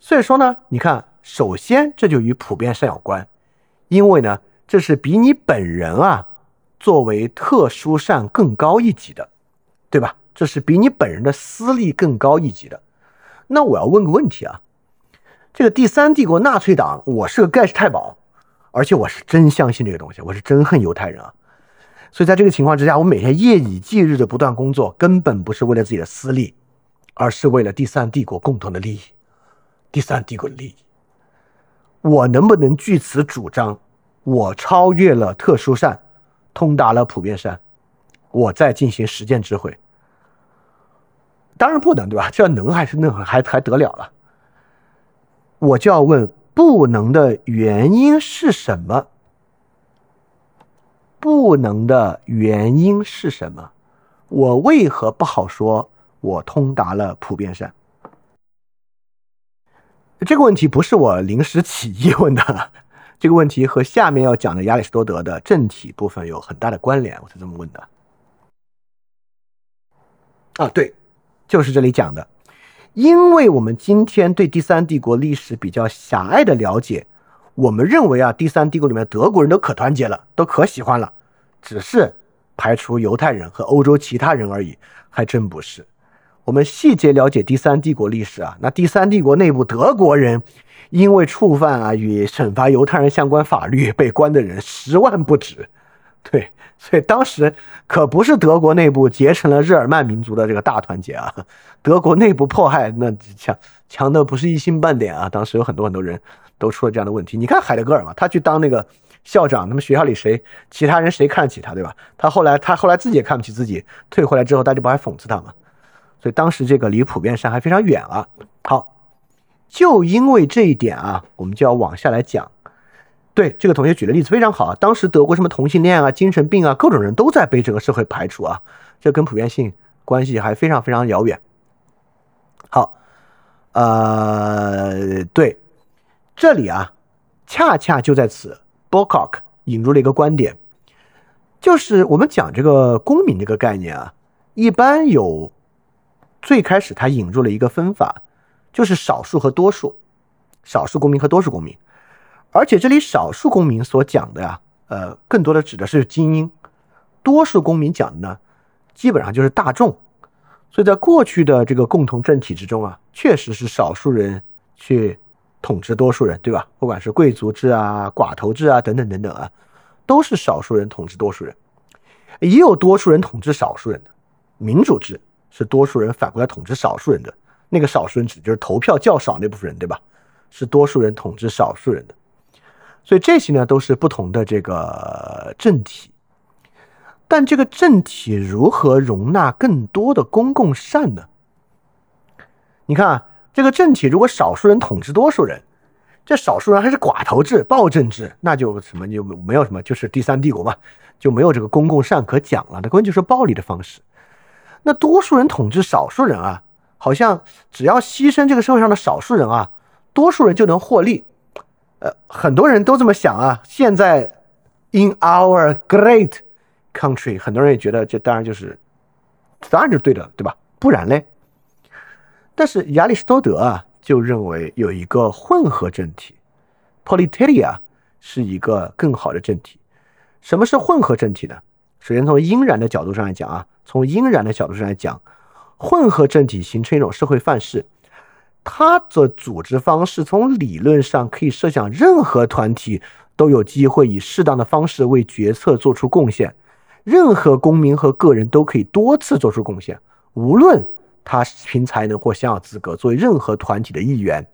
所以说呢，你看，首先这就与普遍善有关，因为呢，这是比你本人啊作为特殊善更高一级的，对吧？这是比你本人的私利更高一级的。那我要问个问题啊，这个第三帝国纳粹党，我是个盖世太保，而且我是真相信这个东西，我是真恨犹太人啊，所以在这个情况之下，我每天夜以继日的不断工作，根本不是为了自己的私利。而是为了第三帝国共同的利益，第三帝国的利益。我能不能据此主张，我超越了特殊善，通达了普遍善，我再进行实践智慧？当然不能，对吧？这能还是能还还得了了？我就要问，不能的原因是什么？不能的原因是什么？我为何不好说？我通达了普遍善，这个问题不是我临时起意问的，[LAUGHS] 这个问题和下面要讲的亚里士多德的政体部分有很大的关联，我才这么问的。啊，对，就是这里讲的，因为我们今天对第三帝国历史比较狭隘的了解，我们认为啊，第三帝国里面德国人都可团结了，都可喜欢了，只是排除犹太人和欧洲其他人而已，还真不是。我们细节了解第三帝国历史啊，那第三帝国内部德国人因为触犯啊与惩罚犹太人相关法律被关的人十万不止，对，所以当时可不是德国内部结成了日耳曼民族的这个大团结啊，德国内部迫害那强强的不是一星半点啊，当时有很多很多人都出了这样的问题。你看海德格尔嘛，他去当那个校长，那么学校里谁其他人谁看得起他，对吧？他后来他后来自己也看不起自己，退回来之后大家不还讽刺他吗？所以当时这个离普遍善还非常远啊。好，就因为这一点啊，我们就要往下来讲。对这个同学举的例子非常好啊。当时德国什么同性恋啊、精神病啊，各种人都在被这个社会排除啊，这跟普遍性关系还非常非常遥远。好，呃，对，这里啊，恰恰就在此 b o c o c k 引入了一个观点，就是我们讲这个公民这个概念啊，一般有。最开始他引入了一个分法，就是少数和多数，少数公民和多数公民。而且这里少数公民所讲的呀，呃，更多的指的是精英，多数公民讲的呢，基本上就是大众。所以在过去的这个共同政体之中啊，确实是少数人去统治多数人，对吧？不管是贵族制啊、寡头制啊等等等等啊，都是少数人统治多数人，也有多数人统治少数人的民主制是多数人反过来统治少数人的，那个少数人指就是投票较少那部分人，对吧？是多数人统治少数人的，所以这些呢都是不同的这个政体。但这个政体如何容纳更多的公共善呢？你看啊，这个政体如果少数人统治多数人，这少数人还是寡头制、暴政制，那就什么就没有什么，就是第三帝国嘛，就没有这个公共善可讲了。那关键就是暴力的方式。那多数人统治少数人啊，好像只要牺牲这个社会上的少数人啊，多数人就能获利。呃，很多人都这么想啊。现在，in our great Country，很多人也觉得这当然就是，当然就对的，对吧？不然嘞？但是亚里士多德啊，就认为有一个混合政体，Politeia 是一个更好的政体。什么是混合政体呢？首先从应然的角度上来讲啊，从应然的角度上来讲，混合政体形成一种社会范式，它的组织方式从理论上可以设想，任何团体都有机会以适当的方式为决策做出贡献。任何公民和个人都可以多次做出贡献，无论他凭才能或享有资格作为任何团体的一员，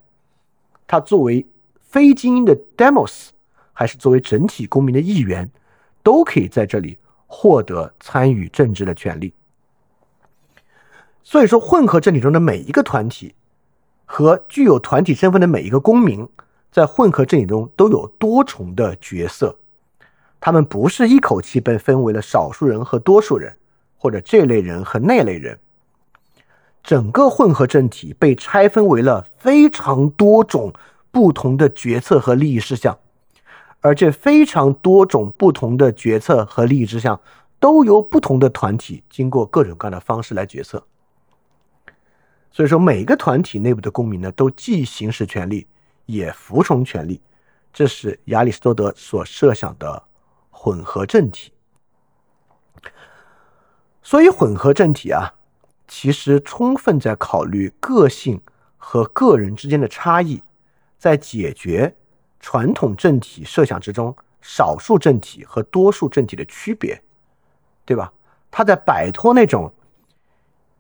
他作为非精英的 demos，还是作为整体公民的一员，都可以在这里获得参与政治的权利。所以说，混合政体中的每一个团体和具有团体身份的每一个公民，在混合政体中都有多重的角色。他们不是一口气被分为了少数人和多数人，或者这类人和那类人。整个混合政体被拆分为了非常多种不同的决策和利益事项，而这非常多种不同的决策和利益之项都由不同的团体经过各种各样的方式来决策。所以说，每个团体内部的公民呢，都既行使权利，也服从权利。这是亚里士多德所设想的。混合政体，所以混合政体啊，其实充分在考虑个性和个人之间的差异，在解决传统政体设想之中少数政体和多数政体的区别，对吧？他在摆脱那种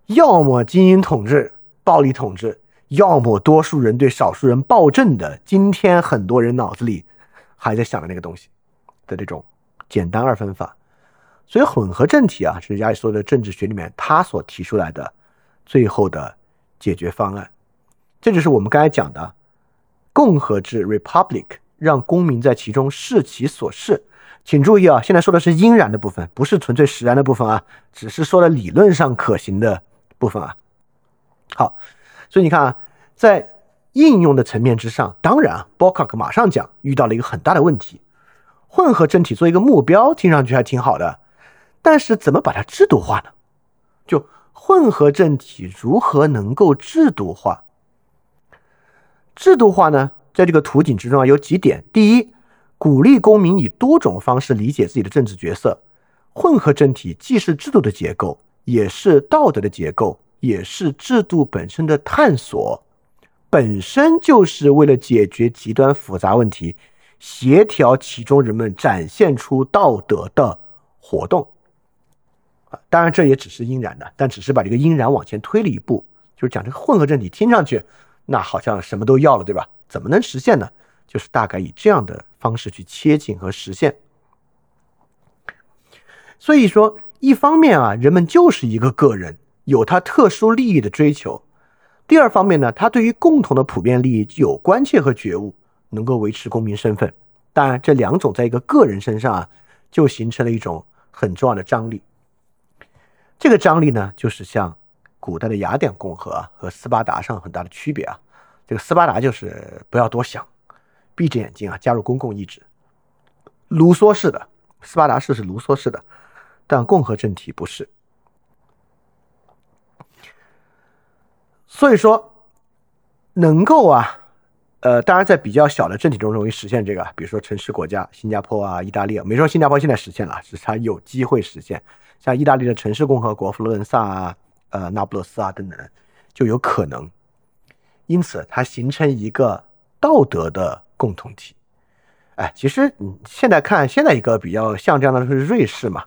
要么精英统治、暴力统治，要么多数人对少数人暴政的今天很多人脑子里还在想的那个东西的这种。简单二分法，所以混合政体啊，是亚里士多德政治学里面他所提出来的最后的解决方案。这就是我们刚才讲的共和制 （republic），让公民在其中视其所视。请注意啊，现在说的是应然的部分，不是纯粹实然的部分啊，只是说了理论上可行的部分啊。好，所以你看啊，在应用的层面之上，当然啊，波卡克马上讲遇到了一个很大的问题。混合政体做一个目标，听上去还挺好的，但是怎么把它制度化呢？就混合政体如何能够制度化？制度化呢，在这个图景之中啊，有几点：第一，鼓励公民以多种方式理解自己的政治角色。混合政体既是制度的结构，也是道德的结构，也是制度本身的探索，本身就是为了解决极端复杂问题。协调其中人们展现出道德的活动啊，当然这也只是应然的，但只是把这个应然往前推了一步，就是讲这个混合政体听上去那好像什么都要了，对吧？怎么能实现呢？就是大概以这样的方式去切近和实现。所以说，一方面啊，人们就是一个个人，有他特殊利益的追求；第二方面呢，他对于共同的普遍利益有关切和觉悟。能够维持公民身份，当然这两种在一个个人身上啊，就形成了一种很重要的张力。这个张力呢，就是像古代的雅典共和和斯巴达上很大的区别啊。这个斯巴达就是不要多想，闭着眼睛啊加入公共意志，卢梭式的斯巴达式是卢梭式的，但共和政体不是。所以说，能够啊。呃，当然在比较小的政体中容易实现这个，比如说城市国家，新加坡啊、意大利，没说新加坡现在实现了，只是它有机会实现。像意大利的城市共和国，佛罗伦萨啊、呃、那不勒斯啊等等，就有可能。因此，它形成一个道德的共同体。哎，其实你现在看，现在一个比较像这样的是瑞士嘛。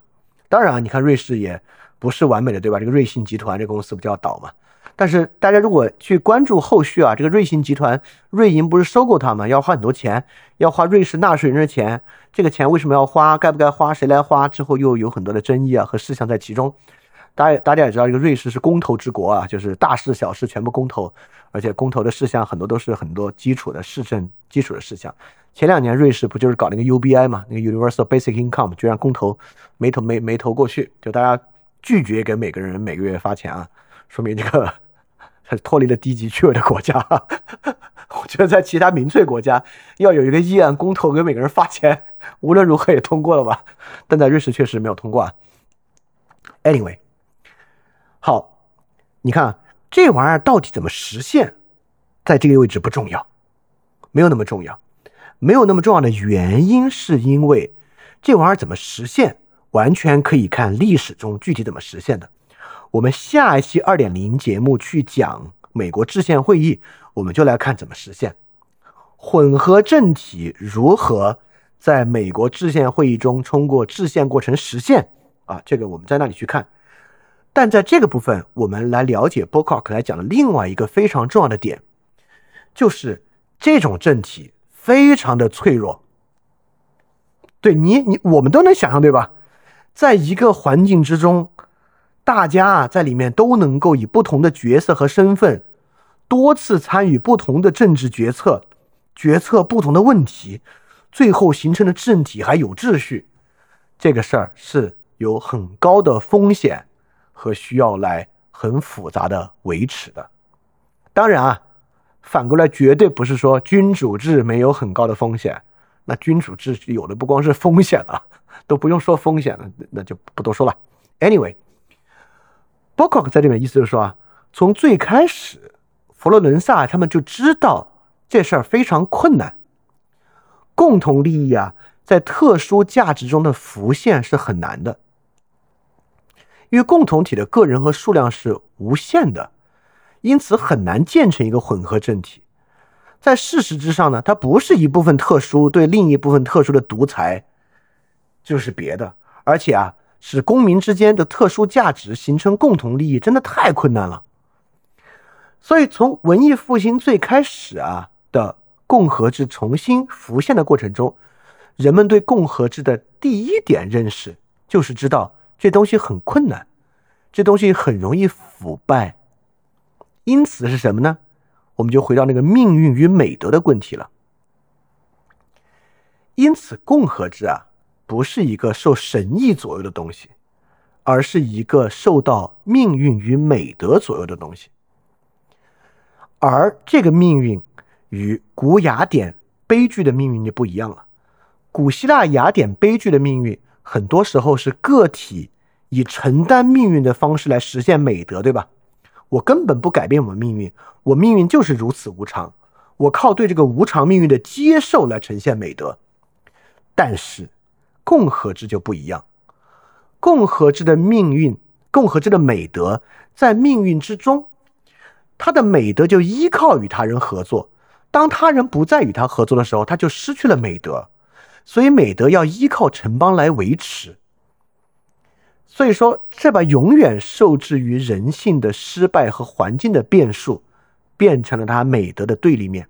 当然，你看瑞士也不是完美的，对吧？这个瑞信集团这个公司不就要倒嘛？但是大家如果去关注后续啊，这个瑞信集团，瑞银不是收购它吗？要花很多钱，要花瑞士纳税人的钱。这个钱为什么要花？该不该花？谁来花？之后又有很多的争议啊和事项在其中。大家大家也知道，这个瑞士是公投之国啊，就是大事小事全部公投，而且公投的事项很多都是很多基础的市政基础的事项。前两年瑞士不就是搞那个 UBI 嘛，那个 Universal Basic Income，居然公投没投没没投过去，就大家拒绝给每个人每个月发钱啊，说明这个。它脱离了低级趣味的国家，[LAUGHS] 我觉得在其他民粹国家要有一个议案公投给每个人发钱，无论如何也通过了吧？但在瑞士确实没有通过啊。Anyway，好，你看这玩意儿到底怎么实现，在这个位置不重要，没有那么重要，没有那么重要的原因是因为这玩意儿怎么实现，完全可以看历史中具体怎么实现的。我们下一期二点零节目去讲美国制宪会议，我们就来看怎么实现混合政体如何在美国制宪会议中通过制宪过程实现啊，这个我们在那里去看。但在这个部分，我们来了解 b o c o c k 来讲的另外一个非常重要的点，就是这种政体非常的脆弱。对你，你我们都能想象，对吧？在一个环境之中。大家啊，在里面都能够以不同的角色和身份，多次参与不同的政治决策，决策不同的问题，最后形成的政体还有秩序。这个事儿是有很高的风险和需要来很复杂的维持的。当然啊，反过来绝对不是说君主制没有很高的风险，那君主制有的不光是风险了，都不用说风险了，那就不多说了。Anyway。b o c o c k 在这边意思就是说啊，从最开始，佛罗伦萨他们就知道这事儿非常困难。共同利益啊，在特殊价值中的浮现是很难的，因为共同体的个人和数量是无限的，因此很难建成一个混合政体。在事实之上呢，它不是一部分特殊对另一部分特殊的独裁，就是别的，而且啊。使公民之间的特殊价值形成共同利益，真的太困难了。所以，从文艺复兴最开始啊的共和制重新浮现的过程中，人们对共和制的第一点认识就是知道这东西很困难，这东西很容易腐败。因此是什么呢？我们就回到那个命运与美德的问题了。因此，共和制啊。不是一个受神意左右的东西，而是一个受到命运与美德左右的东西。而这个命运与古雅典悲剧的命运就不一样了。古希腊雅典悲剧的命运，很多时候是个体以承担命运的方式来实现美德，对吧？我根本不改变我们命运，我命运就是如此无常，我靠对这个无常命运的接受来呈现美德。但是。共和制就不一样，共和制的命运，共和制的美德在命运之中，他的美德就依靠与他人合作。当他人不再与他合作的时候，他就失去了美德，所以美德要依靠城邦来维持。所以说，这把永远受制于人性的失败和环境的变数，变成了他美德的对立面。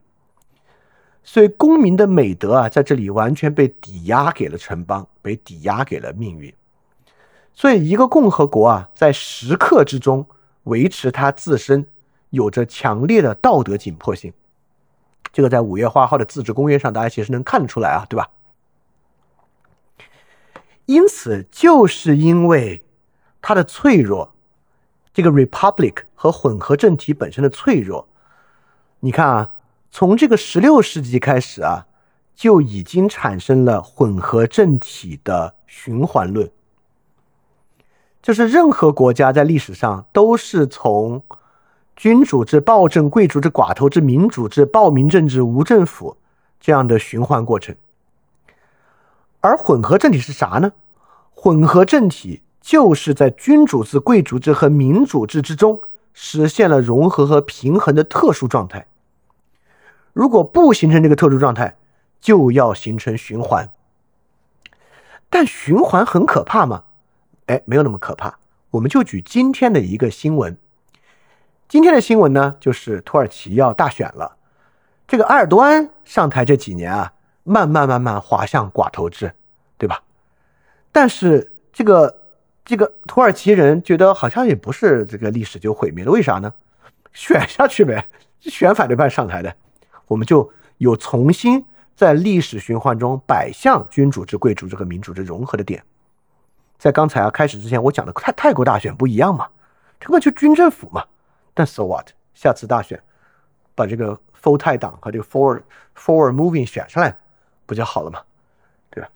所以，公民的美德啊，在这里完全被抵押给了城邦，被抵押给了命运。所以，一个共和国啊，在时刻之中维持它自身，有着强烈的道德紧迫性。这个在五月花号的自治公约上，大家其实能看得出来啊，对吧？因此，就是因为它的脆弱，这个 republic 和混合政体本身的脆弱，你看啊。从这个十六世纪开始啊，就已经产生了混合政体的循环论，就是任何国家在历史上都是从君主制、暴政、贵族制、寡头制、民主制、暴民政治、无政府这样的循环过程。而混合政体是啥呢？混合政体就是在君主制、贵族制和民主制之中实现了融合和平衡的特殊状态。如果不形成这个特殊状态，就要形成循环。但循环很可怕吗？哎，没有那么可怕。我们就举今天的一个新闻。今天的新闻呢，就是土耳其要大选了。这个埃尔多安上台这几年啊，慢慢慢慢滑向寡头制，对吧？但是这个这个土耳其人觉得好像也不是这个历史就毁灭了，为啥呢？选下去呗，[LAUGHS] 选反对派上台的，我们就有重新在历史循环中摆向君主制、贵族制和民主制融合的点。在刚才啊开始之前，我讲的泰泰国大选不一样嘛，这个就军政府嘛？但 so what？下次大选，把这个 full 泰党和这个 forward forward moving 选上来，不就好了吗？对吧？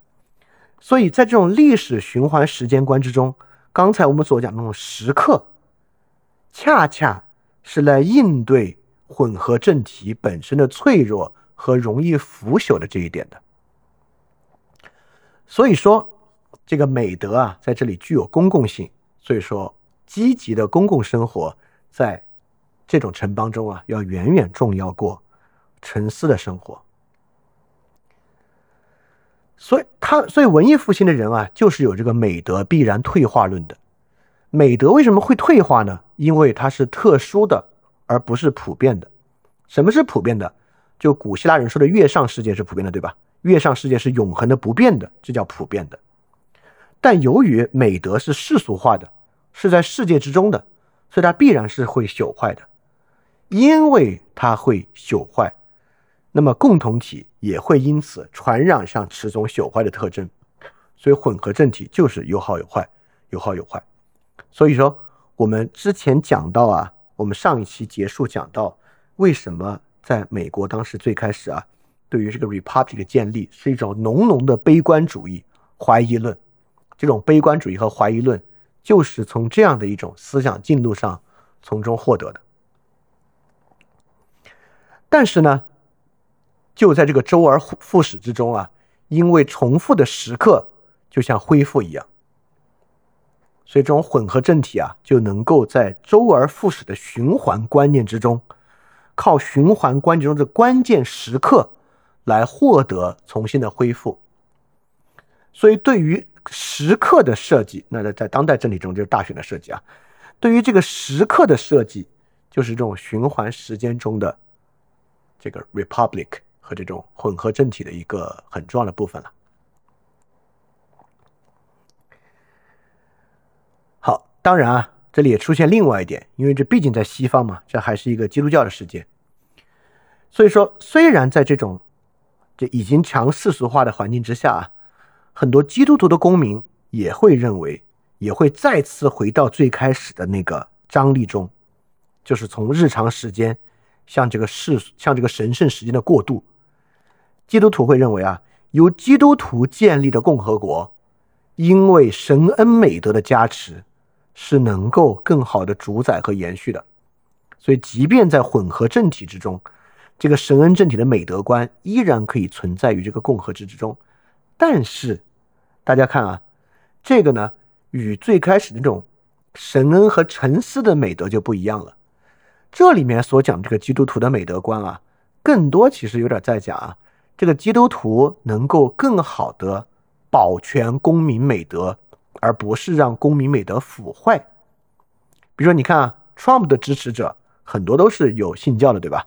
所以在这种历史循环时间观之中，刚才我们所讲那种时刻，恰恰是来应对混合政体本身的脆弱和容易腐朽的这一点的。所以说，这个美德啊，在这里具有公共性。所以说，积极的公共生活在。这种城邦中啊，要远远重要过沉思的生活。所以，他所以文艺复兴的人啊，就是有这个美德必然退化论的。美德为什么会退化呢？因为它是特殊的，而不是普遍的。什么是普遍的？就古希腊人说的月上世界是普遍的，对吧？月上世界是永恒的、不变的，这叫普遍的。但由于美德是世俗化的，是在世界之中的，所以它必然是会朽坏的。因为它会朽坏，那么共同体也会因此传染上此种朽坏的特征，所以混合政体就是有好有坏，有好有坏。所以说，我们之前讲到啊，我们上一期结束讲到，为什么在美国当时最开始啊，对于这个 republic 的建立是一种浓浓的悲观主义、怀疑论，这种悲观主义和怀疑论就是从这样的一种思想进路上从中获得的。但是呢，就在这个周而复始之中啊，因为重复的时刻就像恢复一样，所以这种混合政体啊，就能够在周而复始的循环观念之中，靠循环观念中的关键时刻来获得重新的恢复。所以，对于时刻的设计，那在在当代政体中就是大选的设计啊，对于这个时刻的设计，就是这种循环时间中的。这个 republic 和这种混合政体的一个很重要的部分了。好，当然啊，这里也出现另外一点，因为这毕竟在西方嘛，这还是一个基督教的世界。所以说，虽然在这种这已经强世俗化的环境之下啊，很多基督徒的公民也会认为，也会再次回到最开始的那个张力中，就是从日常时间。向这个世，向这个神圣时间的过渡，基督徒会认为啊，由基督徒建立的共和国，因为神恩美德的加持，是能够更好的主宰和延续的。所以，即便在混合政体之中，这个神恩政体的美德观依然可以存在于这个共和制之中。但是，大家看啊，这个呢，与最开始那种神恩和沉思的美德就不一样了。这里面所讲这个基督徒的美德观啊，更多其实有点在讲啊，这个基督徒能够更好的保全公民美德，而不是让公民美德腐坏。比如说，你看啊，Trump 的支持者很多都是有信教的，对吧？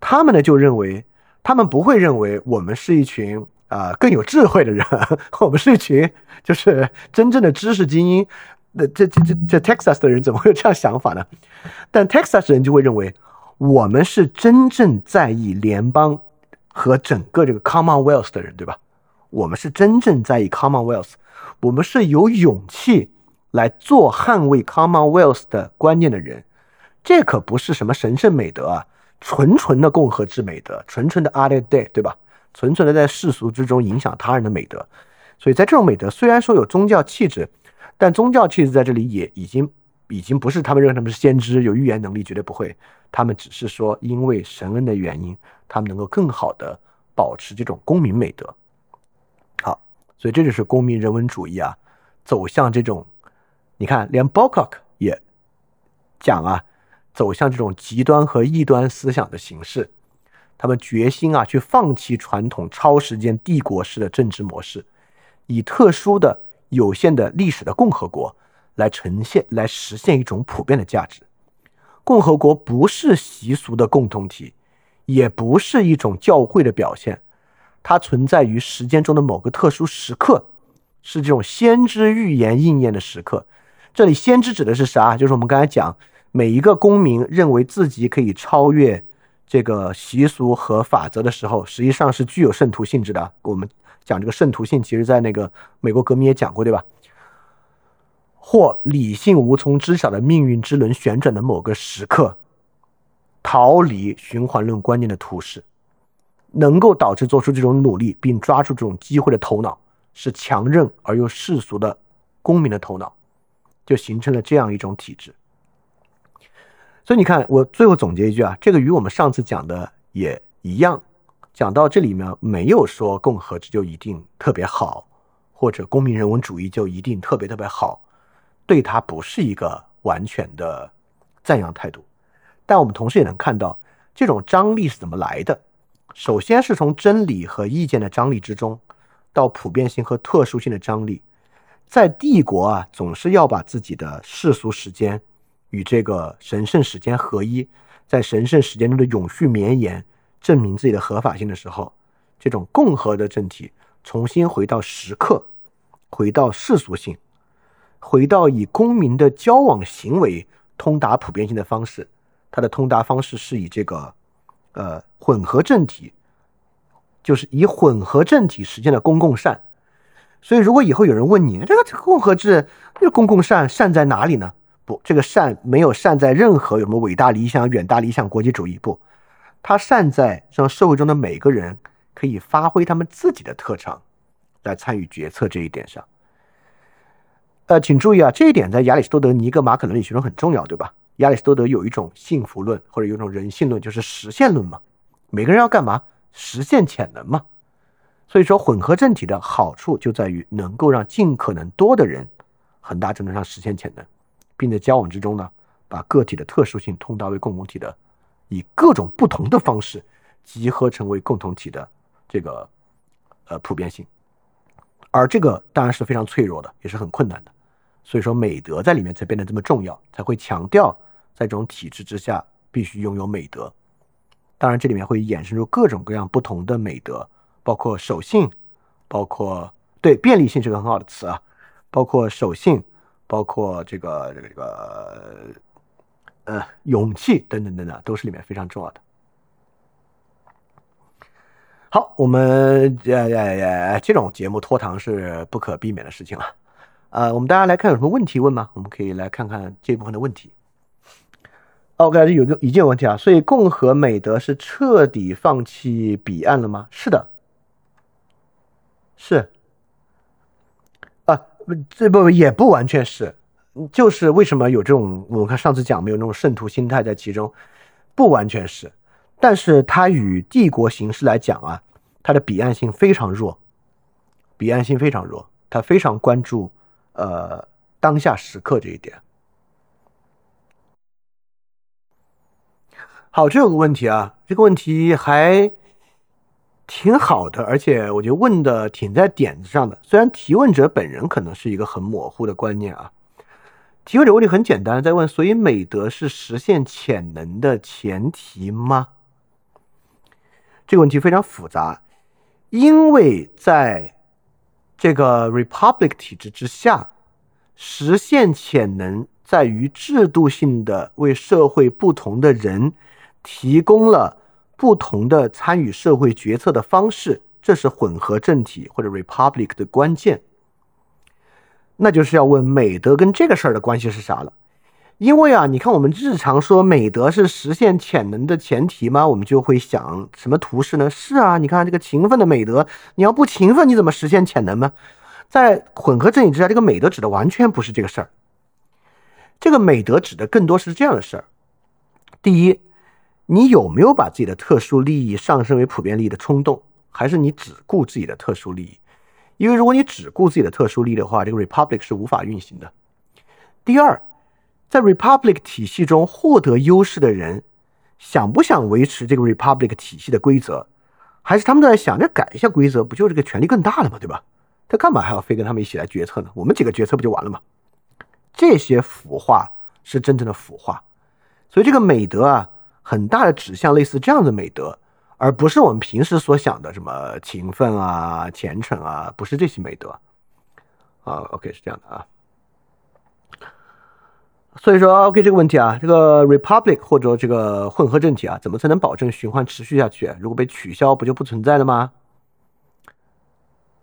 他们呢就认为，他们不会认为我们是一群啊更有智慧的人，[LAUGHS] 我们是一群就是真正的知识精英。那这这这这 Texas 的人怎么会有这样想法呢？但 Texas 人就会认为，我们是真正在意联邦和整个这个 Commonwealth 的人，对吧？我们是真正在意 Commonwealth，我们是有勇气来做捍卫 Commonwealth 的观念的人。这可不是什么神圣美德啊，纯纯的共和制美德，纯纯的 Other Day，对吧？纯纯的在世俗之中影响他人的美德。所以在这种美德，虽然说有宗教气质。但宗教气质在这里也已经已经不是他们认为他们是先知，有预言能力，绝对不会。他们只是说，因为神恩的原因，他们能够更好的保持这种公民美德。好，所以这就是公民人文主义啊，走向这种，你看，连 b o c o c k 也讲啊，走向这种极端和异端思想的形式。他们决心啊，去放弃传统超时间帝国式的政治模式，以特殊的、有限的历史的共和国来呈现、来实现一种普遍的价值。共和国不是习俗的共同体，也不是一种教会的表现，它存在于时间中的某个特殊时刻，是这种先知预言应验的时刻。这里先知指的是啥？就是我们刚才讲，每一个公民认为自己可以超越这个习俗和法则的时候，实际上是具有圣徒性质的。我们讲这个圣徒性，其实在那个美国革命也讲过，对吧？或理性无从知晓的命运之轮旋转的某个时刻，逃离循环论观念的图示，能够导致做出这种努力并抓住这种机会的头脑，是强韧而又世俗的公民的头脑，就形成了这样一种体制。所以你看，我最后总结一句啊，这个与我们上次讲的也一样，讲到这里面没有说共和制就一定特别好，或者公民人文主义就一定特别特别好。对他不是一个完全的赞扬态度，但我们同时也能看到这种张力是怎么来的。首先是从真理和意见的张力之中，到普遍性和特殊性的张力。在帝国啊，总是要把自己的世俗时间与这个神圣时间合一，在神圣时间中的永续绵延，证明自己的合法性的时候，这种共和的政体重新回到时刻，回到世俗性。回到以公民的交往行为通达普遍性的方式，它的通达方式是以这个，呃，混合政体，就是以混合政体实现的公共善。所以，如果以后有人问你这个共和制，这个公共善善在哪里呢？不，这个善没有善在任何有什么伟大理想、远大理想、国际主义不，它善在让社会中的每个人可以发挥他们自己的特长，来参与决策这一点上。呃，请注意啊，这一点在亚里士多德尼格马可伦理学中很重要，对吧？亚里士多德有一种幸福论，或者有一种人性论，就是实现论嘛。每个人要干嘛？实现潜能嘛。所以说，混合政体的好处就在于能够让尽可能多的人，很大程度上实现潜能，并在交往之中呢，把个体的特殊性通达为共同体的，以各种不同的方式集合成为共同体的这个呃普遍性。而这个当然是非常脆弱的，也是很困难的。所以说，美德在里面才变得这么重要，才会强调在这种体制之下必须拥有美德。当然，这里面会衍生出各种各样不同的美德，包括守信，包括对便利性是个很好的词啊，包括守信，包括这个这个这个呃勇气等等等等，都是里面非常重要的。好，我们呃呃呃这种节目拖堂是不可避免的事情了。呃，我们大家来看有什么问题问吗？我们可以来看看这部分的问题。OK，有个已经有问题啊，所以共和美德是彻底放弃彼岸了吗？是的，是。啊，这不也不完全是，就是为什么有这种我们看上次讲没有那种圣徒心态在其中，不完全是，但是它与帝国形式来讲啊，它的彼岸性非常弱，彼岸性非常弱，它非常关注。呃，当下时刻这一点，好，这有个问题啊，这个问题还挺好的，而且我觉得问的挺在点子上的。虽然提问者本人可能是一个很模糊的观念啊，提问者问题很简单，在问：所以美德是实现潜能的前提吗？这个问题非常复杂，因为在。这个 republic 体制之下，实现潜能在于制度性的为社会不同的人提供了不同的参与社会决策的方式，这是混合政体或者 republic 的关键。那就是要问美德跟这个事儿的关系是啥了。因为啊，你看我们日常说美德是实现潜能的前提吗？我们就会想什么图示呢？是啊，你看这个勤奋的美德，你要不勤奋，你怎么实现潜能呢？在混合阵营之下，这个美德指的完全不是这个事儿。这个美德指的更多是这样的事儿：第一，你有没有把自己的特殊利益上升为普遍利益的冲动，还是你只顾自己的特殊利益？因为如果你只顾自己的特殊利益的话，这个 republic 是无法运行的。第二，在 republic 体系中获得优势的人，想不想维持这个 republic 体系的规则，还是他们都在想着改一下规则，不就这个权力更大了吗？对吧？他干嘛还要非跟他们一起来决策呢？我们几个决策不就完了吗？这些腐化是真正的腐化，所以这个美德啊，很大的指向类似这样的美德。而不是我们平时所想的什么勤奋啊、虔诚啊，不是这些美德啊。OK，是这样的啊。所以说，OK 这个问题啊，这个 Republic 或者这个混合政体啊，怎么才能保证循环持续下去？如果被取消，不就不存在了吗？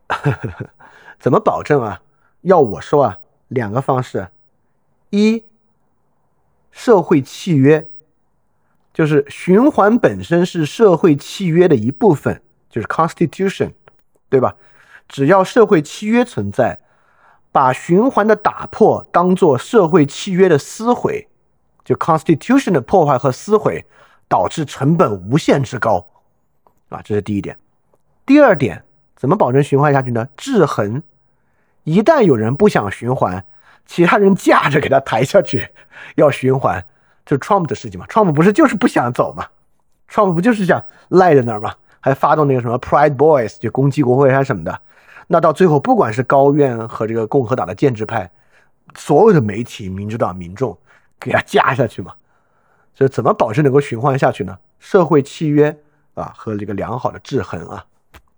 [LAUGHS] 怎么保证啊？要我说啊，两个方式：一，社会契约。就是循环本身是社会契约的一部分，就是 constitution，对吧？只要社会契约存在，把循环的打破当做社会契约的撕毁，就 constitution 的破坏和撕毁，导致成本无限之高，啊，这是第一点。第二点，怎么保证循环下去呢？制衡，一旦有人不想循环，其他人架着给他抬下去，要循环。就 Trump 的事情嘛，Trump 不是就是不想走嘛，Trump 不就是想赖在那儿嘛，还发动那个什么 Pride Boys 就攻击国会山什么的，那到最后不管是高院和这个共和党的建制派，所有的媒体、民主党民众给他架下去嘛，所以怎么保证能够循环下去呢？社会契约啊和这个良好的制衡啊，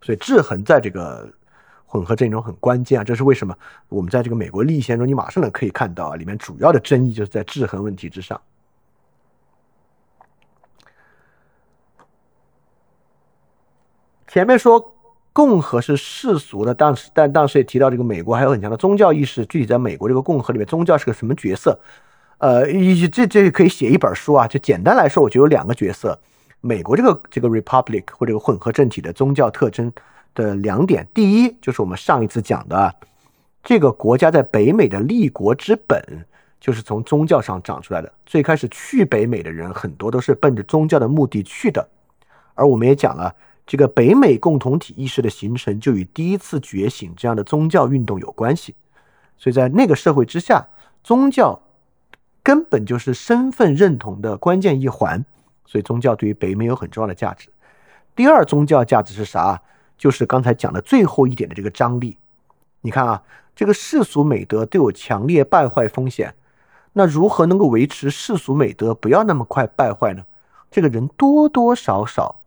所以制衡在这个混合阵营中很关键啊，这是为什么？我们在这个美国历线中，你马上能可以看到啊，里面主要的争议就是在制衡问题之上。前面说共和是世俗的，但是但当时也提到这个美国还有很强的宗教意识。具体在美国这个共和里面，宗教是个什么角色？呃，这这可以写一本书啊。就简单来说，我觉得有两个角色：美国这个这个 republic 或这个混合政体的宗教特征的两点。第一，就是我们上一次讲的，这个国家在北美的立国之本就是从宗教上长出来的。最开始去北美的人很多都是奔着宗教的目的去的，而我们也讲了。这个北美共同体意识的形成，就与第一次觉醒这样的宗教运动有关系。所以在那个社会之下，宗教根本就是身份认同的关键一环。所以宗教对于北美有很重要的价值。第二，宗教价值是啥？就是刚才讲的最后一点的这个张力。你看啊，这个世俗美德都有强烈败坏风险，那如何能够维持世俗美德不要那么快败坏呢？这个人多多少少。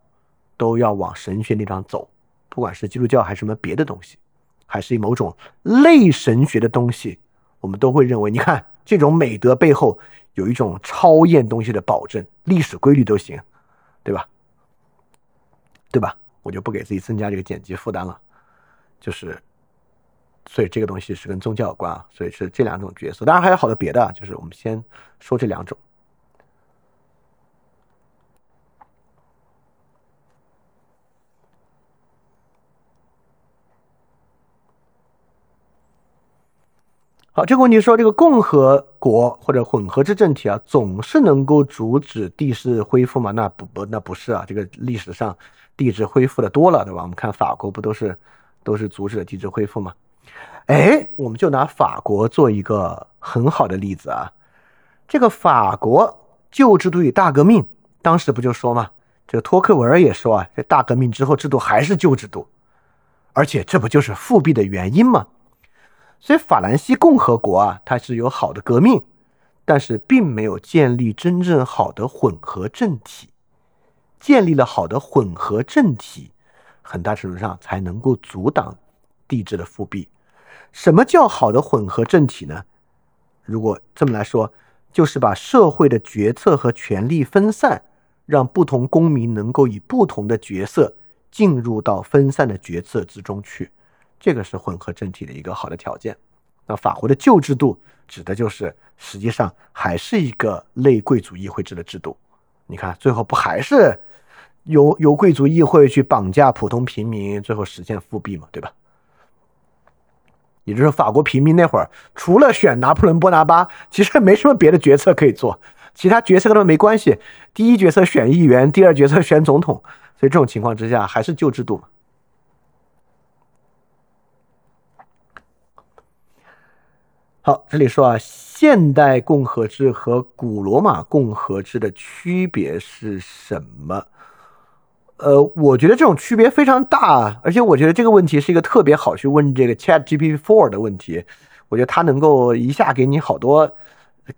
都要往神学那张走，不管是基督教还是什么别的东西，还是某种类神学的东西，我们都会认为，你看这种美德背后有一种超验东西的保证，历史规律都行，对吧？对吧？我就不给自己增加这个剪辑负担了，就是，所以这个东西是跟宗教有关啊，所以是这两种角色，当然还有好多别的，就是我们先说这两种。好，这个问题说，这个共和国或者混合制政体啊，总是能够阻止地质恢复吗？那不不，那不是啊。这个历史上地质恢复的多了，对吧？我们看法国不都是都是阻止了地质恢复吗？哎，我们就拿法国做一个很好的例子啊。这个法国旧制度与大革命，当时不就说嘛？这个托克维尔也说啊，这大革命之后制度还是旧制度，而且这不就是复辟的原因吗？所以法兰西共和国啊，它是有好的革命，但是并没有建立真正好的混合政体。建立了好的混合政体，很大程度上才能够阻挡帝制的复辟。什么叫好的混合政体呢？如果这么来说，就是把社会的决策和权力分散，让不同公民能够以不同的角色进入到分散的决策之中去。这个是混合政体的一个好的条件。那法国的旧制度指的就是，实际上还是一个类贵族议会制的制度。你看，最后不还是由由贵族议会去绑架普通平民，最后实现复辟嘛，对吧？也就是法国平民那会儿，除了选拿破仑·波拿巴，其实没什么别的决策可以做，其他决策跟他们没关系。第一决策选议员，第二决策选总统，所以这种情况之下还是旧制度嘛。好，这里说啊，现代共和制和古罗马共和制的区别是什么？呃，我觉得这种区别非常大，而且我觉得这个问题是一个特别好去问这个 Chat GPT Four 的问题。我觉得它能够一下给你好多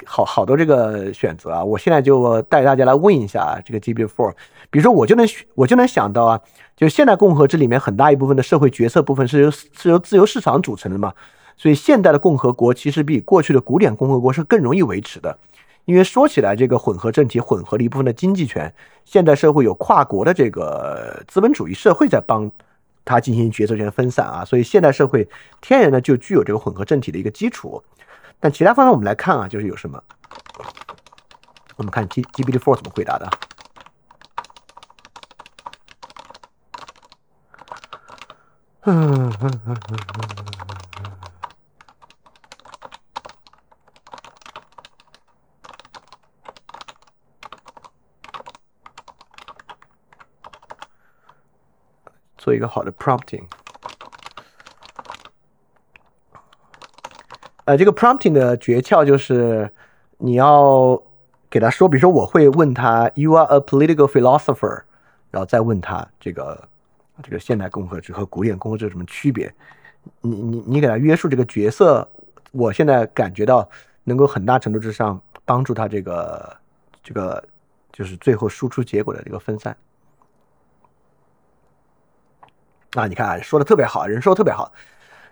好好多这个选择啊。我现在就带大家来问一下这个 GPT Four，比如说我就能我就能想到啊，就现代共和制里面很大一部分的社会决策部分是由是由自由市场组成的嘛，所以现代的共和国其实比过去的古典共和国是更容易维持的。因为说起来，这个混合政体混合了一部分的经济权，现代社会有跨国的这个资本主义社会在帮他进行决策权分散啊，所以现代社会天然的就具有这个混合政体的一个基础。但其他方面我们来看啊，就是有什么？我们看 G G B D Four 怎么回答的。嗯嗯嗯嗯嗯。做一个好的 prompting，呃，这个 prompting 的诀窍就是你要给他说，比如说我会问他 “You are a political philosopher”，然后再问他这个这个现代共和制和古典共和制有什么区别？你你你给他约束这个角色，我现在感觉到能够很大程度之上帮助他这个这个就是最后输出结果的这个分散。啊，你看，说的特别好，人说的特别好，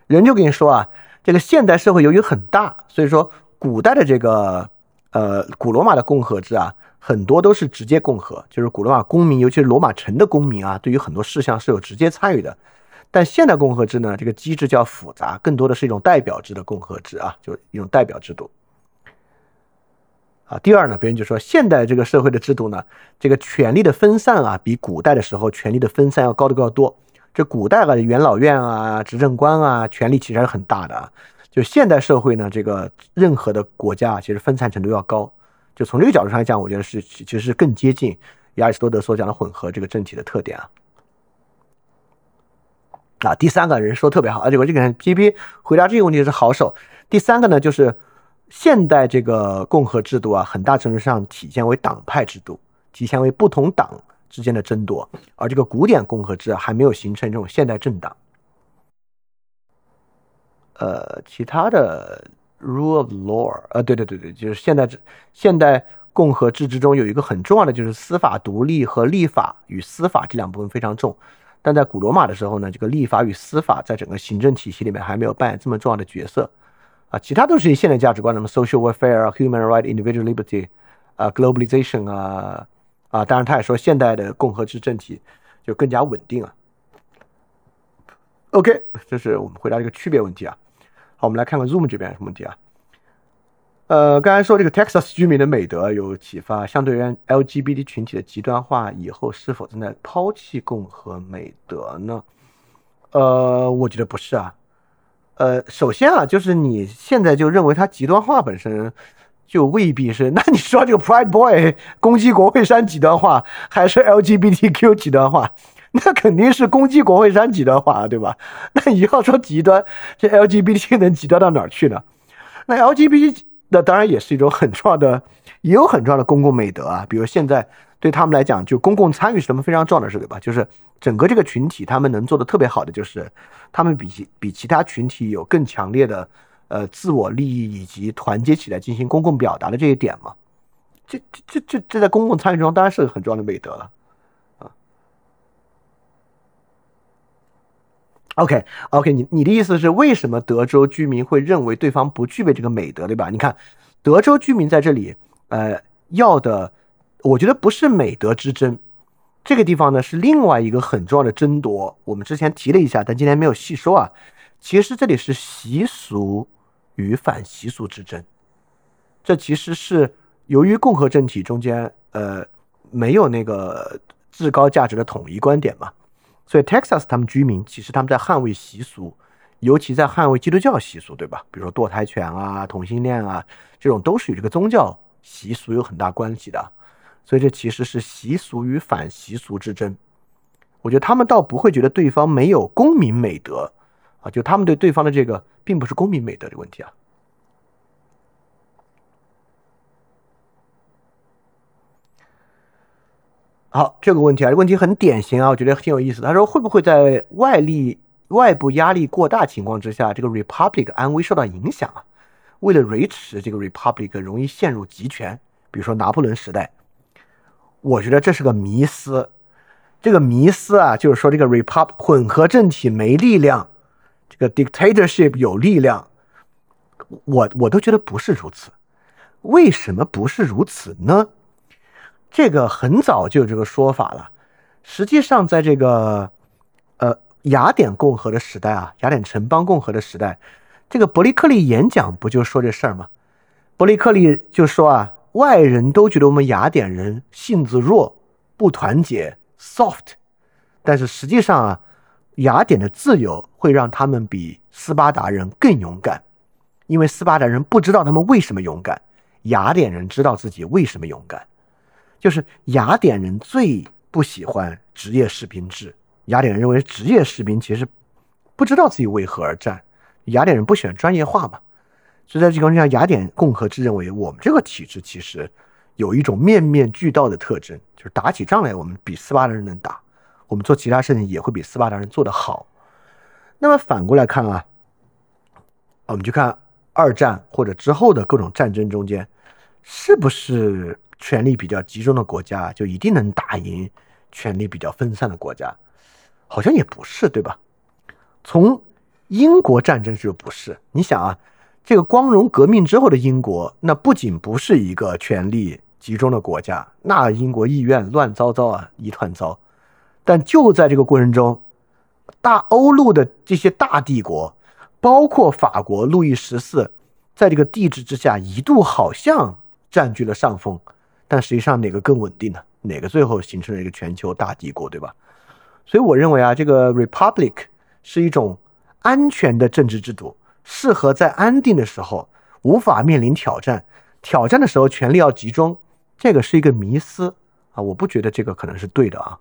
人就跟你说啊，这个现代社会由于很大，所以说古代的这个呃古罗马的共和制啊，很多都是直接共和，就是古罗马公民，尤其是罗马城的公民啊，对于很多事项是有直接参与的。但现代共和制呢，这个机制较复杂，更多的是一种代表制的共和制啊，就是一种代表制度。啊，第二呢，别人就说现代这个社会的制度呢，这个权力的分散啊，比古代的时候权力的分散要高得高多。这古代的元老院啊，执政官啊，权力其实还是很大的啊。就现代社会呢，这个任何的国家其实分散程度要高。就从这个角度上来讲，我觉得是其实是更接近亚里士多德所讲的混合这个政体的特点啊。啊，第三个人说特别好，而且我这个人 P P 回答这个问题是好手。第三个呢，就是现代这个共和制度啊，很大程度上体现为党派制度，体现为不同党。之间的争夺，而这个古典共和制还没有形成这种现代政党。呃，其他的 rule of law，呃，对对对对，就是现代现代共和制之中有一个很重要的就是司法独立和立法与司法这两部分非常重。但在古罗马的时候呢，这个立法与司法在整个行政体系里面还没有扮演这么重要的角色。啊，其他都是一现代价值观，什么 social welfare、human right、individual liberty，啊，globalization 啊。啊，当然，他也说现代的共和制政体就更加稳定啊。OK，这是我们回答这个区别问题啊。好，我们来看看 Zoom 这边有什么问题啊？呃，刚才说这个 Texas 居民的美德有启发，相对于 LGBT 群体的极端化，以后是否正在抛弃共和美德呢？呃，我觉得不是啊。呃，首先啊，就是你现在就认为它极端化本身。就未必是，那你说这个 Pride Boy 攻击国会山极端化，还是 LGBTQ 极端化？那肯定是攻击国会山极端化，对吧？[LAUGHS] 那你要说极端，这 LGBT 能极端到哪儿去呢？那 LGBT 那当然也是一种很重要的，也有很重要的公共美德啊。比如现在对他们来讲，就公共参与是他们非常重要的事，对吧？就是整个这个群体，他们能做的特别好的，就是他们比其比其他群体有更强烈的。呃，自我利益以及团结起来进行公共表达的这一点嘛，这这这这这在公共参与中当然是很重要的美德了啊。OK OK，你你的意思是为什么德州居民会认为对方不具备这个美德，对吧？你看，德州居民在这里，呃，要的，我觉得不是美德之争，这个地方呢是另外一个很重要的争夺。我们之前提了一下，但今天没有细说啊。其实这里是习俗。与反习俗之争，这其实是由于共和政体中间呃没有那个至高价值的统一观点嘛，所以 Texas 他们居民其实他们在捍卫习俗，尤其在捍卫基督教习俗，对吧？比如说堕胎权啊、同性恋啊，这种都是与这个宗教习俗有很大关系的。所以这其实是习俗与反习俗之争。我觉得他们倒不会觉得对方没有公民美德啊，就他们对对方的这个并不是公民美德的问题啊。好，这个问题啊，问题很典型啊，我觉得挺有意思。他说会不会在外力、外部压力过大情况之下，这个 Republic 安危受到影响啊？为了维持这个 Republic，容易陷入集权，比如说拿破仑时代。我觉得这是个迷思。这个迷思啊，就是说这个 Republic 混合政体没力量，这个 Dictatorship 有力量。我我都觉得不是如此。为什么不是如此呢？这个很早就有这个说法了。实际上，在这个呃雅典共和的时代啊，雅典城邦共和的时代，这个伯利克利演讲不就说这事儿吗？伯利克利就说啊，外人都觉得我们雅典人性子弱、不团结、soft，但是实际上啊，雅典的自由会让他们比斯巴达人更勇敢，因为斯巴达人不知道他们为什么勇敢，雅典人知道自己为什么勇敢。就是雅典人最不喜欢职业士兵制。雅典人认为职业士兵其实不知道自己为何而战。雅典人不喜欢专业化嘛，所以在这个情况下，雅典共和制认为我们这个体制其实有一种面面俱到的特征，就是打起仗来我们比斯巴达人能打，我们做其他事情也会比斯巴达人做得好。那么反过来看啊，我们就看二战或者之后的各种战争中间，是不是？权力比较集中的国家就一定能打赢权力比较分散的国家，好像也不是，对吧？从英国战争就不是。你想啊，这个光荣革命之后的英国，那不仅不是一个权力集中的国家，那英国议院乱糟糟啊，一团糟。但就在这个过程中，大欧陆的这些大帝国，包括法国路易十四，在这个帝制之下，一度好像占据了上风。但实际上哪个更稳定呢？哪个最后形成了一个全球大帝国，对吧？所以我认为啊，这个 republic 是一种安全的政治制度，适合在安定的时候无法面临挑战，挑战的时候权力要集中。这个是一个迷思啊，我不觉得这个可能是对的啊。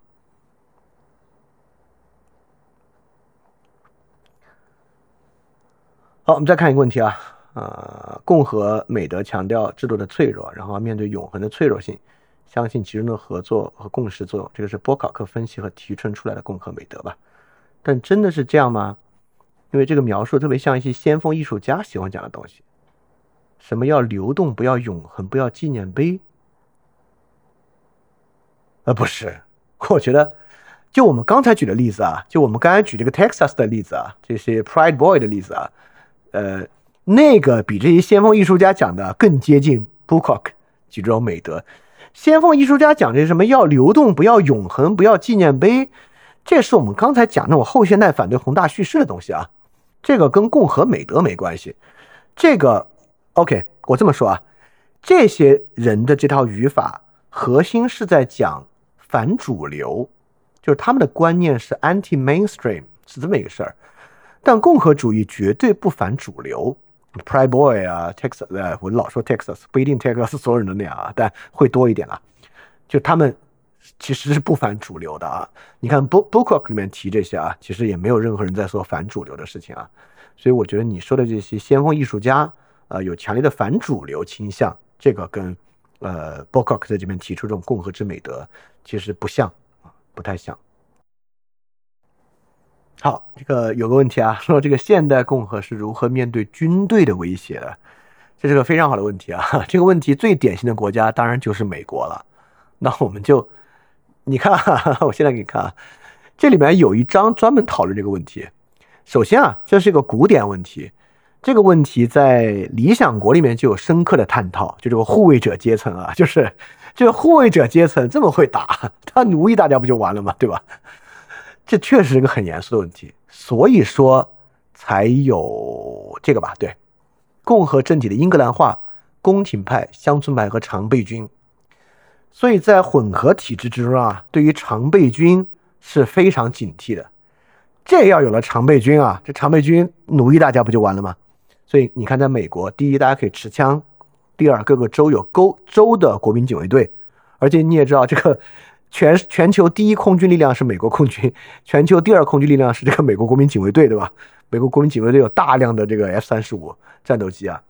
好，我们再看一个问题啊。呃，共和美德强调制度的脆弱，然后面对永恒的脆弱性，相信其中的合作和共识作用。这个是波考克分析和提纯出来的共和美德吧？但真的是这样吗？因为这个描述特别像一些先锋艺术家喜欢讲的东西。什么要流动，不要永恒，不要纪念碑？呃，不是，我觉得，就我们刚才举的例子啊，就我们刚才举这个 Texas 的例子啊，这些 Pride Boy 的例子啊，呃。那个比这些先锋艺术家讲的更接近 b o o k o k 几种美德。先锋艺术家讲这什么要流动，不要永恒，不要纪念碑，这是我们刚才讲那种后现代反对宏大叙事的东西啊。这个跟共和美德没关系。这个 OK，我这么说啊，这些人的这套语法核心是在讲反主流，就是他们的观念是 anti-mainstream，是这么一个事儿。但共和主义绝对不反主流。Pride Boy 啊，Texas，呃，我老说 Texas，不一定 Texas 所有人都那样啊，但会多一点啊。就他们其实是不反主流的啊。你看 Book Book 里面提这些啊，其实也没有任何人在说反主流的事情啊。所以我觉得你说的这些先锋艺术家，呃，有强烈的反主流倾向，这个跟呃 Book 在这边提出这种共和之美德，其实不像啊，不太像。好，这个有个问题啊，[LAUGHS] 说这个现代共和是如何面对军队的威胁的？这是个非常好的问题啊。[LAUGHS] 这个问题最典型的国家当然就是美国了。那我们就，你看，[LAUGHS] 我现在给你看啊，这里面有一章专门讨论这个问题。首先啊，这是一个古典问题，这个问题在《理想国》里面就有深刻的探讨。就这个护卫者阶层啊，就是这个护卫者阶层这么会打，他奴役大家不就完了吗？对吧？这确实是个很严肃的问题，所以说才有这个吧？对，共和政体的英格兰化、宫廷派、乡村派和常备军，所以在混合体制之中啊，对于常备军是非常警惕的。这要有了常备军啊，这常备军奴役大家不就完了吗？所以你看，在美国，第一，大家可以持枪；第二，各个州有州州的国民警卫队，而且你也知道，这个全全球第一空军力量是美国空军，[LAUGHS] 全球第二空军力量是这个美国国民警卫队，对吧？美国国民警卫队有大量的这个 F 三十五战斗机啊，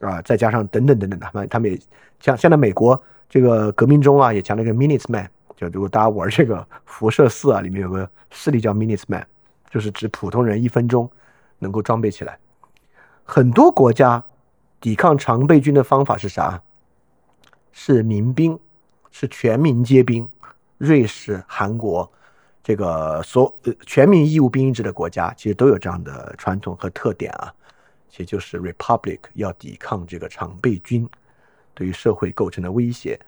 啊，再加上等等等等的，他们他们也像现在美国这个革命中啊，也强调一个 Minutes Man，就如果大家玩这个辐射四啊，里面有个势力叫 Minutes Man，就是指普通人一分钟能够装备起来。很多国家抵抗常备军的方法是啥？是民兵，是全民皆兵。瑞士、韩国，这个所呃全民义务兵役制的国家，其实都有这样的传统和特点啊。其实就是 Republic 要抵抗这个常备军对于社会构成的威胁。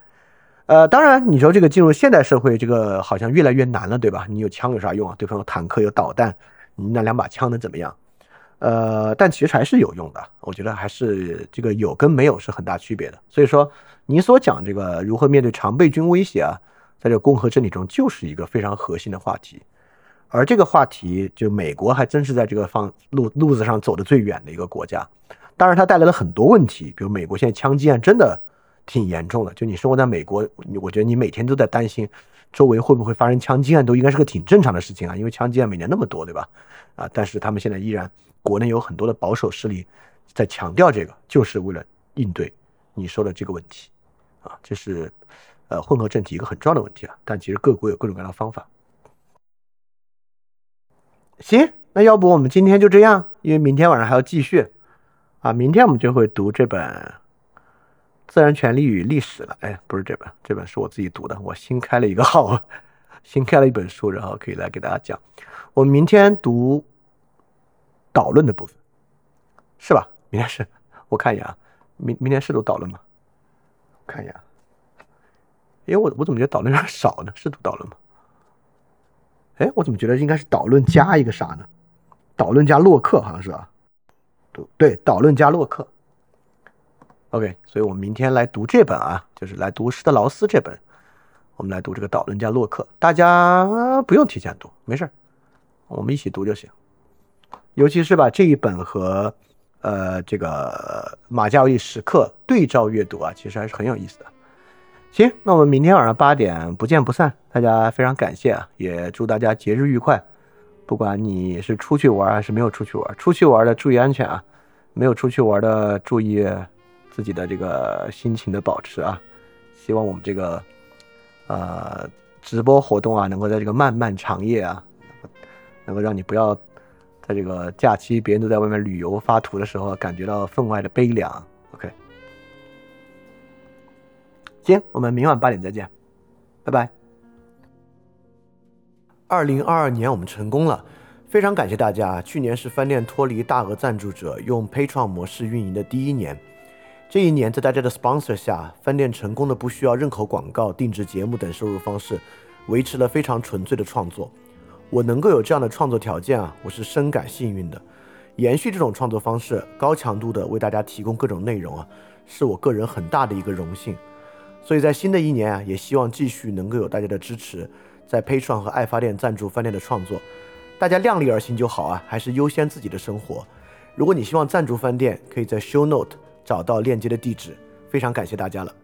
呃，当然你说这个进入现代社会，这个好像越来越难了，对吧？你有枪有啥用啊？对方有坦克有导弹，你那两把枪能怎么样？呃，但其实还是有用的，我觉得还是这个有跟没有是很大区别的。所以说，你所讲这个如何面对常备军威胁啊，在这个共和真理中就是一个非常核心的话题。而这个话题，就美国还真是在这个方路路子上走的最远的一个国家。当然，它带来了很多问题，比如美国现在枪击案真的挺严重的。就你生活在美国，我觉得你每天都在担心周围会不会发生枪击案，都应该是个挺正常的事情啊，因为枪击案每年那么多，对吧？啊，但是他们现在依然。国内有很多的保守势力在强调这个，就是为了应对你说的这个问题，啊，这是呃混合政体一个很重要的问题啊。但其实各国有各种各样的方法。行，那要不我们今天就这样，因为明天晚上还要继续啊。明天我们就会读这本《自然权利与历史》了。哎，不是这本，这本是我自己读的，我新开了一个号，[LAUGHS] 新开了一本书，然后可以来给大家讲。我们明天读。导论的部分是吧？明天是，我看一眼啊，明明天是读导论吗？看一眼，哎我我怎么觉得导论有点少呢？是读导论吗？哎，我怎么觉得应该是导论加一个啥呢？导论加洛克好像是啊，读对，导论加洛克。OK，所以我们明天来读这本啊，就是来读施特劳斯这本，我们来读这个导论加洛克，大家不用提前读，没事我们一起读就行。尤其是把这一本和，呃，这个马加维时刻对照阅读啊，其实还是很有意思的。行，那我们明天晚上八点不见不散。大家非常感谢啊，也祝大家节日愉快。不管你是出去玩还是没有出去玩，出去玩的注意安全啊，没有出去玩的注意自己的这个心情的保持啊。希望我们这个呃直播活动啊，能够在这个漫漫长夜啊，能够让你不要。在这个假期，别人都在外面旅游发图的时候，感觉到分外的悲凉。行，我们明晚八点再见，拜拜。二零二二年我们成功了，非常感谢大家。去年是饭店脱离大额赞助者用 p a t r o n 模式运营的第一年，这一年在大家的 sponsor 下，饭店成功的不需要任何广告、定制节目等收入方式，维持了非常纯粹的创作。我能够有这样的创作条件啊，我是深感幸运的。延续这种创作方式，高强度的为大家提供各种内容啊，是我个人很大的一个荣幸。所以在新的一年啊，也希望继续能够有大家的支持，在 Patreon 和爱发电赞助饭店的创作。大家量力而行就好啊，还是优先自己的生活。如果你希望赞助饭店，可以在 Show Note 找到链接的地址。非常感谢大家了。